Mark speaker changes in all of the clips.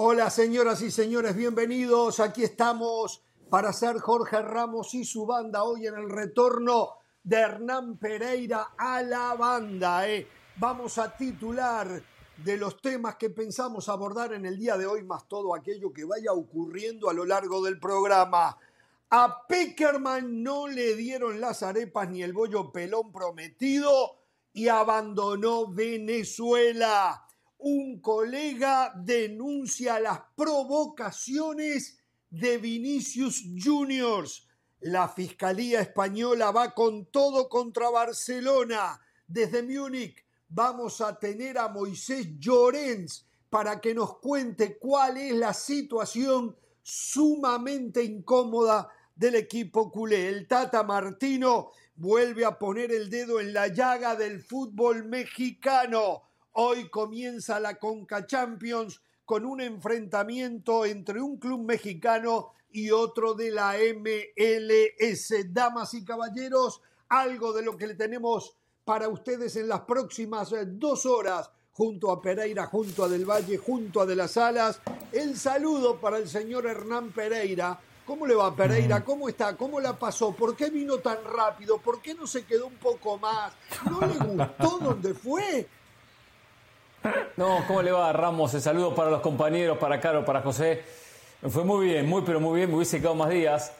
Speaker 1: Hola señoras y señores, bienvenidos. Aquí estamos para hacer Jorge Ramos y su banda hoy en el retorno de Hernán Pereira a la banda. ¿eh? Vamos a titular de los temas que pensamos abordar en el día de hoy, más todo aquello que vaya ocurriendo a lo largo del programa. A Peckerman no le dieron las arepas ni el bollo pelón prometido y abandonó Venezuela. Un colega denuncia las provocaciones de Vinicius Juniors. La Fiscalía Española va con todo contra Barcelona. Desde Múnich vamos a tener a Moisés Llorens para que nos cuente cuál es la situación sumamente incómoda del equipo culé. El Tata Martino vuelve a poner el dedo en la llaga del fútbol mexicano. Hoy comienza la Conca Champions con un enfrentamiento entre un club mexicano y otro de la MLS. Damas y caballeros, algo de lo que le tenemos para ustedes en las próximas eh, dos horas, junto a Pereira, junto a Del Valle, junto a De las Alas. El saludo para el señor Hernán Pereira. ¿Cómo le va Pereira? ¿Cómo está? ¿Cómo la pasó? ¿Por qué vino tan rápido? ¿Por qué no se quedó un poco más? ¿No le gustó dónde fue?
Speaker 2: No, ¿cómo le va Ramos? El saludo para los compañeros, para Caro, para José. Me fue muy bien, muy pero muy bien, me hubiese quedado más días.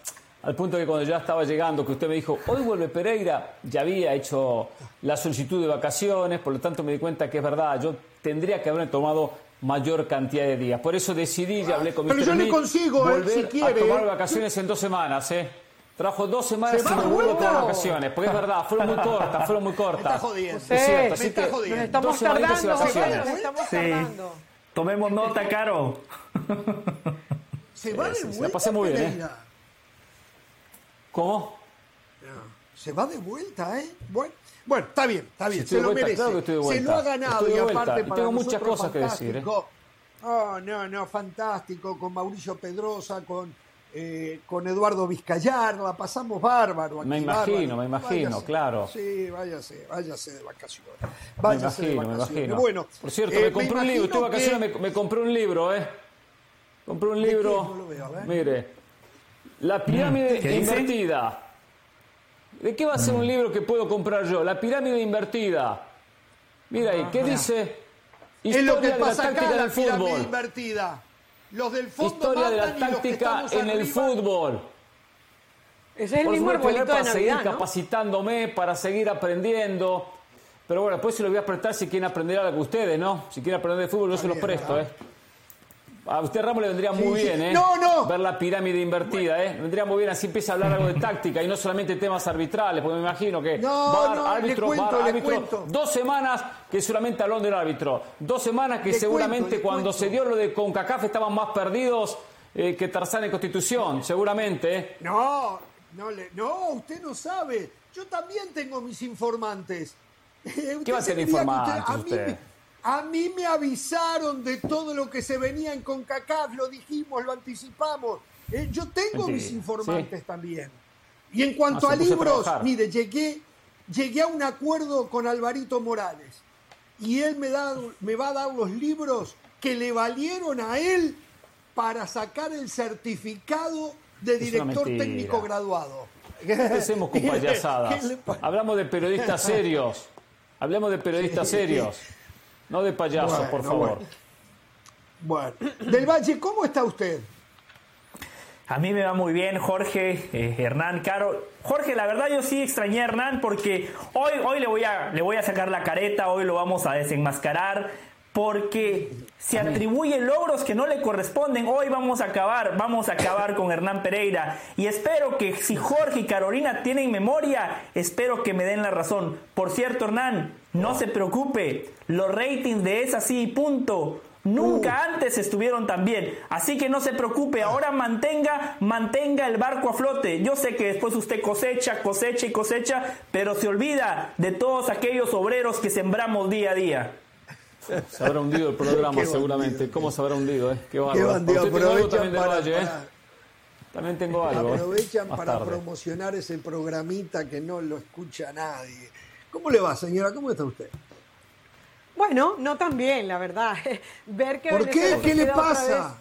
Speaker 2: Al punto que cuando ya estaba llegando, que usted me dijo, hoy vuelve Pereira, ya había hecho la solicitud de vacaciones, por lo tanto me di cuenta que es verdad, yo tendría que haberme tomado mayor cantidad de días. Por eso decidí, ya hablé con mi
Speaker 1: Pero yo le consigo, eh, si quiere.
Speaker 2: a tomar vacaciones en dos semanas, ¿eh? Trajo dos semanas y no vuelvo tomar vacaciones, porque es verdad, fueron muy cortas, fueron muy cortas. Me está
Speaker 1: jodiendo.
Speaker 2: Es cierto, así que
Speaker 1: jodiendo.
Speaker 3: Nos estamos
Speaker 2: y
Speaker 3: tardando,
Speaker 2: vacaciones.
Speaker 3: nos estamos
Speaker 4: Sí.
Speaker 3: tardando.
Speaker 4: Tomemos nota, Caro.
Speaker 1: Se va de
Speaker 2: sí, sí, la
Speaker 1: vuelta.
Speaker 2: pasé muy bien, ¿eh? ¿Cómo?
Speaker 1: Se va de vuelta, ¿eh? Bueno, bueno está bien, está bien,
Speaker 2: Sí,
Speaker 1: se lo
Speaker 2: vuelta,
Speaker 1: merece.
Speaker 2: claro que estoy de
Speaker 1: Se
Speaker 2: vuelta.
Speaker 1: lo ha ganado
Speaker 2: Estoy de
Speaker 1: y
Speaker 2: vuelta,
Speaker 1: aparte
Speaker 2: y
Speaker 1: para
Speaker 2: tengo muchas cosas que decir, ¿eh?
Speaker 1: fantástico. Oh, no, no, fantástico, con Mauricio Pedrosa, con, eh, con Eduardo Vizcayar, la pasamos bárbaro. aquí,
Speaker 2: Me imagino,
Speaker 1: bárbaro.
Speaker 2: me imagino,
Speaker 1: Váyase.
Speaker 2: claro.
Speaker 1: Sí, váyase, váyase de vacaciones.
Speaker 2: Me
Speaker 1: Váyase
Speaker 2: imagino,
Speaker 1: de
Speaker 2: me imagino.
Speaker 1: Bueno,
Speaker 2: Por cierto,
Speaker 1: eh,
Speaker 2: me compré un libro, estuve vacaciones,
Speaker 1: que-
Speaker 2: me, me compré un libro, ¿eh? Compré un libro,
Speaker 1: No lo veo, a ver.
Speaker 2: mire, La pirámide invertida. ¿De qué va a ser un libro que puedo comprar yo? La pirámide invertida. Mira ahí, ¿qué dice?
Speaker 1: Es lo que
Speaker 2: de la
Speaker 1: pasa acá la
Speaker 2: del
Speaker 1: pirámide
Speaker 2: fútbol.
Speaker 1: invertida. Los del fondo
Speaker 2: Historia de la táctica en el fútbol.
Speaker 3: Ese es el
Speaker 2: Por
Speaker 3: mismo
Speaker 2: supuesto,
Speaker 3: arbolito de
Speaker 2: para seguir
Speaker 3: Navidad, ¿no?
Speaker 2: capacitándome, para seguir aprendiendo. Pero bueno, después se lo voy a prestar si quieren aprender algo ustedes, ¿no? Si quieren aprender de fútbol, yo se los presto, ¿eh? A usted, Ramos, le vendría muy
Speaker 1: Sí,
Speaker 2: bien, ¿eh?
Speaker 1: No, no.
Speaker 2: Ver la pirámide invertida, ¿eh? Le vendría muy bien, así empieza a hablar algo de táctica y no solamente temas arbitrales, porque me imagino que
Speaker 1: No,
Speaker 2: VAR,
Speaker 1: no, le
Speaker 2: árbitro,
Speaker 1: cuento,
Speaker 2: VAR,
Speaker 1: le
Speaker 2: árbitro.
Speaker 1: cuento.
Speaker 2: Dos semanas que solamente habló del árbitro. Dos semanas que
Speaker 1: Le
Speaker 2: seguramente
Speaker 1: cuento,
Speaker 2: cuando
Speaker 1: cuento.
Speaker 2: se dio lo de CONCACAF estaban más perdidos eh, que Tarzán en Constitución, seguramente, ¿eh?
Speaker 1: No, no, le, no, usted no sabe. Yo también tengo mis informantes.
Speaker 2: ¿Qué va a
Speaker 1: se
Speaker 2: tener
Speaker 1: creía que
Speaker 2: informantes
Speaker 1: a, mí,
Speaker 2: usted?
Speaker 1: A mí me avisaron de todo lo que se venía en CONCACAF, lo dijimos, lo anticipamos. Eh, yo tengo mis informantes
Speaker 2: sí.
Speaker 1: también. Y en cuanto a libros, mire, llegué, llegué a un acuerdo con Alvarito Morales. Y él me, da, me va a dar los libros que le valieron a él para sacar el certificado de director técnico graduado.
Speaker 2: Empecemos con payasadas.
Speaker 1: ¿Qué
Speaker 2: Hablamos de periodistas serios. Hablemos de periodistas serios. No de payasos,
Speaker 1: Bueno,
Speaker 2: por favor.
Speaker 1: Bueno, Del Valle, ¿cómo está usted?
Speaker 4: A mí me va muy bien, Jorge, eh, Hernán, Caro. Jorge, la verdad yo sí extrañé a Hernán porque hoy, hoy le, voy a, le voy a sacar la careta, hoy lo vamos a desenmascarar porque se atribuye logros que no le corresponden. Hoy vamos a acabar, vamos a acabar con Hernán Pereira y espero que si Jorge y Carolina tienen memoria, espero que me den la razón. Por cierto, Hernán, no se preocupe, los ratings de esa sí, punto. Nunca antes estuvieron tan bien. Así que no se preocupe, ahora mantenga, mantenga el barco a flote. Yo sé que después usted cosecha, cosecha y cosecha, pero se olvida de todos aquellos obreros que sembramos día a día.
Speaker 2: Se habrá hundido el programa
Speaker 1: Qué
Speaker 2: seguramente.
Speaker 1: bandido.
Speaker 2: ¿Cómo se habrá hundido? Eh? Qué
Speaker 1: Qué bandido,
Speaker 2: Usted tengo algo
Speaker 1: aprovechan para,
Speaker 2: Valle, ¿eh?
Speaker 1: para-
Speaker 2: También tengo algo. ¿eh?
Speaker 1: aprovechan para
Speaker 2: tarde.
Speaker 1: promocionar ese programita que no lo escucha nadie. ¿Cómo le va, señora? ¿Cómo está usted?
Speaker 3: Bueno, no tan bien, la verdad. Ver que
Speaker 1: ¿Por qué?
Speaker 3: Venezuela
Speaker 1: ¿Qué le pasa?
Speaker 3: vez-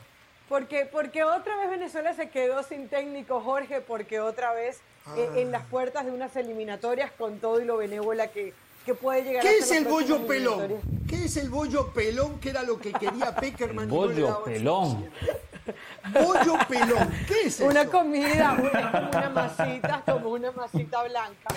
Speaker 3: porque, porque otra vez Venezuela se quedó sin técnico, Jorge, porque otra vez eh,
Speaker 1: Ah.
Speaker 3: en las puertas de unas eliminatorias con todo y lo benévola que, que puede llegar a
Speaker 1: ¿Qué es el bollo pelón? ¿Qué es el bollo pelón que era lo que quería Peckerman? no
Speaker 2: Bollo pelón.
Speaker 1: Bollo pelón, ¿qué es
Speaker 3: Una
Speaker 1: eso?
Speaker 3: comida, una, masita, como una masita blanca.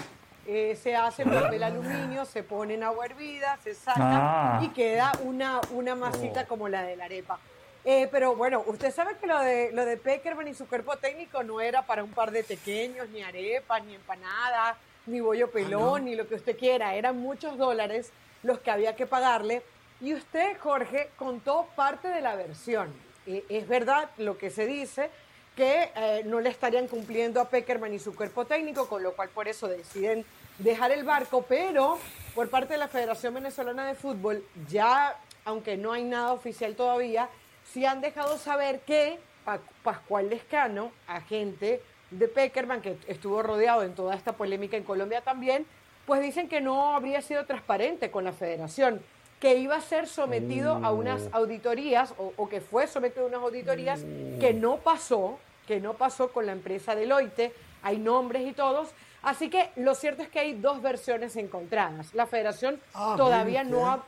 Speaker 3: Eh, se hace en papel aluminio, se pone en agua hervida, se saca
Speaker 4: Ah.
Speaker 3: y queda una, una masita como la de la arepa. Eh, pero bueno, usted sabe que lo de, lo de Peckerman y su cuerpo técnico no era para un par de pequeños, ni arepas, ni empanadas, ni bollo pelón, ni lo que usted quiera. Eran muchos dólares los que había que pagarle. Y usted, Jorge, contó parte de la versión. Eh, es verdad lo que se dice, que eh, no le estarían cumpliendo a Peckerman y su cuerpo técnico, con lo cual por eso deciden dejar el barco, pero por parte de la Federación Venezolana de Fútbol, ya, aunque no hay nada oficial todavía, sí han dejado saber que Pa- Pascual Lescano, agente de Peckerman, que estuvo rodeado en toda esta polémica en Colombia también, pues dicen que no habría sido transparente con la federación, que iba a ser sometido a unas auditorías o, o que fue sometido a unas auditorías que no pasó, que no pasó con la empresa Deloitte, hay nombres y todos. Así que lo cierto es que hay dos versiones encontradas. La federación
Speaker 1: Ah,
Speaker 3: todavía no ha,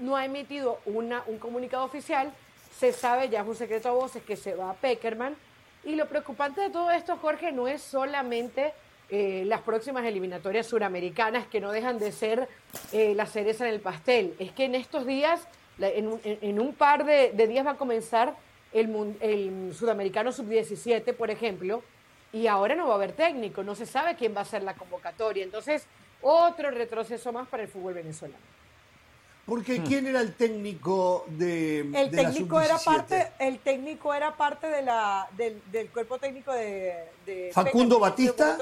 Speaker 3: no ha emitido una, un comunicado oficial. Se sabe, ya es un secreto a voces, que se va a Peckerman. Y lo preocupante de todo esto, Jorge, no es solamente eh, las próximas eliminatorias suramericanas, que no dejan de ser eh, la cereza en el pastel. Es que en estos días, en, un- par de, días va a comenzar el, el sudamericano sub-17, por ejemplo, y ahora no va a haber técnico, no se sabe quién va a ser la convocatoria. Entonces, otro retroceso más para el fútbol venezolano.
Speaker 1: Porque ¿quién era el técnico de
Speaker 3: El
Speaker 1: de la
Speaker 3: técnico era
Speaker 1: sub-17?
Speaker 3: parte, el técnico era parte de la, del, del cuerpo técnico de, de
Speaker 1: ¿Facundo. Batista?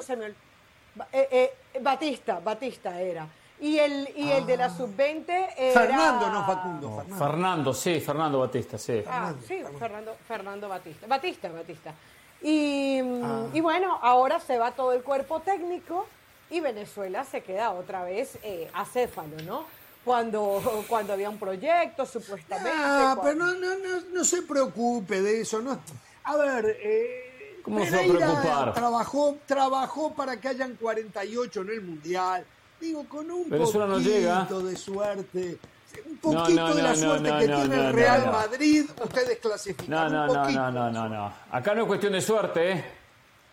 Speaker 3: Eh, eh, Batista, Batista era. Y el, y el de la sub-20 era...
Speaker 1: Fernando, no Facundo. Fernando.
Speaker 2: Fernando, sí, Fernando Batista, sí.
Speaker 3: Ah, sí, Fernando, Fernando Batista. Batista, Batista. Y,
Speaker 1: Ah.
Speaker 3: y bueno, ahora se va todo el cuerpo técnico y Venezuela se queda otra vez eh, acéfalo, ¿no? Cuando, cuando había un proyecto, supuestamente.
Speaker 1: Ah,
Speaker 3: cuando-
Speaker 1: pero no, no, no, no se preocupe de eso. No. A ver, eh,
Speaker 2: ¿Cómo se va a preocupar?
Speaker 1: Trabajó, trabajó para que hayan 48 en el Mundial. Digo, con un
Speaker 2: Venezuela no
Speaker 1: poquito
Speaker 2: llega.
Speaker 1: de suerte. Un poquito
Speaker 2: no,
Speaker 1: de la
Speaker 2: no,
Speaker 1: suerte
Speaker 2: no,
Speaker 1: que
Speaker 2: no,
Speaker 1: tiene
Speaker 2: no,
Speaker 1: el Real
Speaker 2: no, no.
Speaker 1: Madrid, ustedes clasifican.
Speaker 2: No, no,
Speaker 1: un
Speaker 2: no,
Speaker 1: poquito.
Speaker 2: no, no, no, no. Acá no es cuestión de suerte, ¿eh?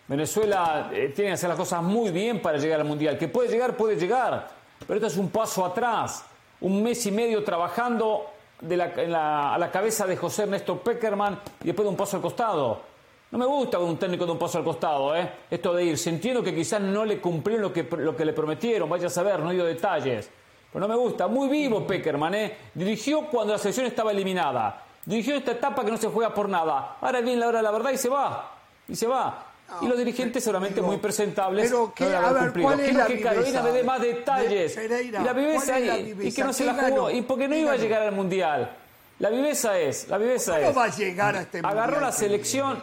Speaker 2: Venezuela eh, tiene que hacer las cosas muy bien para llegar al Mundial. Que puede llegar, puede llegar. Pero esto es un paso atrás. Un mes y medio trabajando la- a la cabeza de José Ernesto Peckerman y después de un paso al costado. No me gusta un técnico de un paso al costado, ¿eh? Esto de irse. Entiendo que quizás no le cumplieron lo que, lo que le prometieron, vaya a saber, no ido detalles. Pero no me gusta. Muy vivo Peckerman, ¿eh? Dirigió cuando la selección estaba eliminada. Dirigió esta etapa que no se juega por nada. Ahora viene la hora de la verdad y se va. Y se va. Y los dirigentes seguramente muy presentables
Speaker 1: pero ¿qué-
Speaker 2: no
Speaker 1: a ver,
Speaker 2: cumplido.
Speaker 1: ¿cuál es
Speaker 2: Quiero
Speaker 1: la
Speaker 2: que Carolina me dé más
Speaker 1: de
Speaker 2: detalles.
Speaker 1: Pereira?
Speaker 2: y la viveza,
Speaker 1: ¿Cuál es la
Speaker 2: y- que no se
Speaker 1: ¿Qué
Speaker 2: la jugó.
Speaker 1: ganó?
Speaker 2: Y porque no
Speaker 1: ¿Qué
Speaker 2: iba a llegar al Mundial. La viveza es, la viveza
Speaker 1: ¿Cómo
Speaker 2: es.
Speaker 1: va a llegar a este
Speaker 2: Agarró
Speaker 1: Mundial,
Speaker 2: la selección.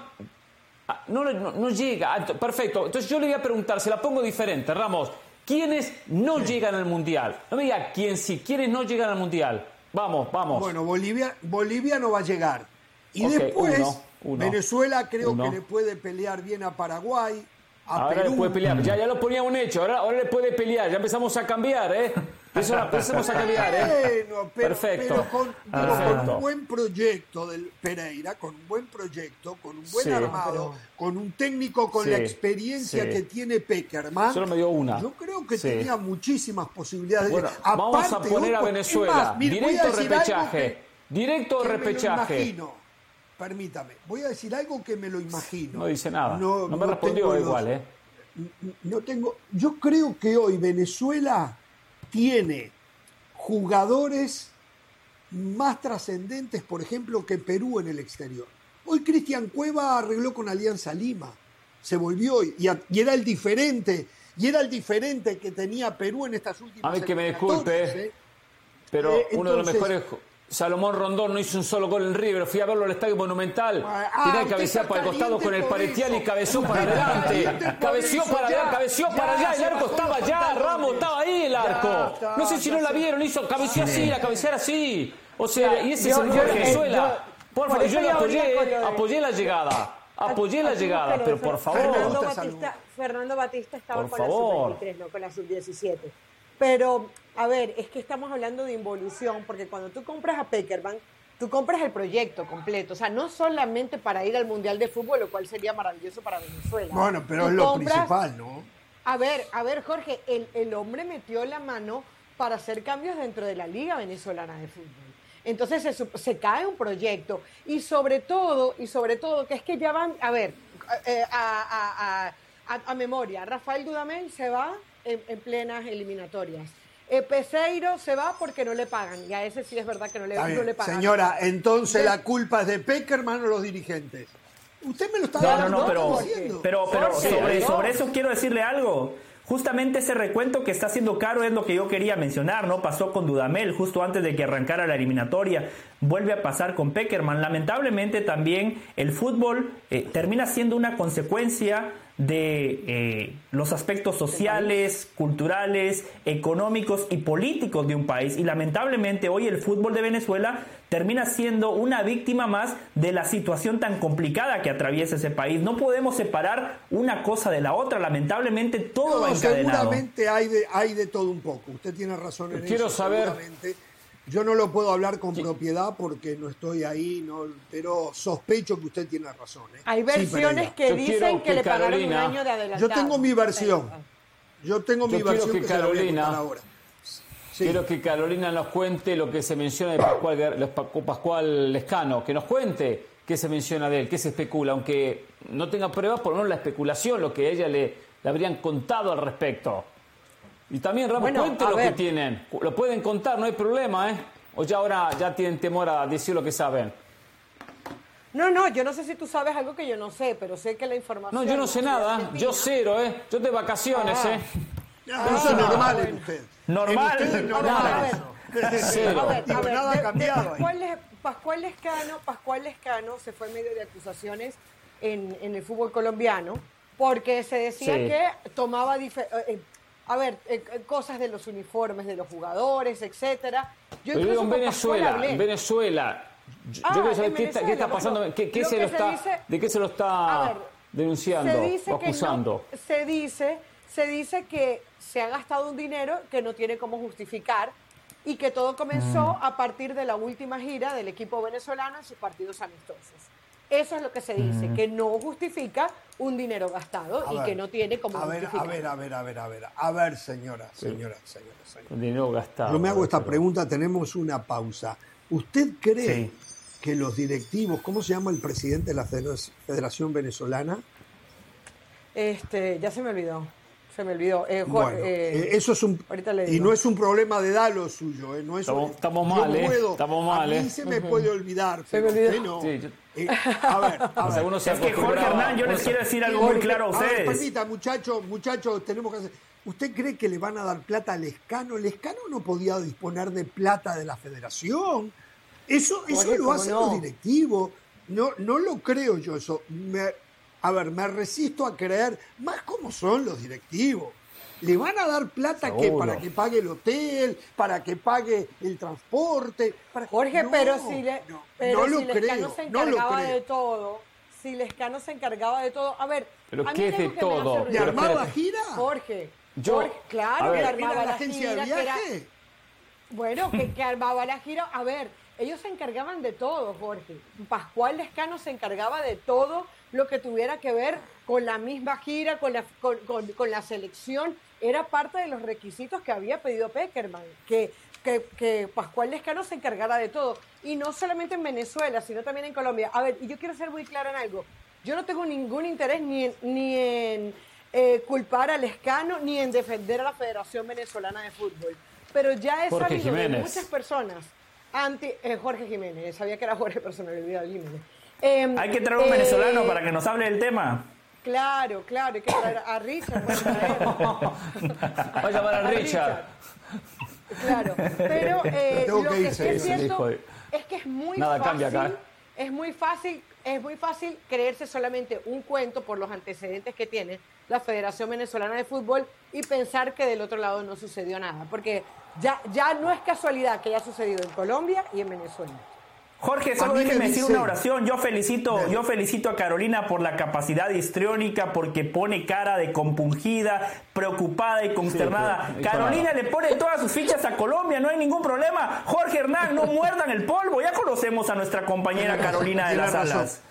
Speaker 2: Ah, No, no, no llega. Ah, Perfecto. Entonces yo le voy a preguntar, se la pongo diferente, Ramos. ¿Quiénes no llegan al Mundial? No me diga quién sí, quiénes no llegan al Mundial. Vamos, vamos.
Speaker 1: Bueno, Bolivia, Bolivia no va a llegar. Y después,
Speaker 2: uno, uno,
Speaker 1: Venezuela creo
Speaker 2: uno.
Speaker 1: que le puede pelear bien a Paraguay, a
Speaker 2: Ahora
Speaker 1: Perú.
Speaker 2: le puede pelear. Ya, ya lo ponía un hecho. Ahora, ahora le puede pelear. Ya empezamos a cambiar, ¿eh? Eso, empezamos a cambiar, ¿eh?
Speaker 1: Bueno, pero,
Speaker 2: Perfecto.
Speaker 1: pero con,
Speaker 2: Perfecto.
Speaker 1: con un buen proyecto del Pereira, con un buen proyecto, con un buen
Speaker 2: Sí.
Speaker 1: armado, con un técnico con
Speaker 2: Sí,
Speaker 1: la experiencia
Speaker 2: sí.
Speaker 1: que tiene Peckerman.
Speaker 2: Solo me dio una.
Speaker 1: Yo creo que
Speaker 2: Sí.
Speaker 1: tenía muchísimas posibilidades. de-
Speaker 2: Bueno, vamos a
Speaker 1: Aparte,
Speaker 2: poner a Venezuela.
Speaker 1: más,
Speaker 2: directo repechaje.
Speaker 1: que-
Speaker 2: directo
Speaker 1: que me lo
Speaker 2: repechaje.
Speaker 1: Permítame, voy a decir algo que me lo imagino.
Speaker 2: No dice nada. No, me respondió
Speaker 1: tengo los-
Speaker 2: igual, ¿eh?
Speaker 1: no tengo. Yo creo que hoy Venezuela tiene jugadores más trascendentes, por ejemplo, que Perú en el exterior. Hoy Cristian Cueva arregló con Alianza Lima, se volvió y, y era el diferente, y era el diferente que tenía Perú en estas últimas.
Speaker 2: A ver, que me disculpe,
Speaker 1: ¿eh?
Speaker 2: Pero
Speaker 1: Eh,
Speaker 2: uno de los mejores. Salomón Rondón no hizo un solo gol en River. Fui a verlo al Estadio Monumental.
Speaker 1: Ah,
Speaker 2: Tenía que
Speaker 1: usted
Speaker 2: cabecear para el costado con el Paretial y
Speaker 1: eso.
Speaker 2: cabeció para adelante. Cabeció para allá, cabeció para allá. El arco estaba allá. Ramos estaba ahí. La, arco. no sé si no la vieron, hizo cabeceó así, la cabecear así. O sea, y ese es el gol de Venezuela. por favor, yo apoyé, apoyé la llegada. Apoyé la llegada, pero por favor.
Speaker 3: Fernando Batista, Fernando Batista estaba
Speaker 2: Por
Speaker 3: con
Speaker 2: favor.
Speaker 3: la sub-23, no con la sub-17. Pero, a ver, es que estamos hablando de involución, porque cuando tú compras a Peckerman, tú compras el proyecto completo. O sea, no solamente para ir al Mundial de Fútbol, lo cual sería maravilloso para Venezuela.
Speaker 1: Bueno, pero
Speaker 3: Tú
Speaker 1: es lo
Speaker 3: compras-
Speaker 1: principal, ¿no?
Speaker 3: A ver, a ver, Jorge, el, el hombre metió la mano para hacer cambios dentro de la Liga Venezolana de Fútbol. Entonces se, se cae un proyecto y sobre todo, y sobre todo, que es que ya van, a ver, eh, a, a- a- a- a memoria, Rafael Dudamel se va en, en plenas eliminatorias. Eh, Peseiro se va porque no le pagan, y a ese sí es verdad que no le, no le pagan.
Speaker 1: Señora, entonces la culpa es de Peckerman o los dirigentes. Usted me lo está
Speaker 4: No, no,
Speaker 1: dando,
Speaker 4: no, pero,
Speaker 1: diciendo.
Speaker 4: pero, sobre,
Speaker 3: no.
Speaker 4: sobre eso quiero decirle algo. Justamente ese recuento que está haciendo Caro es lo que yo quería mencionar, ¿no? Pasó con Dudamel justo antes de que arrancara la eliminatoria. Vuelve a pasar con Peckerman. Lamentablemente también el fútbol eh, termina siendo una consecuencia de eh, los aspectos sociales, culturales, económicos y políticos de un país. Y lamentablemente hoy el fútbol de Venezuela termina siendo una víctima más de la situación tan complicada que atraviesa ese país. No podemos separar una cosa de la otra. Lamentablemente todo va encadenado.
Speaker 1: seguramente hay de, hay de todo un poco. Usted tiene razón en
Speaker 2: Quiero
Speaker 1: eso.
Speaker 2: saber-
Speaker 1: seguramente. Yo no lo puedo hablar con propiedad porque no estoy ahí, no, pero sospecho que usted tiene razón. ¿eh?
Speaker 3: Hay versiones que
Speaker 2: Yo
Speaker 3: dicen que,
Speaker 2: que
Speaker 3: le pagaron
Speaker 2: Carolina-
Speaker 3: un año de adelantado.
Speaker 1: Yo tengo mi versión. Yo tengo mi
Speaker 2: Yo
Speaker 1: versión
Speaker 2: que
Speaker 1: que, se la voy a
Speaker 2: Carolina-
Speaker 1: contar ahora. Sí.
Speaker 2: Quiero que Carolina nos cuente lo que se menciona de Pascual, Pascual Lescano, que nos cuente qué se menciona de él, qué se especula, aunque no tenga pruebas, por lo menos la especulación, lo que a ella le, le habrían contado al respecto. Y también, Ramos,
Speaker 3: Bueno,
Speaker 2: cuente lo que tienen. Lo pueden contar, no hay problema, ¿eh? O ya ahora ya tienen temor a decir lo que saben.
Speaker 3: No, no, yo no sé si tú sabes algo que yo no sé, pero sé que la información...
Speaker 2: No, yo no sé nada. Yo cero, ¿eh? Yo de vacaciones,
Speaker 3: Ah.
Speaker 2: ¿eh?
Speaker 1: Eso es normal en usted.
Speaker 4: Normal.
Speaker 1: En usted es normal.
Speaker 2: Cero.
Speaker 3: A ver, a ver,
Speaker 1: nada
Speaker 3: de-
Speaker 1: ha
Speaker 3: de
Speaker 1: cambiado ahí.
Speaker 3: Pascual, Les- Pascual Lescano, Pascual Lescano se fue en medio de acusaciones en, en el fútbol colombiano porque se decía
Speaker 2: Sí.
Speaker 3: que tomaba eh, a ver, eh, cosas de los uniformes de los jugadores, etcétera. Yo
Speaker 2: Pero digo en Venezuela, en Venezuela. Yo,
Speaker 3: Ah,
Speaker 2: yo quiero saber qué está, qué
Speaker 3: Venezuela,
Speaker 2: está pasando,
Speaker 3: bueno,
Speaker 2: qué, qué
Speaker 3: lo
Speaker 2: se lo
Speaker 3: se
Speaker 2: está,
Speaker 3: dice-
Speaker 2: de qué se lo está
Speaker 3: ver,
Speaker 2: denunciando
Speaker 3: se dice
Speaker 2: o
Speaker 3: no-
Speaker 2: acusando.
Speaker 3: se dice, se dice que se ha gastado un dinero que no tiene cómo justificar y que todo comenzó
Speaker 2: Mm.
Speaker 3: a partir de la última gira del equipo venezolano en sus partidos amistosos. Eso es lo que se dice,
Speaker 2: Mm.
Speaker 3: que no justifica un dinero gastado
Speaker 1: A
Speaker 3: y
Speaker 1: ver,
Speaker 3: que no tiene cómo
Speaker 1: a ver, a ver, a ver, a ver, a ver, a ver, señora, señora, señora, señora.
Speaker 2: Con dinero gastado.
Speaker 1: Yo me hago esta
Speaker 2: pero-
Speaker 1: pregunta, tenemos una pausa. ¿Usted cree
Speaker 4: Sí.
Speaker 1: que los directivos, ¿cómo se llama el presidente de la Federac- Federación Venezolana?
Speaker 3: Este, ya se me olvidó, se me olvidó. Eh, Juan,
Speaker 1: Bueno,
Speaker 3: eh,
Speaker 1: eh, eso es un
Speaker 3: ahorita le
Speaker 1: y no es un problema de edad lo suyo, eh, no es
Speaker 2: Estamos- estamos mal, eh,
Speaker 1: puedo-
Speaker 2: estamos mal,
Speaker 1: A mí
Speaker 2: eh.
Speaker 1: se me puede olvidar,
Speaker 3: Se me olvidó.
Speaker 1: usted no.
Speaker 2: Sí, yo-
Speaker 1: Eh, a ver, a
Speaker 2: O sea,
Speaker 1: ver.
Speaker 2: uno se
Speaker 4: Es que Jorge Hernán, yo les quiero decir algo muy claro a
Speaker 1: ver,
Speaker 4: ustedes.
Speaker 1: permita, muchachos, muchachos, tenemos que hacer. ¿Usted cree que le van a dar plata al Escano? El Escano no podía disponer de plata de la federación. Eso, eso lo
Speaker 3: ¿cómo
Speaker 1: hacen
Speaker 3: no?
Speaker 1: los directivos. No, no lo creo yo eso. Me- a ver, me resisto a creer más cómo son los directivos. Le van a dar plata que para que pague el hotel, para que pague el transporte. para-
Speaker 3: Jorge,
Speaker 1: No,
Speaker 3: pero si, le,
Speaker 1: no,
Speaker 3: pero
Speaker 1: no lo
Speaker 3: si Lescano
Speaker 1: creo,
Speaker 3: se
Speaker 1: no lo
Speaker 3: encargaba
Speaker 1: creo.
Speaker 3: de todo, si Lescano se encargaba de todo, a ver,
Speaker 2: Pero
Speaker 3: a mí
Speaker 2: ¿qué es de
Speaker 3: que
Speaker 2: todo?
Speaker 1: ¿Le armaba gira?
Speaker 3: Jorge,
Speaker 2: Yo-
Speaker 3: Jorge, claro
Speaker 2: ver.
Speaker 3: que
Speaker 1: ¿Era
Speaker 3: armaba
Speaker 1: la
Speaker 3: la,
Speaker 1: agencia
Speaker 3: gira,
Speaker 1: de
Speaker 3: que era-
Speaker 1: viaje?
Speaker 3: bueno, que, que armaba la gira. A ver, ellos se encargaban de todo, Jorge. Pascual Lescano se encargaba de todo lo que tuviera que ver con la misma gira, con la, con, con- con la selección. Era parte de los requisitos que había pedido Peckerman, que, que, que Pascual Lescano se encargara de todo. Y no solamente en Venezuela, sino también en Colombia. A ver, y yo quiero ser muy clara en algo. Yo no tengo ningún interés ni en, ni en eh, culpar a Lescano ni en defender a la Federación Venezolana de Fútbol. Pero ya he
Speaker 2: Jorge
Speaker 3: sabido de
Speaker 2: Jiménez.
Speaker 3: muchas personas anti eh, Jorge Jiménez, sabía que era Jorge, pero se me olvidó Jiménez. Eh,
Speaker 4: Hay que traer un
Speaker 3: eh,
Speaker 4: venezolano para que nos hable del tema.
Speaker 3: Claro, claro, hay que traer a Richard. bueno, traer.
Speaker 2: Va a llamar a Richard.
Speaker 3: Claro, pero eh, lo
Speaker 1: que
Speaker 3: sí es cierto es que es muy
Speaker 2: Nada
Speaker 3: fácil,
Speaker 2: cambia acá.
Speaker 3: es muy fácil, es muy fácil creerse solamente un cuento por los antecedentes que tiene la Federación Venezolana de Fútbol y pensar que del otro lado no sucedió nada, porque ya, ya no es casualidad que haya sucedido en Colombia y en Venezuela.
Speaker 4: Jorge, solo déjeme decir una oración. Yo felicito, yo felicito a Carolina por la capacidad histriónica, porque pone cara de compungida, preocupada y consternada. Carolina le pone todas sus fichas a Colombia, no hay ningún problema. Jorge Hernán, no muerdan el polvo. Ya conocemos a nuestra compañera Carolina de las Alas.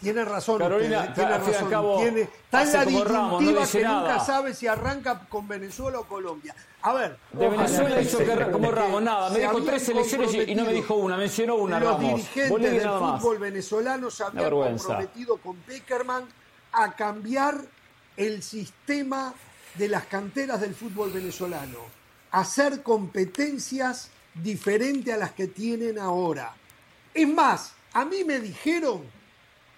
Speaker 1: Tiene razón.
Speaker 2: Carolina,
Speaker 1: tiene razón.
Speaker 2: Cabo,
Speaker 1: tiene, en la disyuntiva que nunca sabe si arranca con Venezuela o Colombia. A ver.
Speaker 2: De Venezuela hizo que, como Ramos, nada. Me dijo tres selecciones y no me dijo una, mencionó una,
Speaker 1: los
Speaker 2: Ramos.
Speaker 1: dirigentes del fútbol venezolano se habían comprometido con Peckerman a cambiar el sistema de las canteras del fútbol venezolano, hacer competencias diferentes a las que tienen ahora. Es más, a mí me dijeron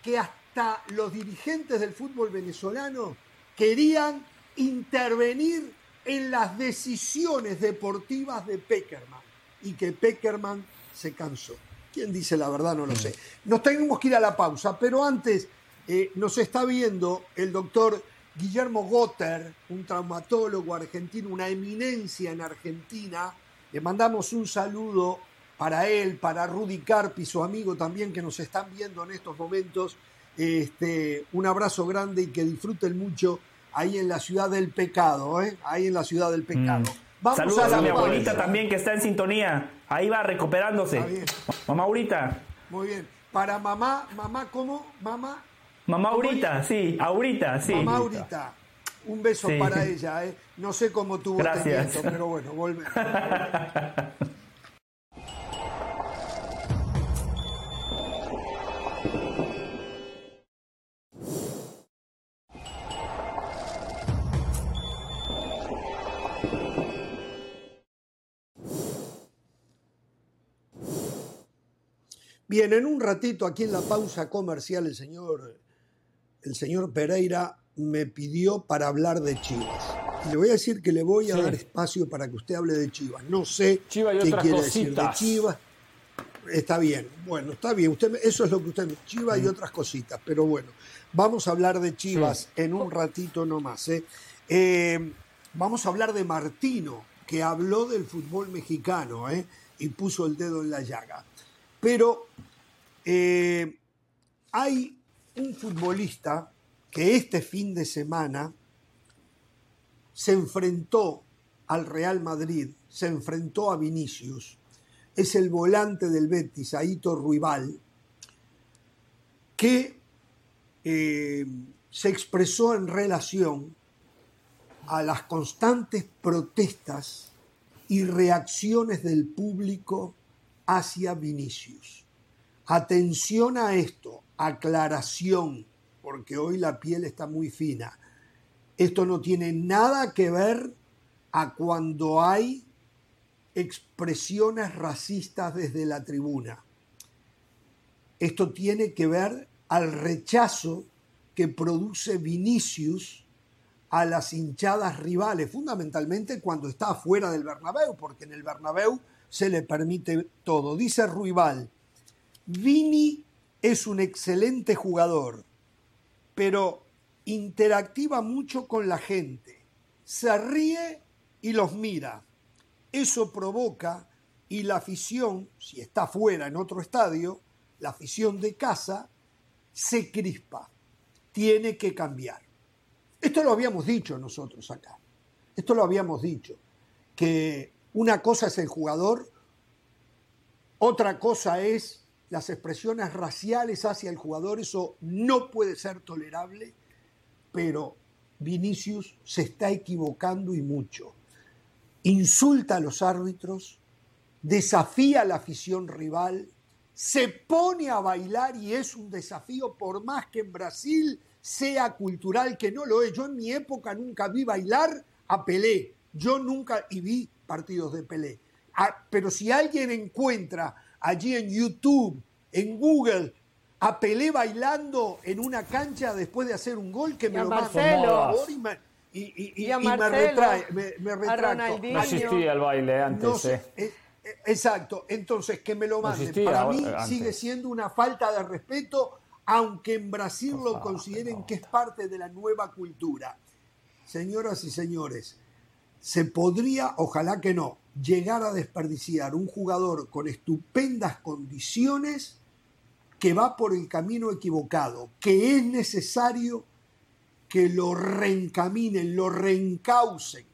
Speaker 1: que hasta los dirigentes del fútbol venezolano querían intervenir en las decisiones deportivas de Peckerman y que Peckerman se cansó. ¿Quién dice la verdad? No lo sé. Nos tenemos que ir a la pausa, pero antes eh, nos está viendo el doctor Guillermo Gotter, un traumatólogo argentino, una eminencia en Argentina. Le mandamos un saludo para él, para Rudy Carpi, su amigo también que nos están viendo en estos momentos. Este, un abrazo grande y que disfruten mucho ahí en la ciudad del pecado, ¿eh? ahí en la ciudad del pecado.
Speaker 4: Mm. Saludos a, mi abuelita también que está en sintonía. Ahí va recuperándose. Mamá Aurita.
Speaker 1: Muy bien. Para mamá, mamá, ¿cómo? Mamá.
Speaker 4: Mamá Aurita, sí, Aurita, sí.
Speaker 1: Mamá Aurita. Un beso para ella, ¿eh? No sé cómo tuvo
Speaker 4: Gracias.
Speaker 1: este pero bueno, volvemos. Bien, en un ratito aquí en la pausa comercial el señor, el señor Pereira me pidió para hablar de Chivas. le voy a decir que le voy a dar espacio para que usted hable de Chivas. No sé qué quiere decir de Chivas. Está bien, bueno, está bien. Usted, eso es lo que usted Chivas y otras cositas, pero bueno, vamos a hablar de Chivas en un ratito nomás. ¿eh? Eh, vamos a hablar de Martino, que habló del fútbol mexicano ¿eh? y puso el dedo en la llaga. Pero eh, hay un futbolista que este fin de semana se enfrentó al Real Madrid, se enfrentó a Vinicius, es el volante del Betis, Aito Ruibal, que eh, se expresó en relación a las constantes protestas y reacciones del público hacia Vinicius. Atención a esto, aclaración, porque hoy la piel está muy fina. Esto no tiene nada que ver a cuando hay expresiones racistas desde la tribuna. Esto tiene que ver al rechazo que produce Vinicius a las hinchadas rivales, fundamentalmente cuando está fuera del Bernabéu, porque en el Bernabéu se le permite todo. Dice Ruibal, Vini es un excelente jugador, pero interactiva mucho con la gente, se ríe y los mira. Eso provoca y la afición, si está fuera en otro estadio, la afición de casa, se crispa. Tiene que cambiar. Esto lo habíamos dicho nosotros acá. Esto lo habíamos dicho. Que una cosa es el jugador, otra cosa es las expresiones raciales hacia el jugador, eso no puede ser tolerable, pero Vinicius se está equivocando y mucho. Insulta a los árbitros, desafía a la afición rival, se pone a bailar y es un desafío por más que en Brasil sea cultural, que no lo es. Yo en mi época nunca vi bailar a Pelé, yo nunca y vi partidos de Pelé. Ah, pero si alguien encuentra allí en YouTube, en Google, a Pelé bailando en una cancha después de hacer un gol, que me lo mande
Speaker 3: por
Speaker 1: y me, y,
Speaker 3: y, me, retrae,
Speaker 1: me, retracto.
Speaker 2: No existía el baile antes. eh.
Speaker 1: Eh, exacto, entonces que me lo mande. Para mí sigue siendo una falta de respeto aunque en Brasil lo consideren que es parte de la nueva cultura. Señoras y señores, se podría, ojalá que no, llegar a desperdiciar un jugador con estupendas condiciones que va por el camino equivocado, que es necesario que lo reencaminen, lo reencaucen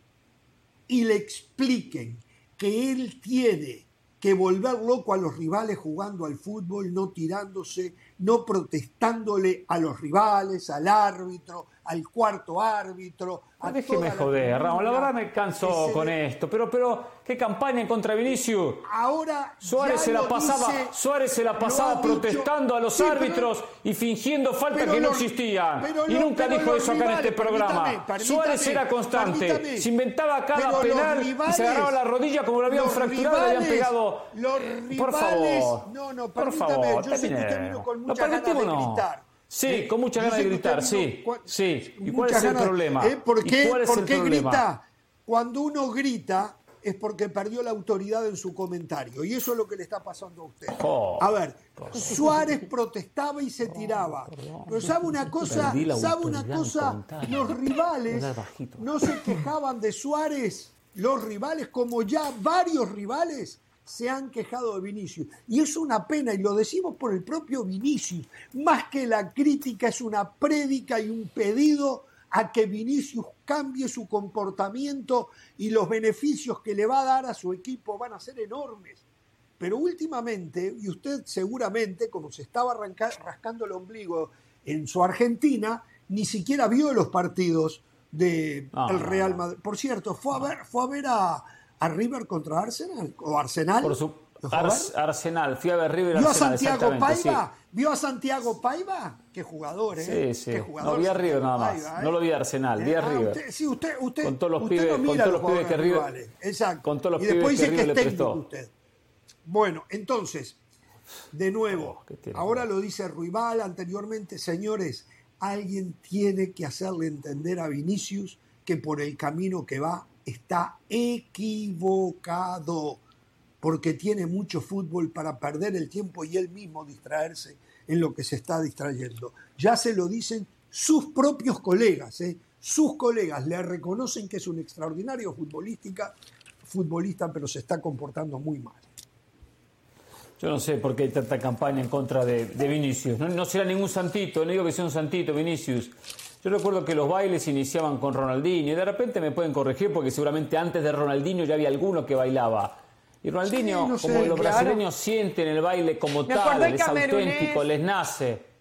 Speaker 1: y le expliquen que él tiene que volver loco a los rivales jugando al fútbol, no tirándose, no protestándole a los rivales, al árbitro, al cuarto árbitro. A
Speaker 2: Déjeme joder, Ramón, la verdad me canso con esto, pero, pero, ¿qué campaña en contra Vinicius?
Speaker 1: Ahora
Speaker 2: Suárez se la pasaba, Suárez se la pasaba protestando a los árbitros y fingiendo falta que no existían. y nunca dijo eso acá en este programa. Suárez era constante, se inventaba cada penal y se agarraba la rodilla como lo habían fracturado y le habían pegado. por favor,
Speaker 1: no, no,
Speaker 2: por favor,
Speaker 1: yo sé que con muchas ganas de gritar.
Speaker 2: Sí, eh, con mucha ganas de gritar, sí. sí. ¿Y cuál es el problema?
Speaker 1: ¿Eh? ¿Por qué, ¿por qué grita? Cuando uno grita es porque perdió la autoridad en su comentario. Y eso es lo que le está pasando a usted.
Speaker 2: Oh,
Speaker 1: a ver, Suárez protestaba y se tiraba. Pero sabe una cosa, sabe una cosa, los rivales no se quejaban de Suárez, los rivales, como ya varios rivales se han quejado de Vinicius. Y es una pena, y lo decimos por el propio Vinicius. Más que la crítica, es una prédica y un pedido a que Vinicius cambie su comportamiento y los beneficios que le va a dar a su equipo van a ser enormes. Pero últimamente, y usted seguramente, como se estaba rascando el ombligo en su Argentina, ni siquiera vio los partidos del de Real Madrid. Por cierto, fue a ver, fue a, ver a, a River contra Arsenal o Arsenal.
Speaker 2: Por su Arsenal, fui a ver River
Speaker 1: ¿Vio
Speaker 2: a
Speaker 1: Santiago Paiva? ¿Vio a Santiago Paiva? Qué jugador,
Speaker 2: ¿eh? Sí, sí. no vi a River nada más. ¿eh? No lo vi a Arsenal, vi a ah, River.
Speaker 1: Usted, sí, usted, usted,
Speaker 2: con todos los pibes, con todos los pibes que River.
Speaker 1: Exacto.
Speaker 2: Con todos los
Speaker 1: y después
Speaker 2: dice
Speaker 1: que es
Speaker 2: técnico
Speaker 1: usted. Bueno, entonces, de nuevo, oh, ahora lo dice Ruibal anteriormente, señores, alguien tiene que hacerle entender a Vinicius que por el camino que va está equivocado, porque tiene mucho fútbol para perder el tiempo y él mismo distraerse en lo que se está distrayendo. Ya se lo dicen sus propios colegas, ¿eh? sus colegas le reconocen que es un extraordinario futbolística, futbolista, pero se está comportando muy mal.
Speaker 2: Yo no sé por qué hay tanta campaña en contra de, Vinicius. No, no, será ningún santito, no digo que sea un santito, Vinicius. Yo recuerdo que los bailes iniciaban con Ronaldinho y de repente me pueden corregir porque seguramente antes de Ronaldinho ya había alguno que bailaba. Y Ronaldinho, como los brasileños sienten el baile como tal, es auténtico, les nace.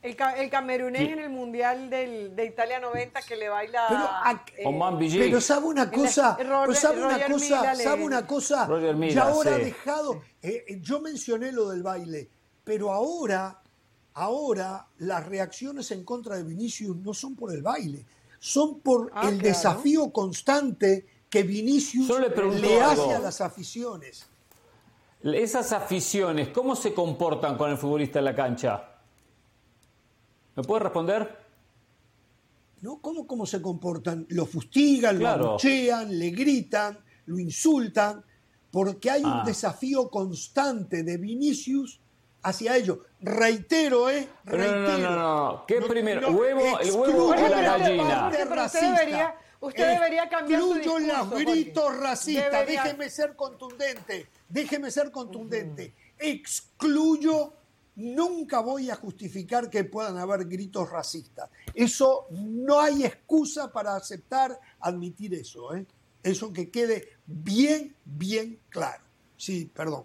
Speaker 3: El, el camerunés en el Mundial del, de Italia 90 que le baila...
Speaker 1: Pero, eh, pero sabe una cosa, sabe una cosa, sabe una cosa, ya ahora ha dejado, eh, yo mencioné lo del baile, pero ahora Ahora las reacciones en contra de Vinicius no son por el baile, son por ah, el desafío constante que Vinicius le, hace a las aficiones.
Speaker 2: Esas aficiones, ¿cómo se comportan con el futbolista en la cancha? ¿Me puede responder?
Speaker 1: ¿No? ¿Cómo, cómo se comportan? Lo fustigan, lo abuchean, le gritan, lo insultan, porque hay un ah. desafío constante de Vinicius hacia ellos. Reitero, ¿eh? Reitero.
Speaker 2: No, no, no, ¿Qué primero? ¿Huevo, ¿El huevo o la gallina?
Speaker 3: usted debería, usted debería cambiar su discurso,
Speaker 1: los gritos racistas. Déjeme ser contundente. Déjeme ser contundente. Excluyo Nunca voy a justificar que puedan haber gritos racistas. Eso no hay excusa para aceptar, admitir eso. ¿eh? Eso que quede bien, bien claro. Sí, perdón.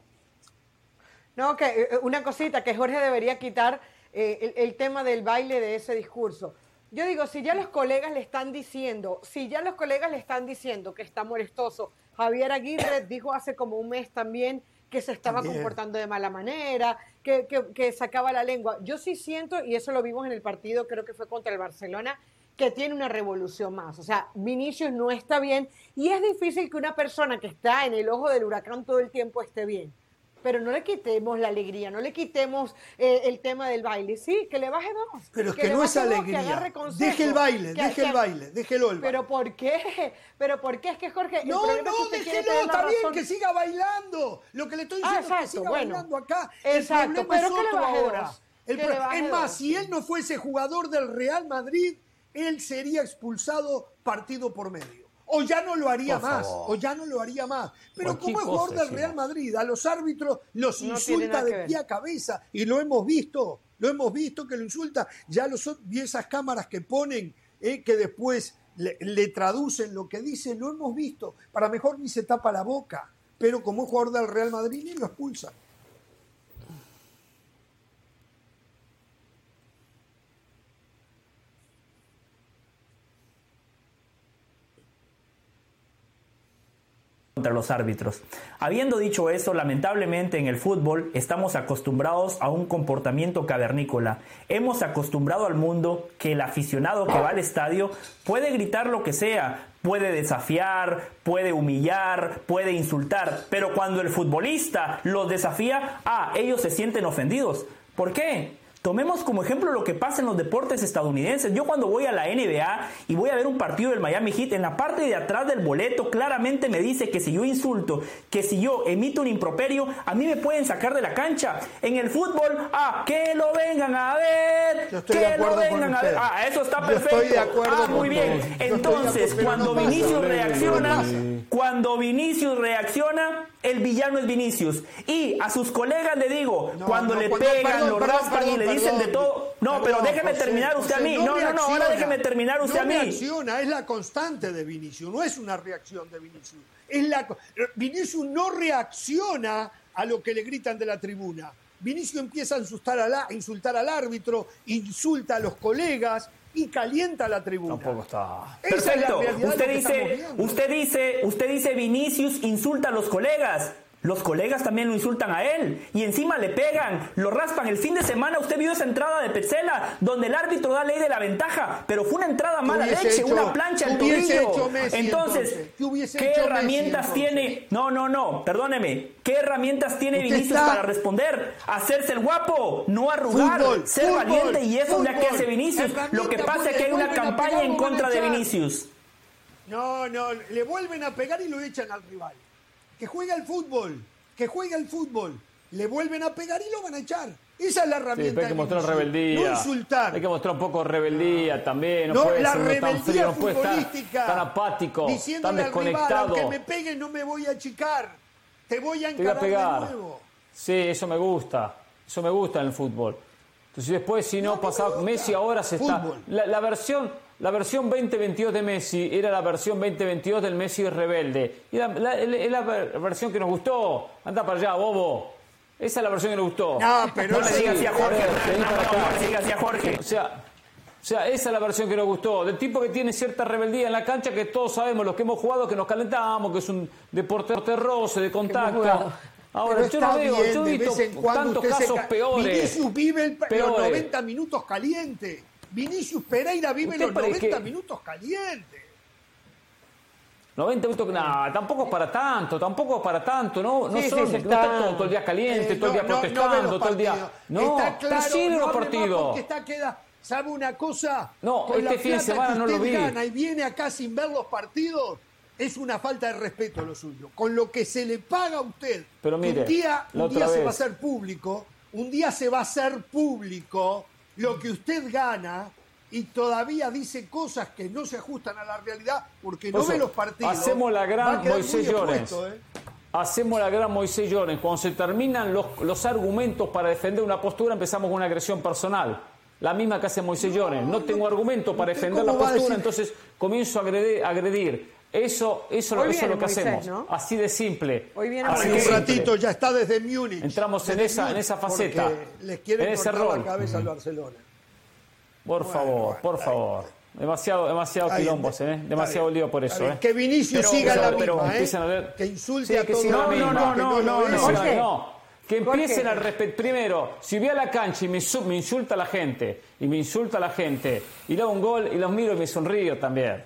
Speaker 3: No, que eh, una cosita, que Jorge debería quitar eh, el, tema del baile de ese discurso. Yo digo, si ya los colegas le están diciendo, si ya los colegas le están diciendo que está molestoso, Javier Aguirre dijo hace como un mes también que se estaba comportando de mala manera, que, que, sacaba la lengua. Yo sí siento, y eso lo vimos en el partido, creo que fue contra el Barcelona, que tiene una revolución más. O sea, Vinicius no está bien y es difícil que una persona que está en el ojo del huracán todo el tiempo esté bien pero no le quitemos la alegría, no le quitemos eh, el tema del baile. Sí, que le baje dos.
Speaker 1: Pero es que, no es alegría. deje el baile, deje el baile, déjelo el
Speaker 3: baile. ¿Pero por qué? ¿Pero por qué? Es que Jorge.
Speaker 1: No, no, déjelo, está bien, que siga bailando. Lo que le estoy diciendo es que siga bailando acá.
Speaker 3: Exacto,
Speaker 1: el problema
Speaker 3: pero
Speaker 1: es otro ahora. El pro- es más,
Speaker 3: dos.
Speaker 1: si él no fuese jugador del Real Madrid, él sería expulsado partido por medio. O ya no lo haría
Speaker 2: Por
Speaker 1: más,
Speaker 2: favor.
Speaker 1: o ya no lo haría más. Pero como es jugador del Real. Madrid, a los árbitros los
Speaker 3: No
Speaker 1: insulta de pie a cabeza y lo hemos visto, lo hemos visto que lo insulta. Ya los, vi esas cámaras que ponen, eh, que después le, le traducen lo que dice, lo hemos visto. Para mejor ni se tapa la boca, pero como es jugador del Real Madrid ni lo expulsan.
Speaker 4: Contra los árbitros. Habiendo dicho eso, lamentablemente en el fútbol estamos acostumbrados a un comportamiento cavernícola. Hemos acostumbrado al mundo que el aficionado que va al estadio puede gritar lo que sea, puede desafiar, puede humillar, puede insultar, pero cuando el futbolista los desafía, ah, ellos se sienten ofendidos. ¿Por qué? Tomemos como ejemplo lo que pasa en los deportes estadounidenses. Yo cuando voy a la NBA y voy a ver un partido del Miami Heat, en la parte de atrás del boleto claramente me dice que si yo insulto, que si yo emito un improperio, a mí me pueden sacar de la cancha. En el fútbol, ah, que lo vengan a ver,
Speaker 1: Yo estoy
Speaker 4: que
Speaker 1: de
Speaker 4: lo vengan a ver. Ah, eso está
Speaker 1: Yo
Speaker 4: perfecto.
Speaker 1: estoy de acuerdo
Speaker 4: ah,
Speaker 1: con
Speaker 4: muy bien. Entonces, cuando Vinicius reacciona, cuando Vinicius reacciona, el villano es Vinicius. Y a sus colegas le digo,
Speaker 1: No,
Speaker 4: cuando
Speaker 1: no,
Speaker 4: le
Speaker 1: cuando-
Speaker 4: pegan,
Speaker 1: perdón,
Speaker 4: lo
Speaker 1: perdón,
Speaker 4: raspan y le dicen de todo. No, pero déjeme terminar usted a mí. No, no, no, ahora déjeme terminar usted
Speaker 1: no
Speaker 4: a mí.
Speaker 1: reacciona, es la constante de Vinicius, no es una reacción de Vinicius. Es la, co- Vinicius no reacciona a lo que le gritan de la tribuna. Vinicius empieza a insultar a- insultar al árbitro, insulta a los colegas y calienta la tribuna.
Speaker 2: Tampoco está.
Speaker 1: Esa es la
Speaker 4: Perfecto. Usted dice, usted dice, usted dice Vinicius insulta a los colegas. Los colegas también lo insultan a él y encima le pegan, lo raspan. El fin de semana usted vio esa entrada de Petzela donde el árbitro da ley de la ventaja, pero fue una entrada mala leche,
Speaker 1: hecho-
Speaker 4: una plancha al tobillo.
Speaker 1: Messi,
Speaker 4: entonces,
Speaker 1: entonces? ¿Qué hubiese
Speaker 4: ¿qué
Speaker 1: hecho Messi,
Speaker 4: herramientas
Speaker 1: entonces?
Speaker 4: tiene? No, no, no, perdóneme. ¿Qué herramientas tiene Vinicius
Speaker 1: está-
Speaker 4: para responder? Hacerse el guapo, no arrugar,
Speaker 1: Fútbol,
Speaker 4: ser
Speaker 1: fútbol,
Speaker 4: valiente y eso es lo que hace Vinicius. Lo que pasa es que hay una campaña
Speaker 1: pegar,
Speaker 4: en contra de. Vinicius.
Speaker 1: No, no, le vuelven a pegar y lo echan al rival. Que juega el fútbol, que juega el fútbol. Le vuelven a pegar y lo van a echar. Esa es la
Speaker 2: Sí,
Speaker 1: herramienta.
Speaker 2: pero hay que mostrar rebeldía.
Speaker 1: No insultar.
Speaker 2: Hay que mostrar un poco de rebeldía también. No,
Speaker 1: No,
Speaker 2: puede
Speaker 1: la
Speaker 2: ser uno tan
Speaker 1: rebeldía
Speaker 2: frío, no puede estar tan apático, tan
Speaker 1: al
Speaker 2: desconectado.
Speaker 1: aunque me peguen, no me voy a achicar. Te voy a
Speaker 2: Te voy a
Speaker 1: encarar
Speaker 2: pegar.
Speaker 1: de nuevo.
Speaker 2: Sí, eso me gusta. Eso me gusta en el fútbol. Entonces después, si no,
Speaker 1: No,
Speaker 2: pasa
Speaker 1: me gusta.
Speaker 2: Messi ahora se está... La versión, la versión 2022 de Messi era la versión 2022 del Messi rebelde. Y la, la- es la ver- versión que nos gustó. Anda para allá, bobo. Esa es la versión que nos gustó.
Speaker 1: No, pero
Speaker 4: No le digas así a Jorge. No, le digas así a Jorge.
Speaker 2: O sea, o sea, esa es la versión que nos gustó. Del tipo que tiene cierta rebeldía en la cancha que todos sabemos, los que hemos jugado, que nos calentamos, que es un deporte roce, de contacto. Ahora, yo no veo, yo he
Speaker 1: de
Speaker 2: visto tantos casos
Speaker 1: ca-
Speaker 2: peores.
Speaker 1: Vive el- los
Speaker 2: Peores.
Speaker 1: 90 minutos caliente. Vinicius Pereira vive
Speaker 2: ¿Usted
Speaker 1: los
Speaker 2: para
Speaker 1: 90
Speaker 2: qué?
Speaker 1: minutos caliente.
Speaker 2: 90 minutos, no, tampoco es para tanto, tampoco es para tanto, no, no
Speaker 3: Sí,
Speaker 2: no está
Speaker 3: está-
Speaker 2: todo, el día caliente,
Speaker 1: Eh,
Speaker 2: todo el día
Speaker 1: no, no
Speaker 2: protestando, todo el día. No,
Speaker 1: está claro, no
Speaker 2: los partidos.
Speaker 1: está queda, ¿sabe una cosa?
Speaker 2: No,
Speaker 1: Con
Speaker 2: este fin de semana no lo
Speaker 1: usted
Speaker 2: vi.
Speaker 1: gana y viene acá sin ver los partidos, es una falta de respeto lo suyo. Con lo que se le paga a usted,
Speaker 2: Pero mire,
Speaker 1: un día, un día se va a hacer público, un día se va a hacer público lo que usted gana y todavía dice cosas que no se ajustan a la realidad porque no
Speaker 2: eso,
Speaker 1: ve los partidos.
Speaker 2: hacemos la gran Moisés Llorens.
Speaker 1: ¿eh?
Speaker 2: Hacemos la gran Moisés Llorens. Cuando se terminan los, los argumentos para defender una postura, empezamos con una agresión personal. La misma que hace Moisés Llorens. No tengo argumento para
Speaker 1: ¿usted
Speaker 2: defender la postura, entonces comienzo a agredir. agredir. Eso, eso,
Speaker 3: Hoy
Speaker 2: eso es lo que
Speaker 3: Moisés,
Speaker 2: hacemos.
Speaker 3: ¿no?
Speaker 2: Así de simple.
Speaker 3: Hoy viene
Speaker 2: Así
Speaker 1: un ratito ya está desde Múnich.
Speaker 2: Entramos en
Speaker 1: Desde
Speaker 2: esa- en
Speaker 1: Múnich,
Speaker 2: esa faceta,
Speaker 1: Les quieren
Speaker 2: en ese
Speaker 1: cortar
Speaker 2: rol.
Speaker 1: la cabeza al Barcelona.
Speaker 2: Por
Speaker 1: Bueno,
Speaker 2: favor,
Speaker 1: bueno,
Speaker 2: por favor. Demasiado, demasiado
Speaker 1: bien,
Speaker 2: quilombos, ¿eh? Demasiado
Speaker 1: bien,
Speaker 2: lío por eso. ¿eh?
Speaker 1: Que Vinicius
Speaker 2: Pero-
Speaker 1: siga
Speaker 2: pero-
Speaker 1: la
Speaker 2: pero
Speaker 1: misma, ¿eh?
Speaker 2: a ver-
Speaker 1: Que insulte
Speaker 2: Sí,
Speaker 1: a
Speaker 2: que
Speaker 1: todo.
Speaker 4: No,
Speaker 1: que
Speaker 4: no, no, no,
Speaker 2: Jorge,
Speaker 3: Jorge.
Speaker 2: no. Que empiecen a respetar. Primero, si voy a la cancha y me, me insulta a la gente, y me insulta a la gente, y le hago un gol y los miro y me sonrío también.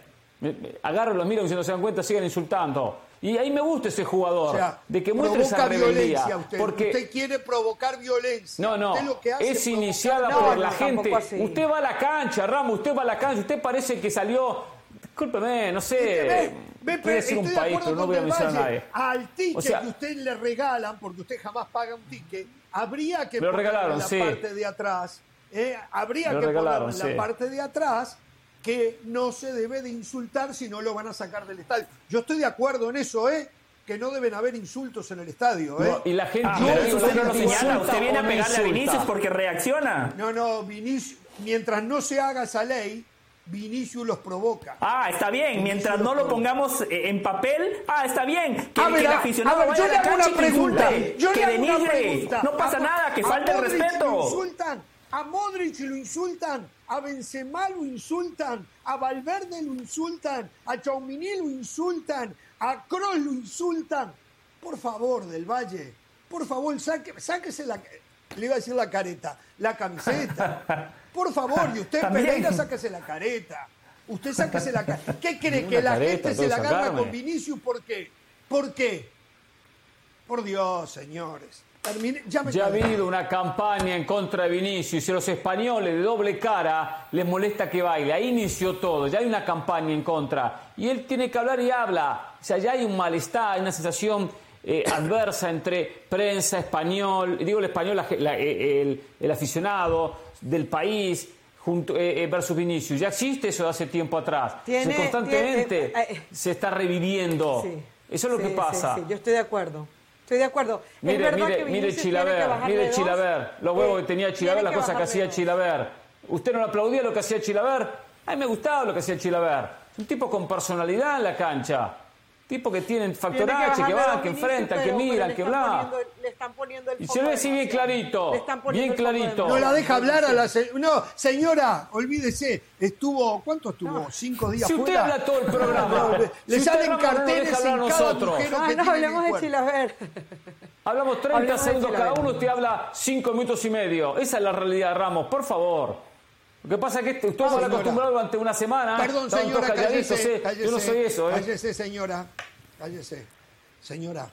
Speaker 2: Agarro los miro y si no se dan cuenta sigan insultando. Y ahí me gusta ese jugador,
Speaker 1: O sea,
Speaker 2: de que muestre esa rebeldía.
Speaker 1: usted.
Speaker 2: Porque
Speaker 1: Usted quiere provocar violencia.
Speaker 2: no, no,
Speaker 1: Usted lo que hace
Speaker 2: es
Speaker 1: provocar
Speaker 2: iniciada
Speaker 3: No,
Speaker 2: por
Speaker 3: no,
Speaker 2: la gente.
Speaker 3: así.
Speaker 2: Usted va a la cancha, Ramos, usted va a la cancha, usted parece que salió, discúlpeme, no
Speaker 1: ¿Qué
Speaker 2: sé,
Speaker 1: ve? Ve,
Speaker 2: Voy a decir un
Speaker 1: de
Speaker 2: país, pero no voy a mencionar a nadie.
Speaker 1: Al ticket
Speaker 2: O sea-
Speaker 1: que usted le regalan, porque usted jamás paga un ticket, habría que ponerlo
Speaker 2: regalaron,
Speaker 1: en la
Speaker 2: sí.
Speaker 1: parte de atrás. eh, habría
Speaker 2: lo
Speaker 1: que
Speaker 2: regalaron,
Speaker 1: ponerlo en
Speaker 2: sí.
Speaker 1: la parte de atrás que no se debe de insultar si no lo van a sacar del estadio. Yo estoy de acuerdo en eso, ¿eh? Que no deben haber insultos en el estadio, ¿eh?
Speaker 2: No, y la gente,
Speaker 4: Ah, pero
Speaker 2: digo,
Speaker 4: usted no lo señala, usted viene a
Speaker 2: no
Speaker 4: pegarle a. Vinicius porque reacciona.
Speaker 1: No, no, Vinicius, mientras no se haga esa ley, Vinicius los provoca.
Speaker 4: Ah, está bien. Mientras no lo pongamos eh, en papel, ah, está bien. Que,
Speaker 1: A
Speaker 4: que
Speaker 1: ver,
Speaker 4: el
Speaker 1: a-
Speaker 4: aficionado
Speaker 1: a ver,
Speaker 4: vaya
Speaker 1: yo
Speaker 4: a
Speaker 1: le
Speaker 4: la
Speaker 1: hago
Speaker 4: cancha
Speaker 1: una
Speaker 4: y que
Speaker 1: pregunta.
Speaker 4: insulte,
Speaker 1: Yo le
Speaker 4: que
Speaker 1: hago una
Speaker 4: denigre.
Speaker 1: pregunta.
Speaker 4: No pasa
Speaker 1: A-
Speaker 4: nada, que falte el
Speaker 1: Modric Lo
Speaker 4: respeto.
Speaker 1: insultan, a Modric lo insultan, a Benzema lo insultan, a Valverde lo insultan, a Chaumini lo insultan, a Kroos lo insultan. Por favor, Del Valle, por favor, saque, sáquese la... Le iba a decir la careta, la camiseta. Por favor, y usted,
Speaker 4: También.
Speaker 1: Pereira, sáquese la careta. Usted sáquese la careta. ¿Qué cree? ¿Que la
Speaker 2: careta,
Speaker 1: gente se la agarra con Vinicius? ¿Por qué? ¿Por qué? Por Dios, señores. Termine- ya me
Speaker 2: Ya ha habido una campaña en contra de Vinicius y a los españoles de doble cara les molesta que baile. Ahí inició todo, ya hay una campaña en contra. Y él tiene que hablar y habla. O sea, ya hay un malestar, hay una sensación eh, adversa entre prensa, español, digo el español, la- la- eh, el, el aficionado del país. Junto, eh, eh, versus Vinicius. Ya existe eso de hace tiempo atrás.
Speaker 3: Tiene-
Speaker 2: O sea, constantemente
Speaker 3: tiene- eh,
Speaker 2: se está reviviendo.
Speaker 3: Sí.
Speaker 2: Eso es lo
Speaker 3: Sí,
Speaker 2: que
Speaker 3: sí,
Speaker 2: pasa.
Speaker 3: sí, yo estoy de acuerdo. Estoy de acuerdo. Es
Speaker 2: Mire,
Speaker 3: verdad
Speaker 2: mire,
Speaker 3: que
Speaker 2: mire Chilaver, mire Chilaver, los huevos
Speaker 3: eh,
Speaker 2: que tenía Chilaver, las cosas que hacía. Chilaver. ¿Usted no aplaudía lo que hacía Chilaver? A mí me gustaba lo que hacía Chilaver. Un tipo con personalidad en la cancha. Tipo que tiene factor
Speaker 3: Tiene
Speaker 2: H, que van, que enfrentan, que miran, que bla.
Speaker 3: poniendo el- Le están poniendo el
Speaker 2: Y se lo decía bien clarito,
Speaker 3: Le están poniendo
Speaker 2: bien clarito.
Speaker 1: No la deja hablar a la señora. No, señora, olvídese. Estuvo, ¿cuánto estuvo? ¿Cinco días
Speaker 2: Si usted habla todo el programa,
Speaker 1: No, le-
Speaker 2: si
Speaker 1: salen
Speaker 2: no
Speaker 1: carteles
Speaker 2: hablar
Speaker 1: en
Speaker 2: a
Speaker 1: cada
Speaker 2: nosotros.
Speaker 1: agujero
Speaker 3: Ah,
Speaker 1: que
Speaker 3: no,
Speaker 1: tiene
Speaker 3: hablemos
Speaker 1: el
Speaker 3: de. Chilaver.
Speaker 2: Hablamos 30
Speaker 3: Hablemos de
Speaker 2: segundos cada uno, usted habla 5 minutos y medio. Esa es la realidad, Ramos, por favor. Lo que pasa es que este- usted mal
Speaker 1: señora.
Speaker 2: acostumbrado durante una semana.
Speaker 1: Perdón, señora, cállese, cállese.
Speaker 2: Yo no soy eso, ¿eh?
Speaker 1: Cállese, señora. Cállese. Señora.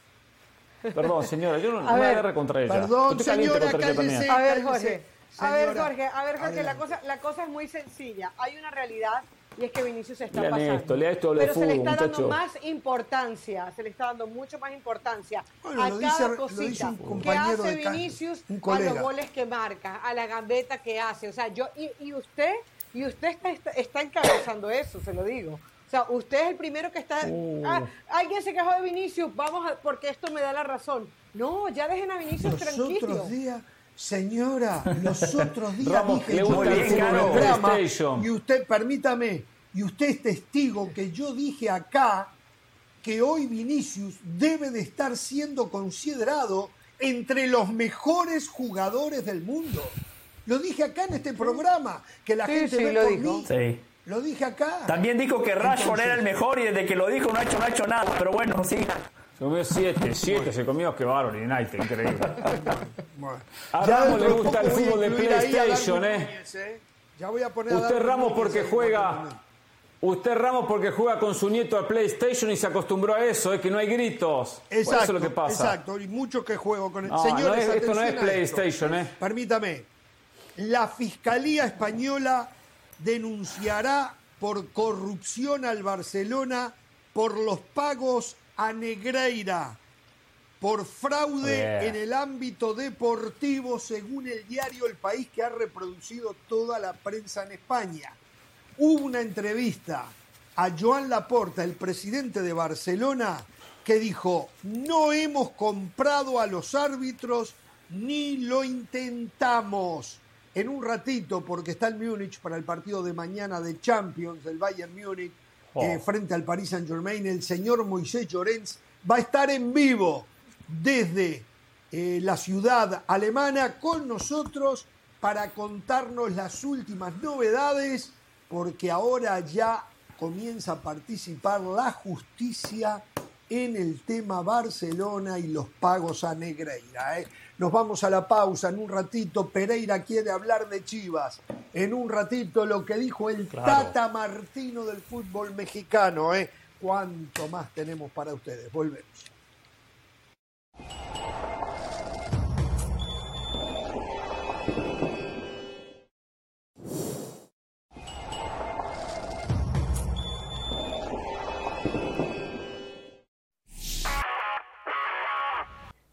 Speaker 2: Perdón, señora, yo no,
Speaker 3: A
Speaker 2: me
Speaker 3: ver,
Speaker 2: agarre contra ella.
Speaker 1: perdón,
Speaker 2: estoy
Speaker 1: señora, cállese.
Speaker 3: A ver. Jorge. A ver, Jorge, a ver, Jorge, la
Speaker 1: adelante.
Speaker 3: cosa, la cosa es muy sencilla. Hay una realidad y es que Vinicius se está
Speaker 2: Lean
Speaker 3: pasando.
Speaker 2: esto, lea esto, habla de
Speaker 3: pero se le está
Speaker 2: muchacho.
Speaker 3: dando más importancia, se le está dando mucho más importancia
Speaker 1: Bueno,
Speaker 3: a
Speaker 1: lo
Speaker 3: cada
Speaker 1: dice- lo
Speaker 3: cosita
Speaker 1: dice un
Speaker 3: que
Speaker 1: compañero
Speaker 3: hace
Speaker 1: de
Speaker 3: Vinicius a los goles que marca, a la gambeta que hace. O sea, yo y, y usted y usted está, está, está encabezando eso, se lo digo. O sea, usted es el primero que está.
Speaker 2: Uh.
Speaker 3: Ah, alguien se quejó de Vinicius, vamos a, porque esto me da la razón. No, ya dejen a Vinicius
Speaker 1: Los
Speaker 3: tranquilo.
Speaker 1: otros días, señora, los otros días
Speaker 2: Ramos,
Speaker 1: dije
Speaker 2: le
Speaker 1: yo en este programa, y usted, permítame, y usted es testigo que yo dije acá que hoy Vinicius debe de estar siendo considerado entre los mejores jugadores del mundo. Lo dije acá en este programa, que la
Speaker 3: Sí,
Speaker 1: gente
Speaker 3: sí,
Speaker 1: ve
Speaker 3: lo
Speaker 1: por
Speaker 3: dijo.
Speaker 1: mí.
Speaker 4: Sí.
Speaker 1: Lo dije acá.
Speaker 4: También dijo que Rashford
Speaker 1: Entonces-
Speaker 4: era el mejor y desde que lo dijo no ha hecho, no ha hecho nada. Pero bueno, sí.
Speaker 2: Se comió 7, 7 se comió, que bárbaro, United, increíble.
Speaker 1: Bueno.
Speaker 2: A
Speaker 1: Ya
Speaker 2: Ramos le gusta el fútbol de PlayStation, ¿eh?
Speaker 1: Núñez, ¿eh? Ya voy a poner
Speaker 2: Usted Ramos porque juega, usted Ramos porque juega con su nieto al PlayStation y se acostumbró a eso, es que no hay gritos.
Speaker 1: Exacto,
Speaker 2: eso es lo que pasa.
Speaker 1: Exacto, y mucho que juego con el
Speaker 2: No,
Speaker 1: Señores,
Speaker 2: no es- esto no es. PlayStation, ¿eh?
Speaker 1: Permítame. La Fiscalía Española denunciará por corrupción al Barcelona por los pagos a Negreira, por fraude en el ámbito deportivo, según el diario El País que ha reproducido toda la prensa en España. Hubo una entrevista a Joan Laporta, el presidente de Barcelona, que dijo, no hemos comprado a los árbitros ni lo intentamos. En un ratito, porque está en Múnich para el partido de mañana de Champions del Bayern Múnich
Speaker 2: Oh.
Speaker 1: eh, frente al Paris Saint Germain, el señor Moisés Llorens va a estar en vivo desde eh, la ciudad alemana con nosotros para contarnos las últimas novedades, porque ahora ya comienza a participar la justicia en el tema Barcelona y los pagos a Negreira. ¿eh? Nos vamos a la pausa en un ratito. Pereira quiere hablar de Chivas. En un ratito lo que dijo el
Speaker 2: Claro.
Speaker 1: Tata Martino del fútbol mexicano. ¿eh? ¿Cuánto más tenemos para ustedes? Volvemos.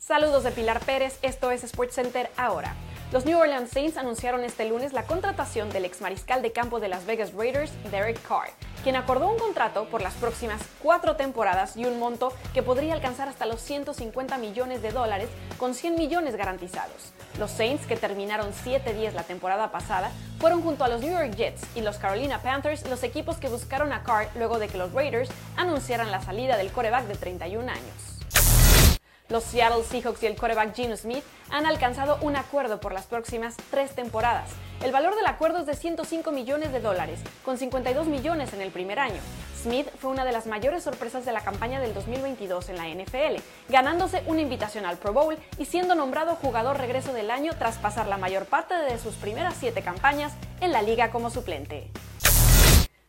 Speaker 5: Saludos de Pilar Pérez, esto es SportsCenter ahora. Los New Orleans Saints anunciaron este lunes la contratación del ex mariscal de campo de Las Vegas Raiders, Derek Carr, quien acordó un contrato por las próximas cuatro temporadas y un monto que podría alcanzar hasta los 150 millones de dólares con 100 millones garantizados. Los Saints, que terminaron 7-10 la temporada pasada, fueron junto a los New York Jets y los Carolina Panthers los equipos que buscaron a Carr luego de que los Raiders anunciaran la salida del coreback de 31 años. Los Seattle Seahawks y el quarterback Geno Smith han alcanzado un acuerdo por las próximas tres temporadas. El valor del acuerdo es de 105 millones de dólares, con 52 millones en el primer año. Smith fue una de las mayores sorpresas de la campaña del 2022 en la NFL, ganándose una invitación al Pro Bowl y siendo nombrado jugador regreso del año tras pasar la mayor parte de sus primeras siete campañas en la liga como suplente.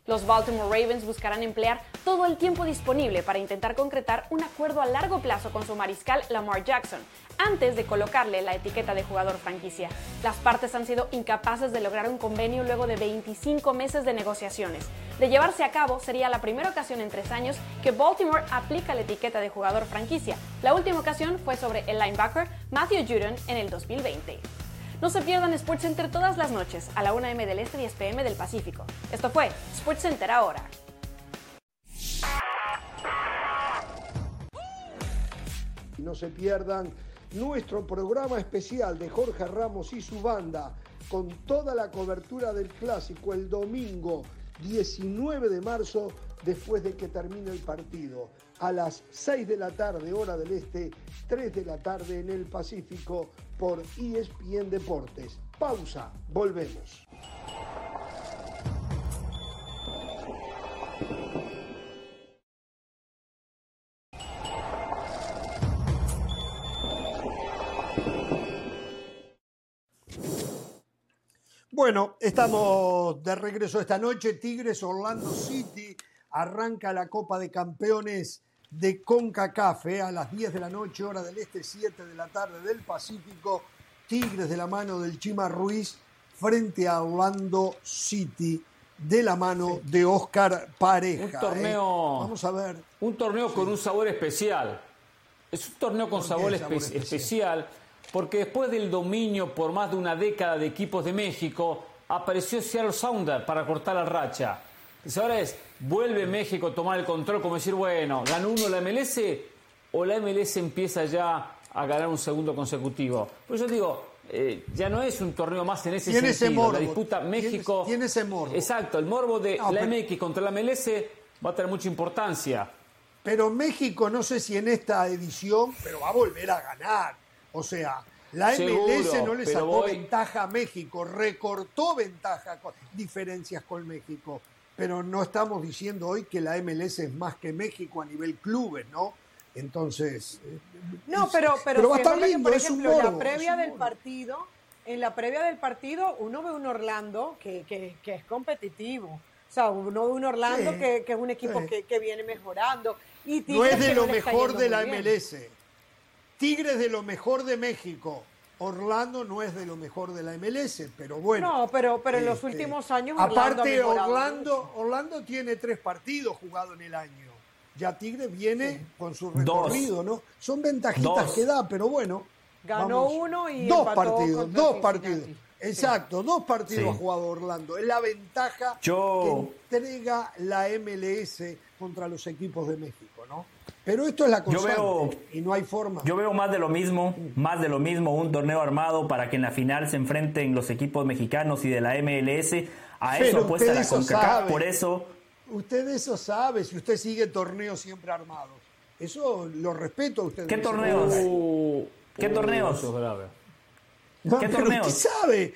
Speaker 5: Los Baltimore Ravens buscarán emplear todo el tiempo disponible para intentar concretar un acuerdo a largo plazo con su mariscal Lamar Jackson, antes de colocarle la etiqueta de jugador franquicia. Las partes han sido incapaces de lograr un convenio luego de 25 meses de negociaciones. De llevarse a cabo, sería la primera ocasión en tres años que Baltimore aplica la etiqueta de jugador franquicia. La última ocasión fue sobre el linebacker Matthew Judon en el 2020. No se pierdan SportsCenter todas las noches a la 1 m del Este y 10 pm del Pacífico. Esto fue SportsCenter ahora.
Speaker 1: No se pierdan nuestro programa especial de Jorge Ramos y su banda con toda la cobertura del clásico el domingo 19 de marzo después de que termine el partido a las 6 de la tarde hora del este, 3 de la tarde en el Pacífico por ESPN Deportes. Pausa, volvemos. Bueno, estamos de regreso esta noche. Tigres Orlando City arranca la Copa de Campeones de CONCACAF eh, a las 10 de la noche, hora del este, 7 de la tarde del Pacífico. Tigres de la mano del Chima Ruiz frente a Orlando City de la mano de Oscar Pareja.
Speaker 2: Un torneo.
Speaker 1: Eh. Vamos a ver.
Speaker 2: Un torneo con un sabor especial. Es un torneo con sabor, especial porque después del dominio por más de una década de equipos de México, apareció Seattle Sounder para cortar la racha. Entonces ahora es, vuelve México a tomar el control, como decir, bueno, ¿ganó uno la MLS o la MLS empieza ya a ganar un segundo consecutivo? Por eso digo, eh, ya no es un torneo más en ese
Speaker 1: ¿Tiene
Speaker 2: sentido.
Speaker 1: Ese morbo.
Speaker 2: La disputa México.
Speaker 1: Tiene, ese morbo.
Speaker 2: Exacto, el morbo de
Speaker 1: No,
Speaker 2: la
Speaker 1: pero-
Speaker 2: MX contra la MLS va a tener mucha importancia.
Speaker 1: Pero México, no sé si en esta edición, pero va a volver a ganar. O sea, la MLS
Speaker 2: Seguro,
Speaker 1: no le sacó
Speaker 2: voy-
Speaker 1: ventaja a México, recortó ventaja, con- diferencias con México. Pero no estamos diciendo hoy que la MLS es más que México a nivel clubes, ¿no? Entonces. eh,
Speaker 3: No, pero, pero,
Speaker 1: pero
Speaker 3: que,
Speaker 1: lindo,
Speaker 3: por
Speaker 1: es un
Speaker 3: ejemplo, en
Speaker 1: morbo,
Speaker 3: la previa
Speaker 1: es un
Speaker 3: del partido, en la previa del partido, uno ve un Orlando que, que, que es competitivo. O sea, uno ve un Orlando
Speaker 1: Sí,
Speaker 3: que, que es un equipo
Speaker 1: sí.
Speaker 3: que, que viene mejorando. Y
Speaker 1: No es de lo mejor de la
Speaker 3: bien.
Speaker 1: MLS. Tigres de lo mejor de México. Orlando no es de lo mejor de la MLS, pero bueno.
Speaker 3: No, pero, pero en los
Speaker 1: Este,
Speaker 3: últimos años Orlando
Speaker 1: Aparte, Orlando,
Speaker 3: mucho.
Speaker 1: Orlando tiene tres partidos jugados en el año. Ya Tigres viene con su
Speaker 4: Dos.
Speaker 1: recorrido, ¿no? Son ventajitas
Speaker 4: Dos.
Speaker 1: que da, pero bueno.
Speaker 3: Ganó
Speaker 1: vamos.
Speaker 3: uno y
Speaker 1: dos
Speaker 3: empató
Speaker 1: partidos, dos
Speaker 3: Cincinnati.
Speaker 1: partidos.
Speaker 3: Sí.
Speaker 1: Exacto, dos partidos
Speaker 4: Sí.
Speaker 1: ha jugado Orlando. Es la ventaja
Speaker 4: Yo-
Speaker 1: que entrega la MLS contra los equipos de México, ¿no? Pero esto es la
Speaker 4: Yo
Speaker 1: constante
Speaker 4: veo-
Speaker 1: y no hay forma.
Speaker 4: Yo veo más de lo mismo, más de lo mismo, un torneo armado para que en la final se enfrenten los equipos mexicanos y de la MLS. A
Speaker 1: Pero
Speaker 4: eso apuesta la CONCACAF, por eso
Speaker 1: Usted eso sabe, si usted sigue torneos siempre armados. Eso lo respeto a usted.
Speaker 4: ¿Qué torneos?
Speaker 2: Uh,
Speaker 4: ¿Qué
Speaker 2: uh,
Speaker 4: torneos?
Speaker 2: eso es grave.
Speaker 1: No,
Speaker 4: ¿Qué torneos?
Speaker 1: usted sabe.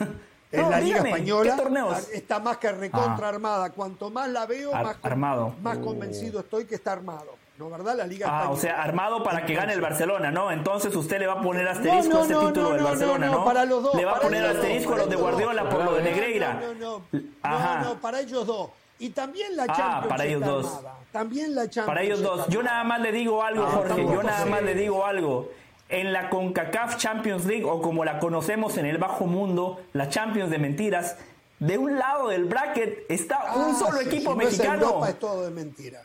Speaker 1: En
Speaker 4: No,
Speaker 1: la Liga
Speaker 4: dígame,
Speaker 1: Española
Speaker 4: ¿qué torneos?
Speaker 1: está más que recontra
Speaker 4: Ah.
Speaker 1: armada. Cuanto más la veo,
Speaker 4: Ar-
Speaker 1: más,
Speaker 4: armado.
Speaker 1: más convencido estoy que está armado. ¿No, verdad? La Liga
Speaker 4: Ah,
Speaker 1: Española.
Speaker 4: o sea, armado para que gane el Barcelona, ¿no? Entonces usted le va a poner asterisco
Speaker 1: No, no,
Speaker 4: a este título del Barcelona,
Speaker 1: no, para los dos,
Speaker 4: Le va a poner asterisco a los de. Guardiola por lo de Negreira.
Speaker 1: No, no, no.
Speaker 4: Ajá.
Speaker 1: No, para ellos dos. Y también la
Speaker 4: Ah,
Speaker 1: Champions
Speaker 4: para ellos dos.
Speaker 1: armada. También la Champions
Speaker 4: Para ellos dos. Yo nada más le digo algo,
Speaker 1: Ah,
Speaker 4: Jorge.
Speaker 1: tampoco
Speaker 4: Yo nada más le digo algo. En la CONCACAF Champions League, o como la conocemos en el bajo mundo, la Champions de mentiras, de un lado del bracket está
Speaker 1: Ah,
Speaker 4: un solo
Speaker 1: sí,
Speaker 4: equipo
Speaker 1: si no es
Speaker 4: mexicano.
Speaker 1: Europa es todo de mentira.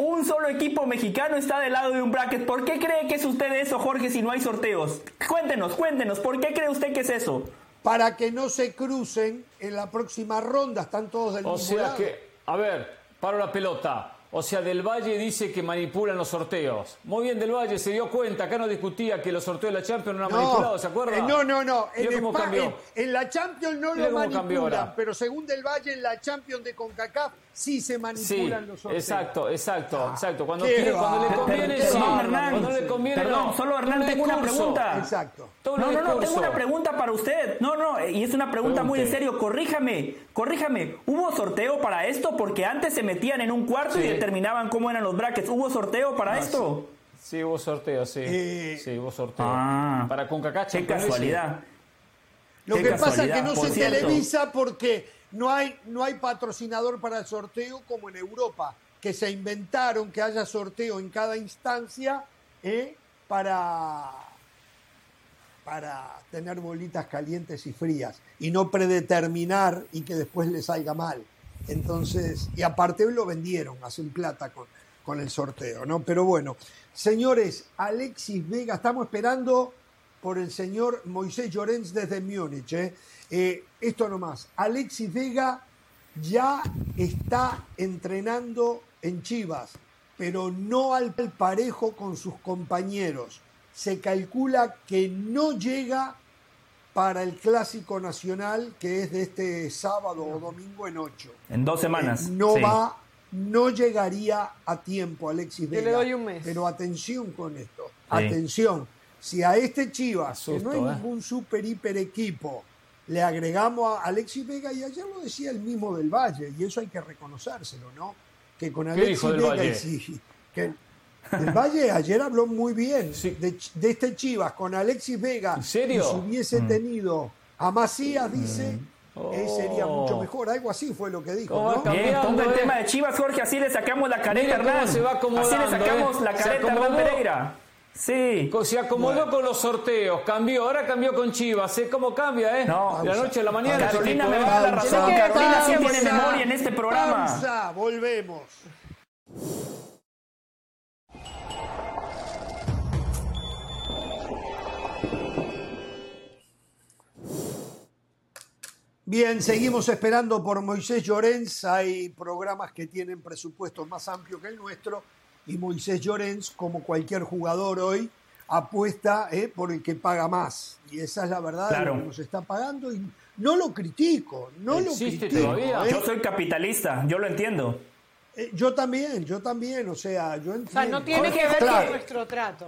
Speaker 4: Un solo equipo mexicano está del lado de un bracket. ¿Por qué cree que es usted eso, Jorge, si no hay sorteos? Cuéntenos, cuéntenos, ¿por qué cree usted que es eso?
Speaker 1: Para que no se crucen en la próxima ronda, están todos del
Speaker 2: O
Speaker 1: mismo
Speaker 2: sea
Speaker 1: lado.
Speaker 2: que, a ver, paro la pelota. O sea, Del Valle dice que manipulan los sorteos. Muy bien, Del Valle se dio cuenta. Acá no discutía que los sorteos de la Champions no eran manipulados, ¿se acuerda?
Speaker 1: eh, no, no, no. En,
Speaker 2: cambió.
Speaker 1: en- en la Champions no lo manipulan,
Speaker 2: ahora.
Speaker 1: pero según Del Valle en la Champions de CONCACAF sí se
Speaker 2: Sí,
Speaker 1: manipulan los sorteos.
Speaker 2: exacto, exacto, exacto. Cuando, quiere, cuando le conviene,
Speaker 1: Perdón,
Speaker 2: sí.
Speaker 4: Hernán.
Speaker 2: Cuando le conviene,
Speaker 4: Perdón,
Speaker 2: no.
Speaker 4: solo Hernán, tengo una pregunta.
Speaker 1: Exacto.
Speaker 4: No, no, no, tengo una pregunta para usted. No, no, y es una pregunta muy en serio. Corríjame, corríjame. ¿Hubo sorteo para esto? Porque antes se metían en un cuarto y
Speaker 2: Sí.
Speaker 4: Determinaban cómo eran los brackets. ¿Hubo sorteo para
Speaker 2: Ah,
Speaker 4: esto?
Speaker 2: Sí, hubo sorteo, sí.
Speaker 1: Eh,
Speaker 2: sí, hubo sorteo.
Speaker 4: Ah.
Speaker 2: Para Concacaf
Speaker 4: Qué casualidad.
Speaker 1: Lo
Speaker 4: Qué
Speaker 1: que pasa es que no se
Speaker 4: cierto.
Speaker 1: televisa porque no hay, no hay patrocinador para el sorteo como en Europa, que se inventaron que haya sorteo en cada instancia eh, para, para tener bolitas calientes y frías y no predeterminar y que después le salga mal. Entonces, y aparte lo vendieron, hacen plata con, con el sorteo, ¿no? Pero bueno, señores, Alexis Vega, estamos esperando por el señor Moisés Llorens desde Múnich. ¿eh? Eh, esto nomás, Alexis Vega ya está entrenando en Chivas, pero no al parejo con sus compañeros. Se calcula que no llega para el Clásico Nacional, que es de este sábado o domingo en 8.
Speaker 4: En dos semanas.
Speaker 1: No
Speaker 4: Sí.
Speaker 1: va, no llegaría a tiempo Alexis
Speaker 3: Yo
Speaker 1: Vega.
Speaker 3: le doy un mes.
Speaker 1: Pero atención con esto,
Speaker 4: Sí.
Speaker 1: atención. Si a este Chivas, que no es
Speaker 2: ¿eh?
Speaker 1: ningún super hiper equipo, le agregamos a Alexis Vega, y ayer lo decía el mismo del Valle, y eso hay que reconocérselo, ¿no? Que con Alexis Vega
Speaker 2: Valle?
Speaker 1: y sí, que del Valle ayer habló muy bien
Speaker 2: Sí.
Speaker 1: de, este Chivas con Alexis Vega.
Speaker 2: ¿En serio?
Speaker 1: Y si hubiese tenido a Macías, dice, eh, sería
Speaker 2: Oh.
Speaker 1: mucho mejor. Algo así fue lo que dijo,
Speaker 2: ¿Cómo
Speaker 1: ¿no?
Speaker 4: Bien, el
Speaker 2: eh.
Speaker 4: tema de Chivas, Jorge, así le sacamos la careta Hernán.
Speaker 2: se va
Speaker 4: así le sacamos
Speaker 2: eh.
Speaker 4: la
Speaker 2: Se
Speaker 4: careta a Hernán
Speaker 2: acomodó.
Speaker 4: Pereira. Sí.
Speaker 2: Se acomodó con los sorteos, cambió, ahora cambió con Chivas, ¿eh? ¿Cómo cambia, eh?
Speaker 4: No.
Speaker 2: de la noche a la mañana.
Speaker 4: Carolina me va a dar la
Speaker 1: Pausa,
Speaker 4: razón. Carolina sí tiene memoria en este programa.
Speaker 1: Pausa, volvemos. Bien, seguimos esperando por Moisés Llorens. Hay programas que tienen presupuestos más amplios que el nuestro y Moisés Llorens, como cualquier jugador hoy, apuesta eh, por el que paga más. Y esa es la verdad de
Speaker 4: Claro.
Speaker 1: lo que nos está pagando y no lo critico, no lo
Speaker 2: ¿Existe
Speaker 1: critico.
Speaker 2: todavía?
Speaker 1: ¿eh?
Speaker 4: Yo soy capitalista, yo lo entiendo.
Speaker 1: Eh, yo también, yo también, o sea, yo entiendo.
Speaker 3: O sea, no tiene que ver
Speaker 1: Claro.
Speaker 3: con nuestro trato.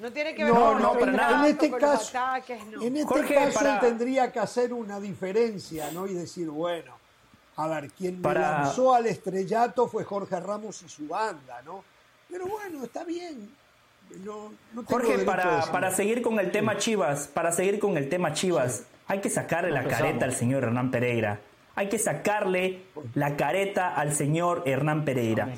Speaker 3: No tiene que ver
Speaker 1: No,
Speaker 3: con
Speaker 1: no,
Speaker 4: para nada.
Speaker 1: En este
Speaker 3: con los
Speaker 1: caso-
Speaker 3: ataques, no.
Speaker 1: En este
Speaker 4: Jorge,
Speaker 1: caso
Speaker 4: para-
Speaker 1: tendría que hacer una diferencia, ¿no? Y decir, bueno, a ver, quien me lanzó al estrellato fue Jorge Ramos y su banda, ¿no? Pero bueno, está bien. No, no tengo
Speaker 4: Jorge, para, para seguir con el tema Chivas, para seguir con el tema Chivas, hay que sacarle la
Speaker 2: Empezamos.
Speaker 4: careta al señor Hernán Pereira. Hay que sacarle la careta al señor Hernán Pereira.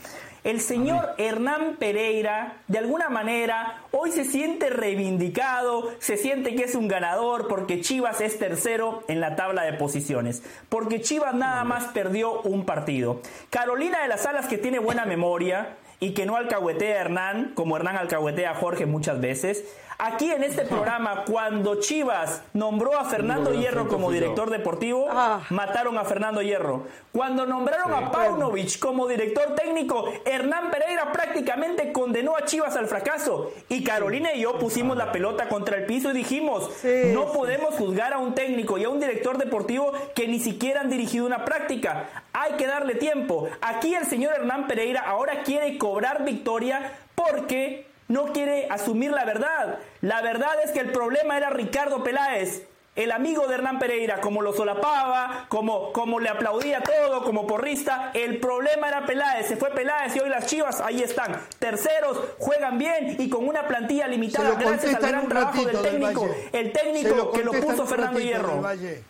Speaker 4: El señor Hernán Pereira, de alguna manera, hoy se siente reivindicado, se siente que es un ganador porque Chivas es tercero en la tabla de posiciones, porque Chivas nada más perdió un partido. Carolina de las Alas, que tiene buena memoria y que no alcahuetea a Hernán, como Hernán alcahuetea a Jorge muchas veces, aquí en este programa, cuando Chivas nombró a Fernando Hierro como director deportivo,
Speaker 3: Ah.
Speaker 4: mataron a Fernando Hierro. Cuando nombraron a Paunovic como director técnico, Hernán Pereira prácticamente condenó a Chivas al fracaso. Y Carolina y yo pusimos la pelota contra el piso y dijimos,
Speaker 3: Sí,
Speaker 4: no
Speaker 3: sí.
Speaker 4: podemos juzgar a un técnico y a un director deportivo que ni siquiera han dirigido una práctica. Hay que darle tiempo. Aquí el señor Hernán Pereira ahora quiere cobrar victoria porque no quiere asumir la verdad. La verdad es que el problema era Ricardo Peláez. El amigo de Hernán Pereira, como lo solapaba, como, como le aplaudía todo, como porrista, el problema era Peláez, se fue Peláez y hoy las Chivas ahí están, terceros, juegan bien y con una plantilla limitada gracias al gran trabajo del técnico,
Speaker 1: Valle.
Speaker 4: el técnico que lo puso Fernando Hierro.
Speaker 1: Valle.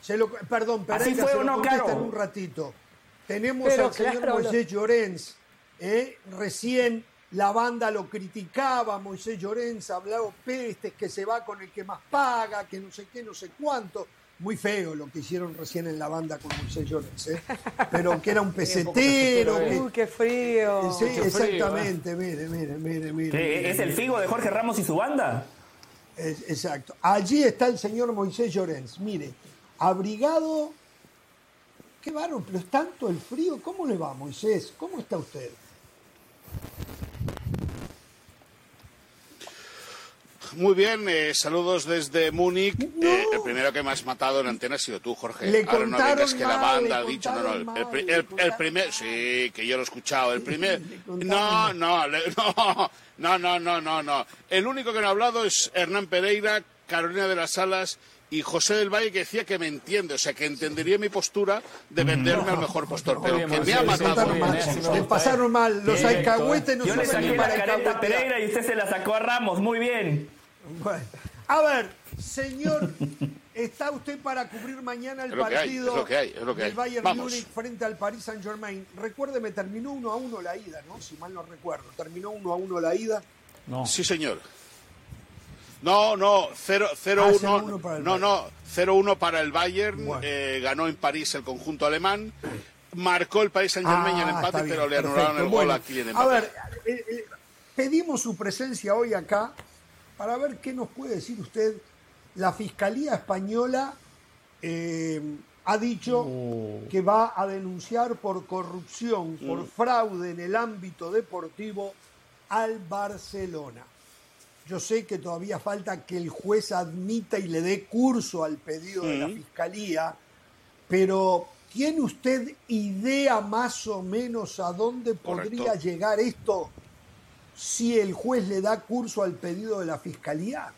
Speaker 1: Se lo, perdón, Pereira,
Speaker 4: Así fue
Speaker 1: se
Speaker 4: o no,
Speaker 1: un ratito. Tenemos
Speaker 3: Pero
Speaker 1: al señor
Speaker 3: claro, lo-
Speaker 1: Moisés Llorens. ¿eh? Recién la banda lo criticaba, Moisés Llorens hablaba pestes, que se va con el que más paga, que no sé qué, no sé cuánto. muy feo lo que hicieron recién en la banda con Moisés Llorens, ¿eh? pero que era un pesetero. que-
Speaker 3: Uy, qué frío.
Speaker 1: Sí,
Speaker 2: Mucho frío,
Speaker 1: exactamente, mire, mire, mire, mire.
Speaker 4: ¿Qué,
Speaker 1: mire,
Speaker 4: ¿Es el figo de Jorge Ramos y su banda?
Speaker 1: Es- exacto. Allí está el señor Moisés Llorens, mire, abrigado. Qué bárbaro, pero es tanto el frío. ¿Cómo le va, Moisés? ¿Cómo está usted?
Speaker 6: Muy bien, eh, saludos desde Múnich. Eh, el primero que me has matado en antena ha sido tú, Jorge.
Speaker 1: Le
Speaker 6: Ahora no
Speaker 1: contaron
Speaker 6: vengas que la
Speaker 1: mal,
Speaker 6: banda ha dicho, no, no, el, primer, sí, que yo lo he escuchado, el primer, no, no, no, no, no, no, no, no. El único que no ha hablado es Hernán Pereira, Carolina de las Alas y José del Valle que decía que me entiende, o sea, que entendería mi postura de venderme al mejor postor, pero que me ha matado.
Speaker 2: me
Speaker 1: pasaron mal. Los alcahuetes no
Speaker 4: Yo le saqué la careta. Pereira y usted se la sacó a Ramos. Muy bien.
Speaker 1: Bueno, a ver, señor, ¿está usted para cubrir mañana el partido del. Bayern
Speaker 6: Vamos.
Speaker 1: Múnich frente al Paris Saint Germain? Recuérdeme, terminó 1 a 1 la ida, ¿no? Si mal no recuerdo. Terminó 1 a 1 la ida.
Speaker 2: No.
Speaker 6: Sí, señor. No, no, 0
Speaker 1: Ah,
Speaker 6: 0-1.
Speaker 1: 0-1 para el
Speaker 6: no, no, 0-1 para el Bayern.
Speaker 1: Bueno.
Speaker 6: eh, ganó en París el conjunto alemán. Marcó el Paris Saint Germain en
Speaker 1: Ah,
Speaker 6: empate,
Speaker 1: está bien,
Speaker 6: pero le
Speaker 1: perfecto.
Speaker 6: anularon el gol
Speaker 1: Bueno,
Speaker 6: a Kylian
Speaker 1: A
Speaker 6: Mbappé.
Speaker 1: ver, eh, eh, pedimos su presencia hoy acá para ver qué nos puede decir usted. La Fiscalía Española eh, ha dicho que va a denunciar por corrupción,
Speaker 6: Mm.
Speaker 1: por fraude en el ámbito deportivo al Barcelona. Yo sé que todavía falta que el juez admita y le dé curso al pedido de la. Fiscalía, pero ¿tiene usted idea más o menos a dónde podría llegar esto si el juez le da curso al pedido de la Fiscalía?